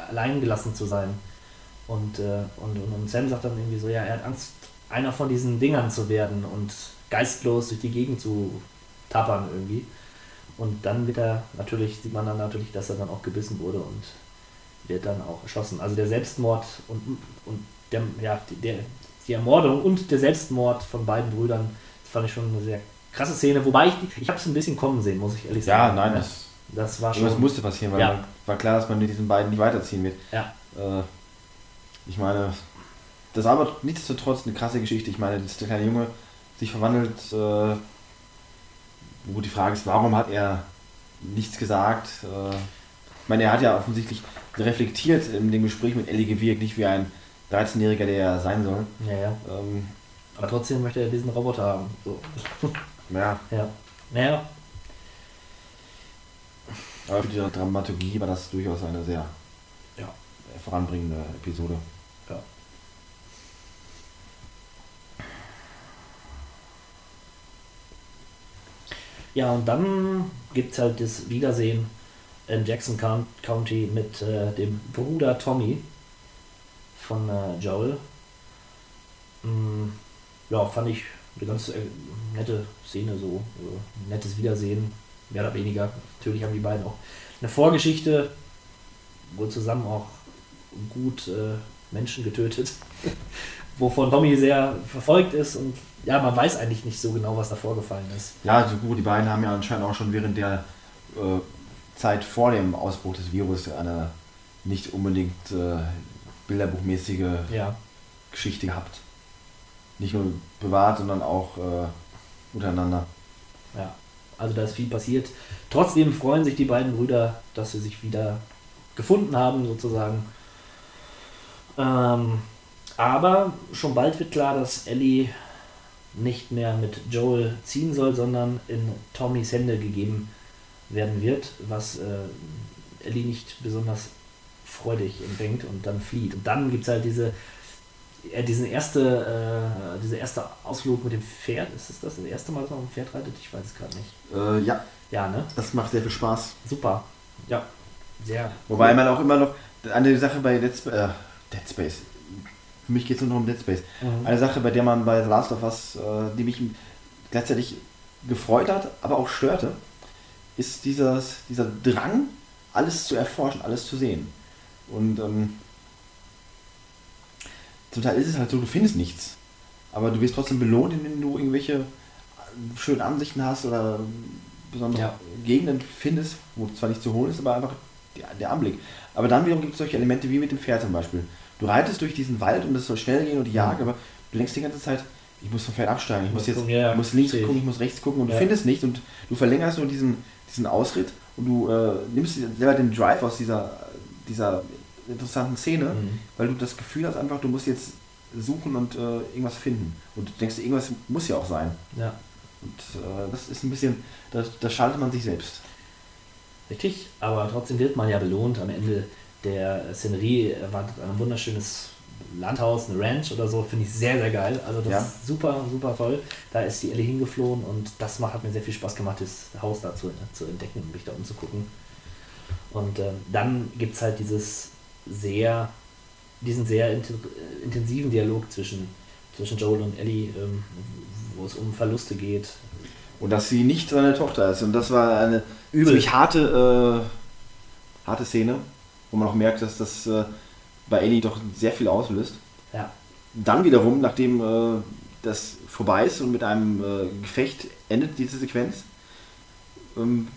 allein gelassen zu sein. Und, äh, und, und, und Sam sagt dann irgendwie so, ja, er hat Angst, einer von diesen Dingern zu werden und geistlos durch die Gegend zu tappern irgendwie. Und dann wird er natürlich, sieht man dann natürlich, dass er dann auch gebissen wurde und wird dann auch erschossen. Also der Selbstmord und, und der, ja, die- der, die Ermordung und der Selbstmord von beiden Brüdern, das fand ich schon eine sehr krasse Szene. Wobei ich, ich habe es ein bisschen kommen sehen, muss ich ehrlich Ja, sagen. nein, das, das war schon. musste passieren, weil Ja. man, war klar, dass man mit diesen beiden nicht weiterziehen wird. Ja, Äh, ich meine, das war aber nichtsdestotrotz eine krasse Geschichte. Ich meine, dass der kleine Junge sich verwandelt. Äh, wo die Frage ist, warum hat er nichts gesagt? Äh, ich meine, er hat ja offensichtlich reflektiert in dem Gespräch mit Ellie gewirkt, nicht wie ein 13-Jähriger, der er sein soll. ja, ja. Ähm, Aber trotzdem möchte er diesen Roboter haben. So. ja, Ja. Naja, aber für die Dramaturgie war das durchaus eine sehr Ja. voranbringende Episode. Ja. Und dann gibt es halt das Wiedersehen in Jackson Coun- County mit äh, dem Bruder Tommy von äh, Joel. Mm, ja, fand ich eine ganz äh, nette Szene, so äh, nettes Wiedersehen, mehr oder weniger. Natürlich haben die beiden auch eine Vorgeschichte, wohl zusammen auch gut äh, Menschen getötet, wovon Tommy sehr verfolgt ist und ja, man weiß eigentlich nicht so genau, was da vorgefallen ist. Ja, also gut, die beiden haben ja anscheinend auch schon während der äh, Zeit vor dem Ausbruch des Virus eine nicht unbedingt äh, bilderbuchmäßige Ja, Geschichte gehabt. Nicht nur privat, sondern auch äh, untereinander. ja. Also da ist viel passiert. Trotzdem freuen sich die beiden Brüder, dass sie sich wieder gefunden haben, sozusagen. Ähm, aber schon bald wird klar, dass Ellie nicht mehr mit Joel ziehen soll, sondern in Tommys Hände gegeben werden wird, was äh, Ellie nicht besonders freudig empfängt und dann flieht. Und dann gibt es halt diese, äh, diesen erste, äh, diese erste Ausflug mit dem Pferd. Ist es das das erste Mal, dass man auf dem Pferd reitet? Ich weiß es gerade nicht. Äh, ja, Ja, ne? das macht sehr viel Spaß. Super. Ja, sehr. Wobei man auch immer noch eine Sache bei Dead, äh, Dead Space. Für mich geht es nur noch um Dead Space. Mhm. Eine Sache, bei der man bei The Last of Us, äh, die mich gleichzeitig gefreut hat, aber auch störte, ist dieses, dieser Drang, alles zu erforschen, alles zu sehen. Und ähm, zum Teil ist es halt so, du findest nichts. Aber du wirst trotzdem belohnt, indem du irgendwelche schönen Ansichten hast oder besondere Ja. Gegenden findest, wo zwar nicht zu holen ist, aber einfach der, der Anblick. Aber dann wiederum gibt es solche Elemente wie mit dem Pferd zum Beispiel. Du reitest durch diesen Wald und es soll schnell gehen und die Jagd, aber du denkst die ganze Zeit, ich muss vom Pferd absteigen, ich muss jetzt ja, ich muss links ich. gucken, ich muss rechts gucken und Ja. du findest nicht und du verlängerst nur diesen, diesen Ausritt und du äh, nimmst selber den Drive aus dieser, dieser interessanten Szene, Mhm. weil du das Gefühl hast einfach, du musst jetzt suchen und äh, irgendwas finden. Und du denkst, irgendwas muss ja auch sein. Ja, Und äh, das ist ein bisschen, da, da schaltet man sich selbst. richtig. Aber trotzdem wird man ja belohnt. Am Ende der Szenerie erwartet ein wunderschönes Landhaus, eine Ranch oder so. Finde ich sehr, sehr geil. Also das Ja. ist super, super toll. Da ist die Ellie hingeflohen und das macht, hat mir sehr viel Spaß gemacht, das Haus da zu, zu entdecken und mich da umzugucken. Und ähm, dann gibt es halt dieses sehr, diesen sehr inten- intensiven Dialog zwischen, zwischen Joel und Ellie, ähm, wo es um Verluste geht. Und dass sie nicht seine Tochter ist. Und das war eine Übel. ziemlich harte, äh, harte Szene, wo man auch merkt, dass das äh, bei Ellie doch sehr viel auslöst. Ja, Dann wiederum, nachdem äh, das vorbei ist und mit einem äh, Gefecht endet diese Sequenz, ähm,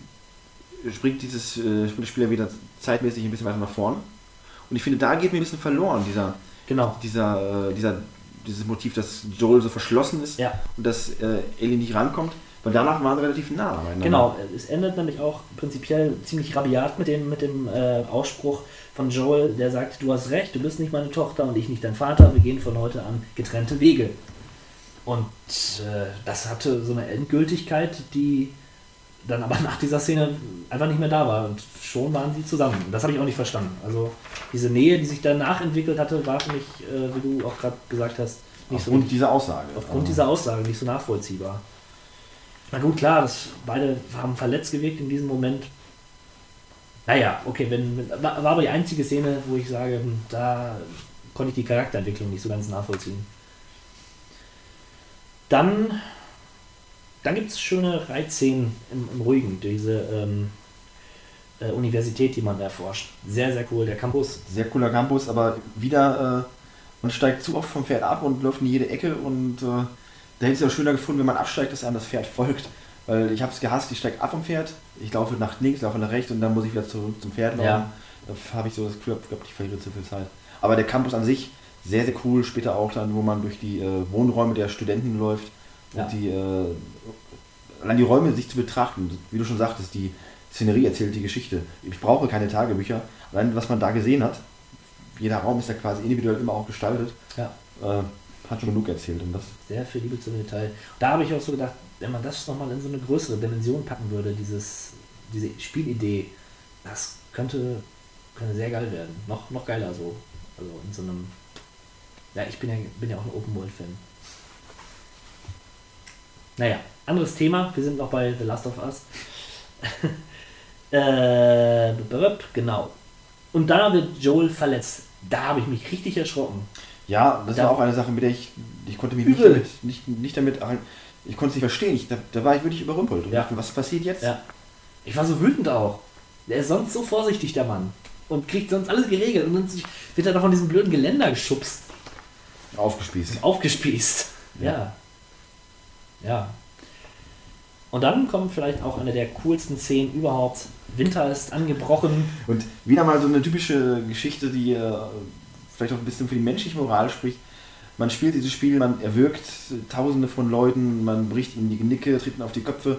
springt dieses äh, springt der Spieler wieder zeitmäßig ein bisschen weiter nach vorne. Und ich finde, da geht mir ein bisschen verloren, dieser, genau. dieser, äh, dieser, dieses Motiv, dass Joel so verschlossen ist Ja. und dass äh, Ellie nicht rankommt, weil danach waren sie relativ nah beieinander. Genau, es endet nämlich auch prinzipiell ziemlich rabiat mit dem, mit dem äh, Ausspruch von Joel, der sagt, du hast recht, du bist nicht meine Tochter und ich nicht dein Vater, wir gehen von heute an getrennte Wege. Und äh, das hatte so eine Endgültigkeit, die dann aber nach dieser Szene einfach nicht mehr da war und schon waren sie zusammen. Und Das habe ich auch nicht verstanden. Also diese Nähe, die sich danach entwickelt hatte, war für mich, äh, wie du auch gerade gesagt hast, nicht so Aufgrund dieser Aussage. aufgrund Äh, dieser Aussage nicht so nachvollziehbar. Na gut, klar, das, beide haben verletzt gewirkt in diesem Moment. Naja, okay, wenn, war, aber die einzige Szene, wo ich sage, hm, da konnte ich die Charakterentwicklung nicht so ganz nachvollziehen. Dann dann gibt es schöne Reitszenen im, im Ruhigen, diese ähm, äh, Universität, die man erforscht. Sehr, sehr cool, der Campus. Sehr cooler Campus, aber wieder, äh, man steigt zu oft vom Pferd ab und läuft in jede Ecke und äh, da hätte ich es auch schöner gefunden, wenn man absteigt, dass einem das Pferd folgt. Weil ich habe es gehasst, ich steige ab vom Pferd, ich laufe nach links, laufe nach rechts und dann muss ich wieder zurück zum Pferd laufen. Ja. Da habe ich so das Gefühl, ich glaube, ich verliere zu viel Zeit. Aber der Campus an sich, sehr, sehr cool. Später auch dann, wo man durch die äh, Wohnräume der Studenten läuft und Ja. die, äh, allein die Räume sich zu betrachten, wie du schon sagtest, die Szenerie erzählt die Geschichte. Ich brauche keine Tagebücher. Allein was man da gesehen hat, jeder Raum ist ja quasi individuell immer auch gestaltet, Ja. äh, hat schon genug erzählt. Und das, Sehr viel Liebe zum Detail. Da habe ich auch so gedacht, wenn man das nochmal in so eine größere Dimension packen würde, dieses, diese Spielidee, das könnte, könnte sehr geil werden. Noch, noch geiler so. Also in so einem. Ja, ich bin ja, bin ja auch ein Open World-Fan. Naja, anderes Thema. Wir sind noch bei The Last of Us. äh, genau. Und da wird Joel verletzt. Da habe ich mich richtig erschrocken. Ja, das Da- war auch eine Sache, mit der ich, ich konnte mich nicht damit, nicht, nicht damit, ich konnte es nicht verstehen. Ich, da, da war ich wirklich überrumpelt. Und Ja. dachte, was passiert jetzt? Ja. Ich war so wütend auch. Der ist sonst so vorsichtig, der Mann. Und kriegt sonst alles geregelt. Und dann wird er da von diesem blöden Geländer geschubst. Aufgespießt. Aufgespießt. Ja. Ja. Und dann kommt vielleicht auch eine der coolsten Szenen überhaupt. Winter ist angebrochen. Und wieder mal so eine typische Geschichte, die äh, vielleicht auch ein bisschen für die menschliche Moral spricht. Man spielt dieses Spiel, man erwürgt tausende von Leuten, man bricht ihnen die Genicke, tritt ihnen auf die Köpfe.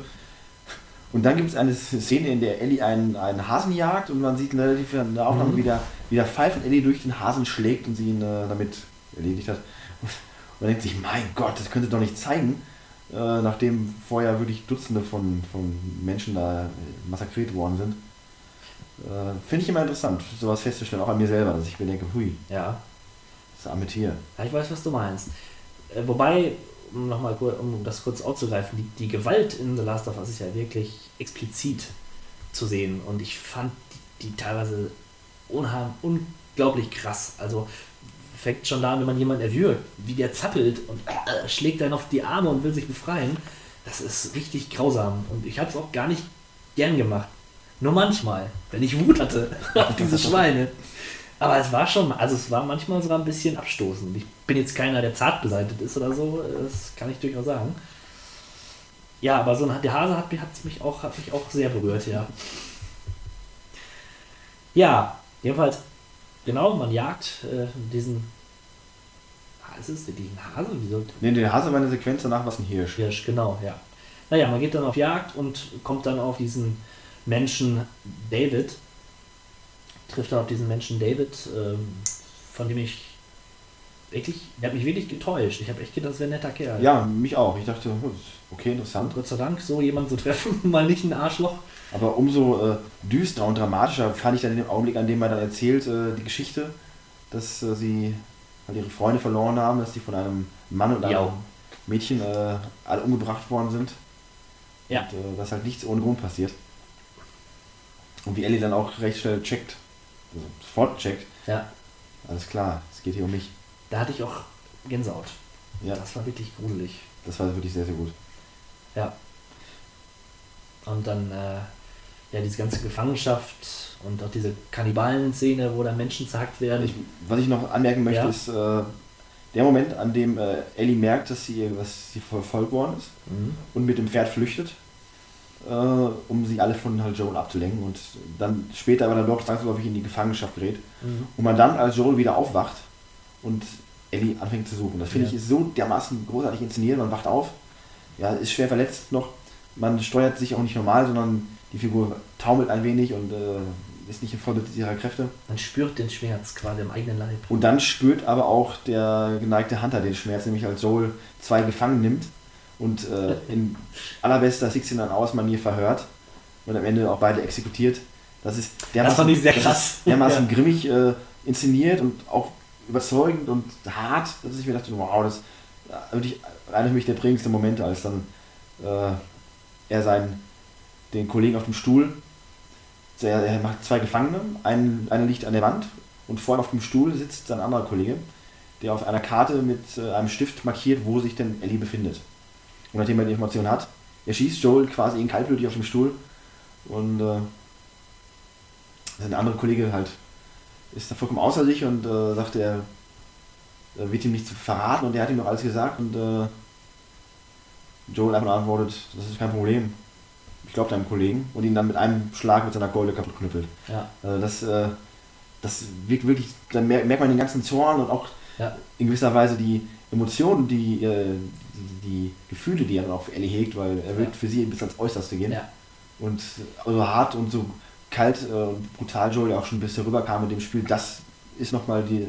Und dann gibt es eine Szene, in der Ellie einen, einen Hasen jagt und man sieht relativ in der Aufnahme, Mhm. wie, der, wie der Pfeif von Ellie durch den Hasen schlägt und sie ihn äh, damit erledigt hat. Und man denkt sich, mein Gott, das könnte doch nicht zeigen, äh, nachdem vorher wirklich Dutzende von, von Menschen da äh, massakriert worden sind. Äh, Finde ich immer interessant, sowas festzustellen, auch an mir selber, dass ich mir denke, hui, Ja. das arme Tier. Ja, ich weiß, was du meinst. Äh, wobei, um nochmal um das kurz aufzugreifen, die, die Gewalt in The Last of Us ist ja wirklich explizit zu sehen. Und ich fand die, die teilweise unglaublich krass. Also fängt schon da an, wenn man jemanden erwürgt, wie der zappelt und äh, schlägt dann auf die Arme und will sich befreien. Das ist richtig grausam. Und ich habe es auch gar nicht gern gemacht. Nur manchmal, wenn ich Wut hatte auf diese Schweine. Aber es war schon, also es war manchmal sogar ein bisschen abstoßend. Ich bin jetzt keiner, der zart beseitigt ist oder so, das kann ich durchaus sagen. Ja, aber so ein, der Hase hat, mich- hat's mich auch, hat mich auch sehr berührt, ja. Ja, jedenfalls, genau, man jagt äh, diesen. Ah, ist es diesen Hase? Wieso? Ne, der Hase war eine Sequenz, danach war es ein Hirsch. Hirsch, genau, ja. Naja, man geht dann auf Jagd und kommt dann auf diesen Menschen David. Trifft dann auf diesen Menschen David, ähm, von dem ich wirklich, der hat mich wirklich getäuscht. Ich habe echt gedacht, das wäre ein netter Kerl. Ja, mich auch. Ich dachte, hm, okay, interessant. Und Gott sei Dank, so jemanden zu treffen, mal nicht ein Arschloch. Aber umso äh, düsterer und dramatischer fand ich dann in dem Augenblick, an dem er dann erzählt, äh, die Geschichte, dass äh, sie halt ihre Freunde verloren haben, dass die von einem Mann und einem Ja. Mädchen äh, alle umgebracht worden sind. Ja. Und äh, dass halt nichts ohne Grund passiert. Und wie Ellie dann auch recht schnell checkt, also sofort checkt, Ja, alles klar, es geht hier um mich. da hatte ich auch Gänsehaut. Ja, Das war wirklich gruselig. das war wirklich sehr, sehr gut. Ja. Und dann, äh, ja, diese ganze Gefangenschaft und auch diese Kannibalen-Szene, wo dann Menschen zerhackt werden. Ich, was ich noch anmerken möchte, Ja. ist äh, der Moment, an dem äh, Ellie merkt, dass sie, dass sie verfolgt worden ist Mhm. und mit dem Pferd flüchtet, äh, um sie alle von halt Joel abzulenken und dann später aber dann doch zwangsläufig in die Gefangenschaft gerät Mhm. und man dann als Joel wieder aufwacht und Ellie anfängt zu suchen. Das finde Ja. ich ist so dermaßen großartig inszeniert, man wacht auf, ja, ist schwer verletzt noch, man steuert sich auch nicht normal, sondern die Figur taumelt ein wenig und äh, ist nicht voll mit ihrer Kräfte. Man spürt den Schmerz quasi im eigenen Leib. Und dann spürt aber auch der geneigte Hunter den Schmerz, nämlich als Joel zwei gefangen nimmt und äh, in allerbester 16 aus Manier verhört und am Ende auch beide exekutiert. Das ist dermaßen, fand ich sehr das krass. Dermaßen Ja. grimmig äh, inszeniert und auch überzeugend und hart, dass ich mir dachte, wow, das ist wirklich einer für mich der prägendste Momente, als dann äh, er seinen, den Kollegen auf dem Stuhl, er, er macht zwei Gefangene, ein, einer liegt an der Wand und vorne auf dem Stuhl sitzt sein anderer Kollege, der auf einer Karte mit äh, einem Stift markiert, wo sich denn Ellie befindet. Und nachdem er die Information hat, er schießt Joel quasi ihn kaltblütig auf dem Stuhl und äh, sein anderer Kollege halt ist da vollkommen außer sich und äh, sagt, er, er wird ihm nichts verraten und er hat ihm noch alles gesagt und äh, Joel einfach nur antwortet, das ist kein Problem. Ich glaube deinem Kollegen und ihn dann mit einem Schlag mit seiner Keule kaputt knüppelt. Ja. Also das, äh, das wirkt wirklich, dann mer- merkt man den ganzen Zorn und auch Ja. in gewisser Weise die Emotionen, die, äh, die, die Gefühle, die er dann auch für Ellie hegt, weil er will Ja. für sie bis ans Äußerste gehen. Ja. Und so hart und so kalt äh, und brutal Joel auch schon ein bisschen rüberkam mit dem Spiel, das ist nochmal die,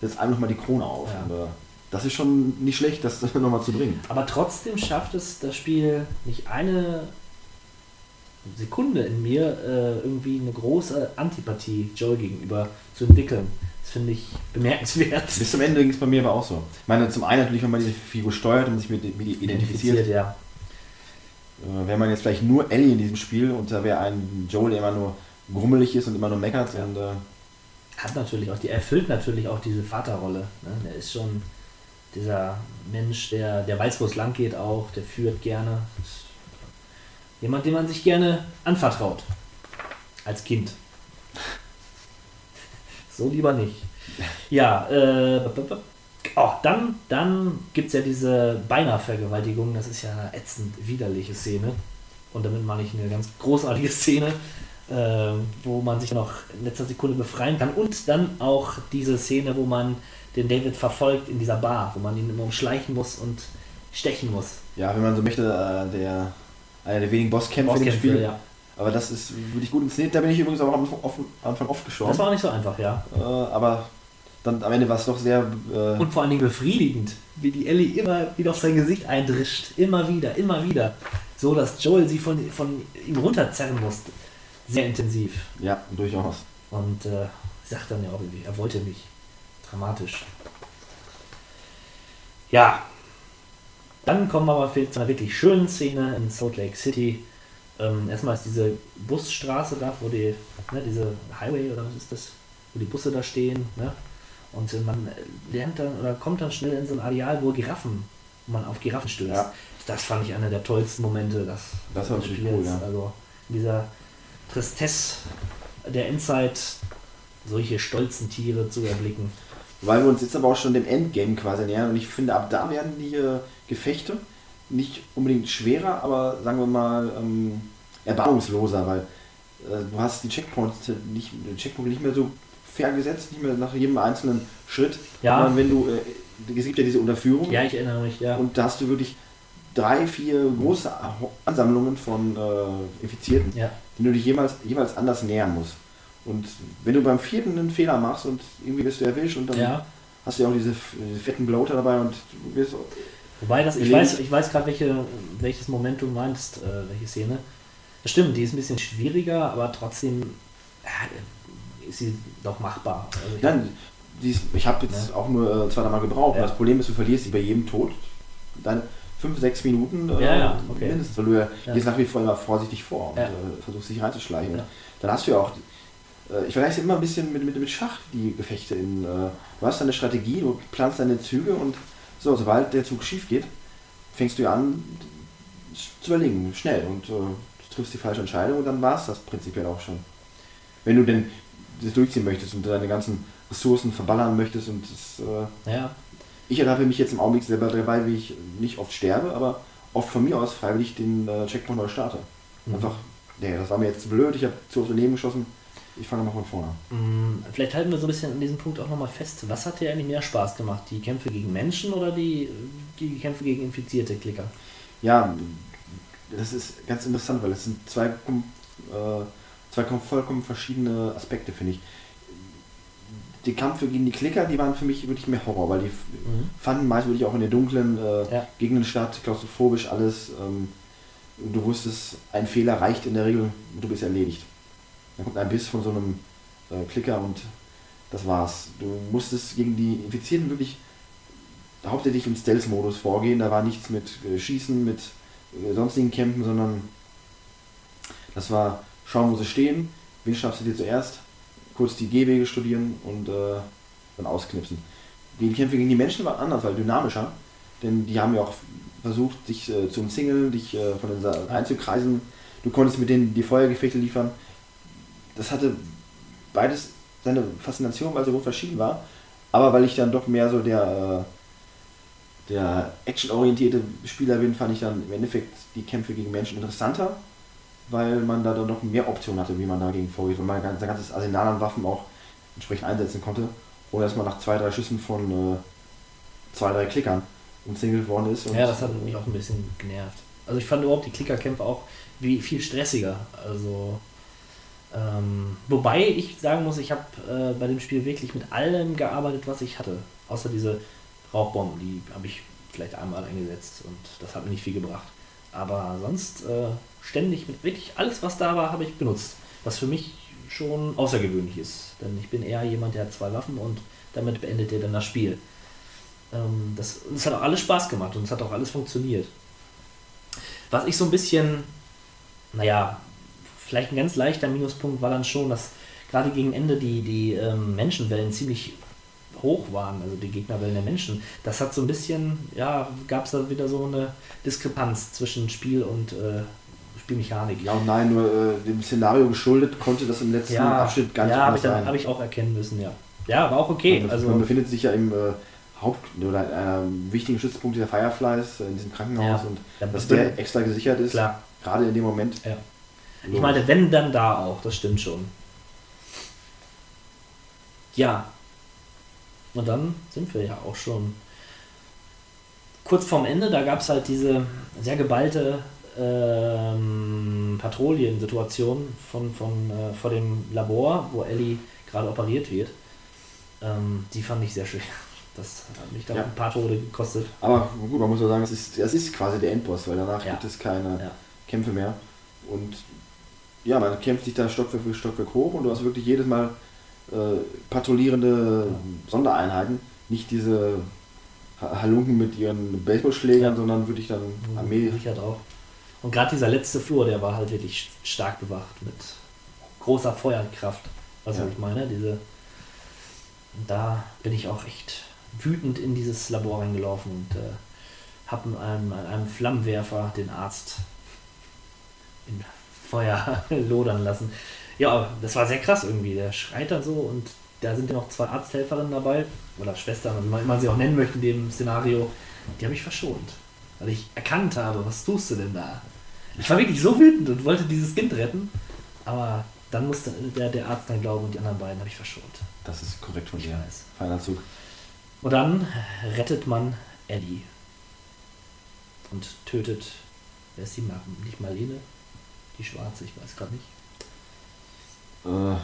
setzt einem nochmal die Krone auf. Ja. Das ist schon nicht schlecht, das nochmal zu bringen. Aber trotzdem schafft es das Spiel nicht eine Sekunde in mir äh, irgendwie eine große Antipathie Joel gegenüber zu entwickeln. Das finde ich bemerkenswert. Bis zum Ende ging es bei mir aber auch so. Ich meine, zum einen natürlich, wenn man diese Figur steuert und sich mit, mit ihr identifiziert, ja. Äh, Wäre man jetzt vielleicht nur Ellie in diesem Spiel und da wäre ein Joel, der immer nur grummelig ist und immer nur meckert. Ja. Und, äh, Hat natürlich auch, die erfüllt natürlich auch diese Vaterrolle. Ne? Der ist schon dieser Mensch, der, der weiß, wo es lang geht auch, der führt gerne. Jemand, dem man sich gerne anvertraut. Als Kind. So lieber nicht. Ja, äh, oh, dann, dann gibt es ja diese Beinahe-Vergewaltigung. Das ist ja eine ätzend widerliche Szene. Und damit meine ich eine ganz großartige Szene, äh, wo man sich noch in letzter Sekunde befreien kann. Und dann auch diese Szene, wo man den David verfolgt in dieser Bar, wo man ihn immer umschleichen muss und stechen muss. ja, wenn man so möchte, äh, der, einer der wenigen Bosskämpfe in dem Bosskämpfe, Spiel. ja. Aber das ist wirklich gut inszeniert. Da bin ich übrigens auch am Anfang oft, am Anfang gestorben. Das war auch nicht so einfach, ja. äh, aber dann am Ende war es doch sehr. Äh, Und vor allen Dingen befriedigend, wie die Ellie immer wieder auf sein Gesicht eindrischt. Immer wieder, immer wieder. So, dass Joel sie von, von ihm runterzerren muss. Sehr intensiv. ja, durchaus. Und äh, sagt dann ja auch irgendwie, er wollte mich. Dramatisch. Ja. Dann kommen wir aber zu einer wirklich schönen Szene in Salt Lake City. Ähm, erstmal ist diese Busstraße da, wo die, ne, diese Highway oder was ist das, wo die Busse da stehen, ne? Und man lernt dann oder kommt dann schnell in so ein Areal, wo Giraffen, wo man auf Giraffen stößt. Ja. Das fand ich einer der tollsten Momente. Das, Das war natürlich Spiels. cool, ja. Also in dieser Tristesse der Endzeit solche stolzen Tiere zu erblicken. Weil wir uns jetzt aber auch schon dem Endgame quasi nähern und ich finde, ab da werden die äh, Gefechte nicht unbedingt schwerer, aber sagen wir mal ähm, erbarmungsloser, weil äh, du hast die Checkpoints nicht, die Checkpoints nicht mehr so fair gesetzt, nicht mehr nach jedem einzelnen Schritt. Ja. Sondern wenn du, äh, es gibt ja diese Unterführung Ja, ich erinnere mich, ja. und da hast du wirklich drei, vier große Ansammlungen von äh, Infizierten, ja. die du dich jeweils, jeweils anders nähern musst. Und wenn du beim vierten einen Fehler machst und irgendwie wirst du erwischt und dann ja. hast du ja auch diese fetten Bloater dabei und du wirst Wobei das, ich weiß, ich weiß gerade, welche, welches Moment du meinst, äh, welche Szene. Das stimmt, die ist ein bisschen schwieriger, aber trotzdem ja, ist sie doch machbar. Also ich Nein, dies, ich habe jetzt Ja. auch nur äh, zwei, dreimal gebraucht. Ja. Das Problem ist, du verlierst dich bei jedem Tod dann fünf, sechs Minuten äh, Ja, ja, okay. mindestens, weil du ja, Ja. gehst nach wie vor immer vorsichtig vor und äh, versuchst dich reinzuschleichen. Dann hast du ja auch, äh, ich vergleiche es immer ein bisschen mit, mit, mit Schach, die Gefechte. In, äh, du hast deine Strategie, du planst deine Züge und so, sobald der Zug schief geht, fängst du ja an zu überlegen, schnell und äh, du triffst die falsche Entscheidung und dann war es das prinzipiell auch schon. Wenn du denn das durchziehen möchtest und deine ganzen Ressourcen verballern möchtest und das, äh, ja, ich erlaube mich jetzt im Augenblick selber dabei, wie ich nicht oft sterbe, aber oft von mir aus freiwillig den äh, Checkpoint neu starte. Mhm. Einfach, nee, das war mir jetzt zu blöd, ich habe zu oft daneben geschossen, ich fange mal von vorne. Mm, Vielleicht halten wir so ein bisschen an diesem Punkt auch nochmal fest. Was hat dir eigentlich mehr Spaß gemacht? Die Kämpfe gegen Menschen oder die, die Kämpfe gegen infizierte Klicker? Ja, das ist ganz interessant, weil es sind zwei, äh, zwei kom- vollkommen verschiedene Aspekte, finde ich. Die Kämpfe gegen die Klicker, die waren für mich wirklich mehr Horror, weil die Mhm. fanden meist wirklich auch in den dunklen äh, Ja. Gegenden statt, klaustrophobisch alles. Ähm, und du wusstest, ein Fehler reicht in der Regel und du bist erledigt. Dann kommt ein Biss von so einem äh, Klicker und das war's. Du musstest gegen die Infizierten wirklich hauptsächlich im Stealth-Modus vorgehen. Da war nichts mit äh, Schießen, mit äh, sonstigen Kämpfen, sondern das war schauen, wo sie stehen, wen schnappst du dir zuerst, kurz die Gehwege studieren und äh, dann ausknipsen. Die Kämpfe gegen die Menschen waren anders, weil dynamischer, denn die haben ja auch versucht, dich äh, zu umzingeln, dich äh, von den Sa- einzukreisen. Du konntest mit denen die Feuergefechte liefern. Das hatte beides seine Faszination, weil so gut verschieden war. Aber weil ich dann doch mehr so der, äh, der actionorientierte Spieler bin, fand ich dann im Endeffekt die Kämpfe gegen Menschen interessanter, weil man da dann noch mehr Optionen hatte, wie man dagegen vorgeht, weil man sein ganzes Arsenal an Waffen auch entsprechend einsetzen konnte, ohne dass man nach zwei, drei Schüssen von äh, zwei, drei Klickern umzingelt worden ist. Ja, das hat mich auch ein bisschen genervt. Also ich fand überhaupt die Klickerkämpfe auch wie viel stressiger. Also ähm, wobei ich sagen muss, ich habe äh, bei dem Spiel wirklich mit allem gearbeitet, was ich hatte. Außer diese Rauchbomben, die habe ich vielleicht einmal eingesetzt und das hat mir nicht viel gebracht. Aber sonst äh, ständig mit wirklich alles, was da war, habe ich benutzt. Was für mich schon außergewöhnlich ist. Denn ich bin eher jemand, der hat zwei Waffen und damit beendet er dann das Spiel. Ähm, das, das hat auch alles Spaß gemacht und es hat auch alles funktioniert. Was ich so ein bisschen, naja, vielleicht ein ganz leichter Minuspunkt war dann schon, dass gerade gegen Ende die, die ähm, Menschenwellen ziemlich hoch waren, also die Gegnerwellen der Menschen. Das hat so ein bisschen, ja, gab es da wieder so eine Diskrepanz zwischen Spiel und äh, Spielmechanik. Ja und nein, nur äh, dem Szenario geschuldet konnte das im letzten Abschnitt gar nicht ja, habe anders ich, dann- sein. hab ich auch erkennen müssen, ja. Ja, war auch okay. man, Also, man befindet sich ja im äh, Haupt- oder einem wichtigen Stützpunkt dieser Fireflies äh, in diesem Krankenhaus Ja. und Ja, dass der extra gesichert ist, Klar. gerade in dem Moment. Ja. Ich meine, wenn, dann da auch, das stimmt schon. Ja. Und dann sind wir ja auch schon kurz vorm Ende, da gab es halt diese sehr geballte ähm, Patrouillensituation von, von, äh, vor dem Labor, wo Ellie gerade operiert wird. Ähm, die fand ich sehr schwer. Das hat mich dann Ja. ein paar Tode gekostet. Aber gut, man muss ja sagen, das ist, das ist quasi der Endboss, weil danach Ja. gibt es keine Ja. Kämpfe mehr. Und ja, man kämpft sich da Stockwerk für Stockwerk hoch und du hast wirklich jedes Mal äh, patrouillierende Sondereinheiten. Nicht diese Ha- Halunken mit ihren Baseballschlägern, sondern wirklich dann Armee. Sicher drauf. Und gerade dieser letzte Flur, der war halt wirklich stark bewacht mit großer Feuerkraft. Was Ja. ich meine, diese. Da bin ich auch echt wütend in dieses Labor reingelaufen und äh, habe mit einem, einem Flammenwerfer den Arzt in Feuer lodern lassen. Ja, das war sehr krass irgendwie. Der schreit dann so und da sind ja noch zwei Arzthelferinnen dabei oder Schwestern, wie man sie auch nennen möchte in dem Szenario. Die habe ich verschont, weil ich erkannt habe, was tust du denn da? Ich war wirklich so wütend und wollte dieses Kind retten, aber dann musste der, der Arzt dann glauben und die anderen beiden habe ich verschont. Das ist korrekt von dir. Feiner Zug. Und dann rettet man Eddie und tötet, wer ist die? Nicht Marlene? Die Schwarze, ich weiß gerade nicht. Äh,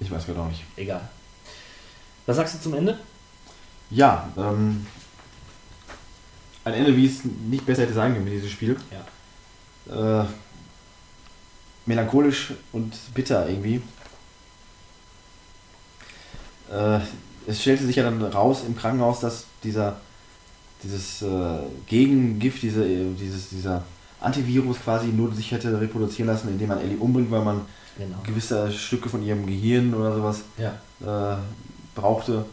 ich weiß gerade auch nicht. Egal. Was sagst du zum Ende? Ja, ähm, ein Ende, wie es nicht besser hätte sein können mit diesem Spiel. Ja. Äh, melancholisch und bitter irgendwie. Äh, es stellte sich ja dann raus im Krankenhaus, dass dieser dieses äh, Gegengift, diese, äh, dieses, dieser Antivirus quasi nur sich hätte reproduzieren lassen, indem man Ellie umbringt, weil man Genau. gewisse Stücke von ihrem Gehirn oder sowas Ja. äh, brauchte.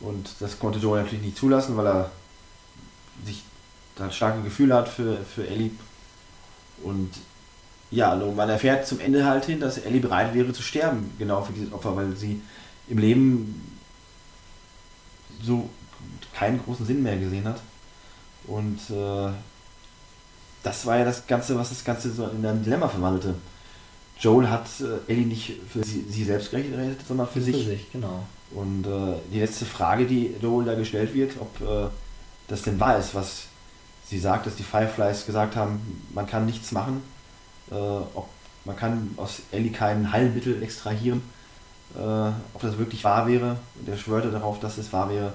Und das konnte Joel natürlich nicht zulassen, weil er sich da starke Gefühle hat für, für Ellie. Und ja, also man erfährt zum Ende halt hin, dass Ellie bereit wäre zu sterben, genau für dieses Opfer, weil sie im Leben so keinen großen Sinn mehr gesehen hat. Und äh, das war ja das Ganze, was das Ganze so in ein Dilemma verwandelte. Joel hat äh, Ellie nicht für sie, sie selbst gerettet, sondern für, sich. Für sich, genau. Und äh, die letzte Frage, die Joel da gestellt wird, ob äh, das denn wahr ist, was sie sagt, dass die Fireflies gesagt haben, man kann nichts machen, äh, ob man kann aus Ellie kein Heilmittel extrahieren, äh, ob das wirklich wahr wäre. Und er schwörte darauf, dass es wahr wäre.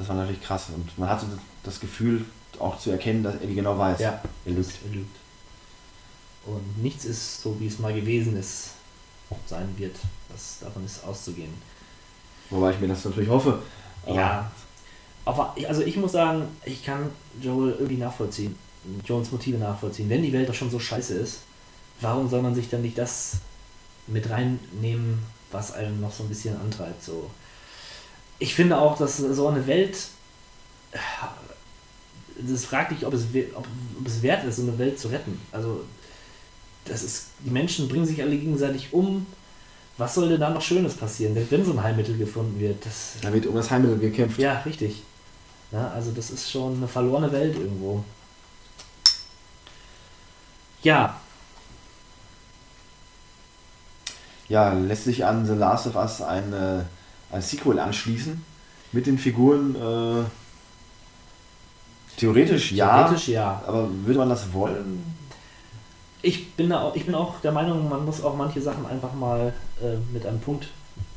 Das war natürlich krass. Und man hatte das Gefühl, auch zu erkennen, dass Ellie genau weiß. Ja, er lügt. Er lügt. Und nichts ist so, wie es mal gewesen ist, sein wird. Das, davon ist auszugehen. Wobei ich mir das natürlich hoffe. Ja. Aber also ich muss sagen, ich kann Joel irgendwie nachvollziehen. Jones Motive nachvollziehen. Wenn die Welt doch schon so scheiße ist, warum soll man sich dann nicht das mit reinnehmen, was einen noch so ein bisschen antreibt? So. Ich finde auch, dass so eine Welt, das fragt dich, ob es, ob, ob es wert ist, so eine Welt zu retten. Also, das ist, die Menschen bringen sich alle gegenseitig um. Was soll denn da noch Schönes passieren, wenn so ein Heilmittel gefunden wird? Das, Da wird um das Heilmittel gekämpft. ja, richtig. Ja, also das ist schon eine verlorene Welt irgendwo. Ja, Ja, lässt sich an The Last of Us ein, äh, ein Sequel anschließen mit den Figuren. Äh, theoretisch ja. theoretisch ja. Aber würde man das wollen? Ich bin, da auch, ich bin auch der Meinung, man muss auch manche Sachen einfach mal äh, mit einem Punkt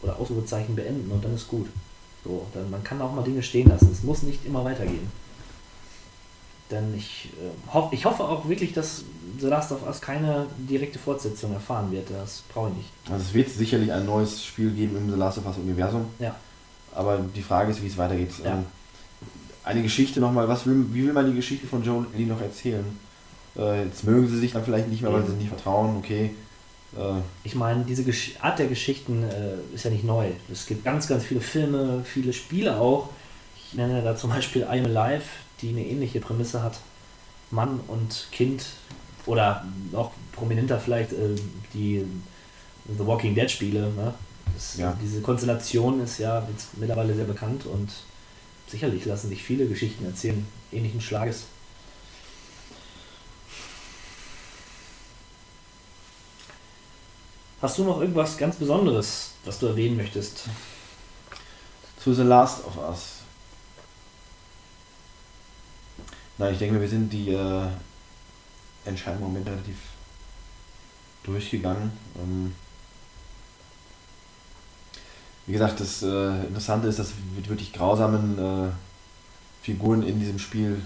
oder Ausrufezeichen beenden und dann ist gut. So, dann, man kann auch mal Dinge stehen lassen. Es muss nicht immer weitergehen. Denn ich, äh, hoff, ich hoffe auch wirklich, dass The Last of Us keine direkte Fortsetzung erfahren wird. Das brauche ich nicht. Also es wird sicherlich ein neues Spiel geben im The Last of Us Universum. Ja. Aber die Frage ist, wie es weitergeht. Ja. Ähm, eine Geschichte nochmal, was will, wie will man die Geschichte von Joe und Ellie noch erzählen? Äh, jetzt mögen sie sich dann vielleicht nicht mehr, weil sie sich nicht vertrauen, okay. Äh, Ich meine, diese Gesch Art der Geschichten äh, ist ja nicht neu. Es gibt ganz, ganz viele Filme, viele Spiele auch. Ich nenne da zum Beispiel I'm Alive, die eine ähnliche Prämisse hat. Mann und Kind oder noch prominenter vielleicht äh, die The Walking Dead Spiele. Ne? Das, Ja. Diese Konstellation ist ja jetzt mittlerweile sehr bekannt und sicherlich lassen sich viele Geschichten erzählen, ähnlichen Schlages. Hast du noch irgendwas ganz Besonderes, was du erwähnen möchtest? zu The Last of Us. Nein, ich denke, wir sind die äh, entscheidenden Momente relativ durchgegangen. Ähm, wie gesagt, das äh, Interessante ist, dass mit wirklich grausamen äh, Figuren in diesem Spiel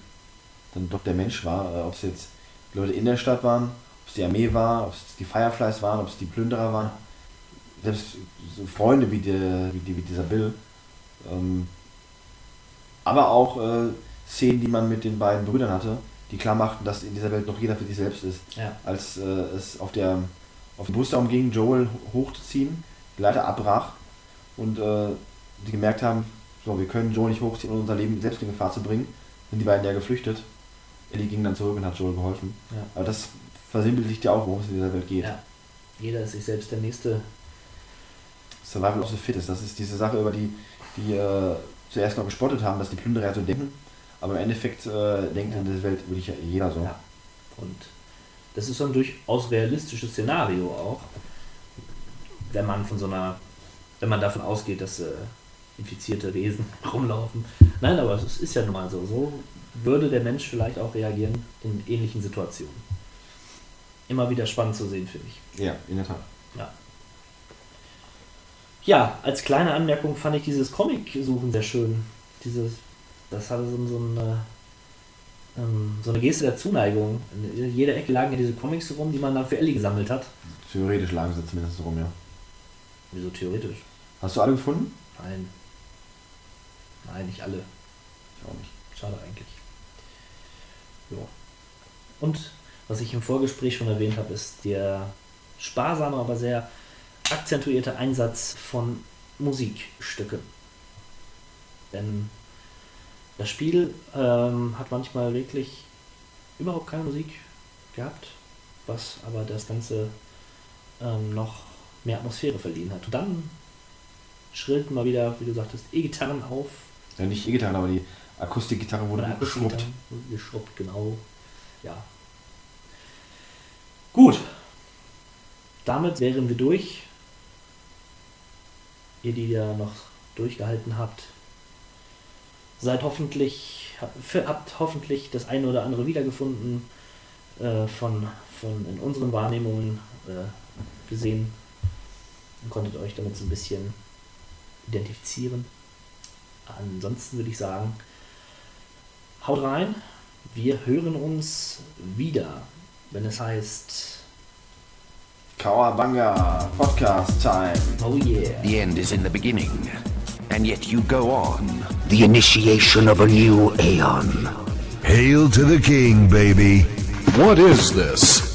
dann doch der Mensch war. Äh, ob es jetzt die Leute in der Stadt waren, ob es die Armee war, ob es die Fireflies waren, ob es die Plünderer waren. Selbst so Freunde wie, der, wie, die, wie dieser Bill. Ähm, aber auch äh, Szenen, die man mit den beiden Brüdern hatte, die klar machten, dass in dieser Welt noch jeder für sich selbst ist. Ja. Als äh, es auf der auf den Bus darum ging, Joel hochzuziehen, die Leiter abbrach und äh, die gemerkt haben, so, wir können Joel nicht hochziehen, um unser Leben selbst in Gefahr zu bringen, sind die beiden ja geflüchtet. Ellie ging dann zurück und hat Joel geholfen. Ja. Aber das versinnbildlicht ja auch, worum es in dieser Welt geht. Ja. Jeder ist sich selbst der Nächste. Survival of the Fittest, das ist diese Sache, über die die äh, zuerst noch gespottet haben, dass die Plünderer so denken. Aber im Endeffekt äh, denkt in dieser Welt wirklich jeder so. Ja. Und das ist so ein durchaus realistisches Szenario auch, wenn man von so einer, wenn man davon ausgeht, dass äh, infizierte Wesen rumlaufen. Nein, aber es ist ja nun mal so. So würde der Mensch vielleicht auch reagieren in ähnlichen Situationen. Immer wieder spannend zu sehen, finde ich. Ja, in der Tat. Ja. Ja, als kleine Anmerkung fand ich dieses Comic-Suchen sehr schön. Dieses, das hatte so, so, eine, ähm, so eine Geste der Zuneigung. In jeder Ecke lagen ja diese Comics rum, die man dann für Ellie gesammelt hat. Theoretisch lagen sie zumindest rum, ja. Wieso theoretisch? Hast du alle gefunden? Nein. Nein, nicht alle. Ich auch nicht. Schade eigentlich. Ja. Und was ich im Vorgespräch schon erwähnt habe, ist der sparsame, aber sehr akzentuierte Einsatz von Musikstücken. Denn das Spiel ähm, hat manchmal wirklich überhaupt keine Musik gehabt, was aber das Ganze ähm, noch mehr Atmosphäre verliehen hat. Und dann schrillten mal wieder, wie du sagtest, E-Gitarren auf, Ja, nicht E-Gitarren, aber die Akustikgitarre wurde geschrubbt. Geschrubbt, genau. Ja. Gut. Damit wären wir durch. Ihr, die ja noch durchgehalten habt, seid hoffentlich, habt hoffentlich das eine oder andere wiedergefunden äh, von, von in unseren Wahrnehmungen äh, gesehen und konntet euch damit so ein bisschen identifizieren. Ansonsten würde ich sagen, haut rein. Wir hören uns wieder, wenn es heißt, Kawabanga Podcast Time. oh yeah. The end is in the beginning, and yet you go on. The initiation of a new Aeon. Hail to the king, baby. What is this?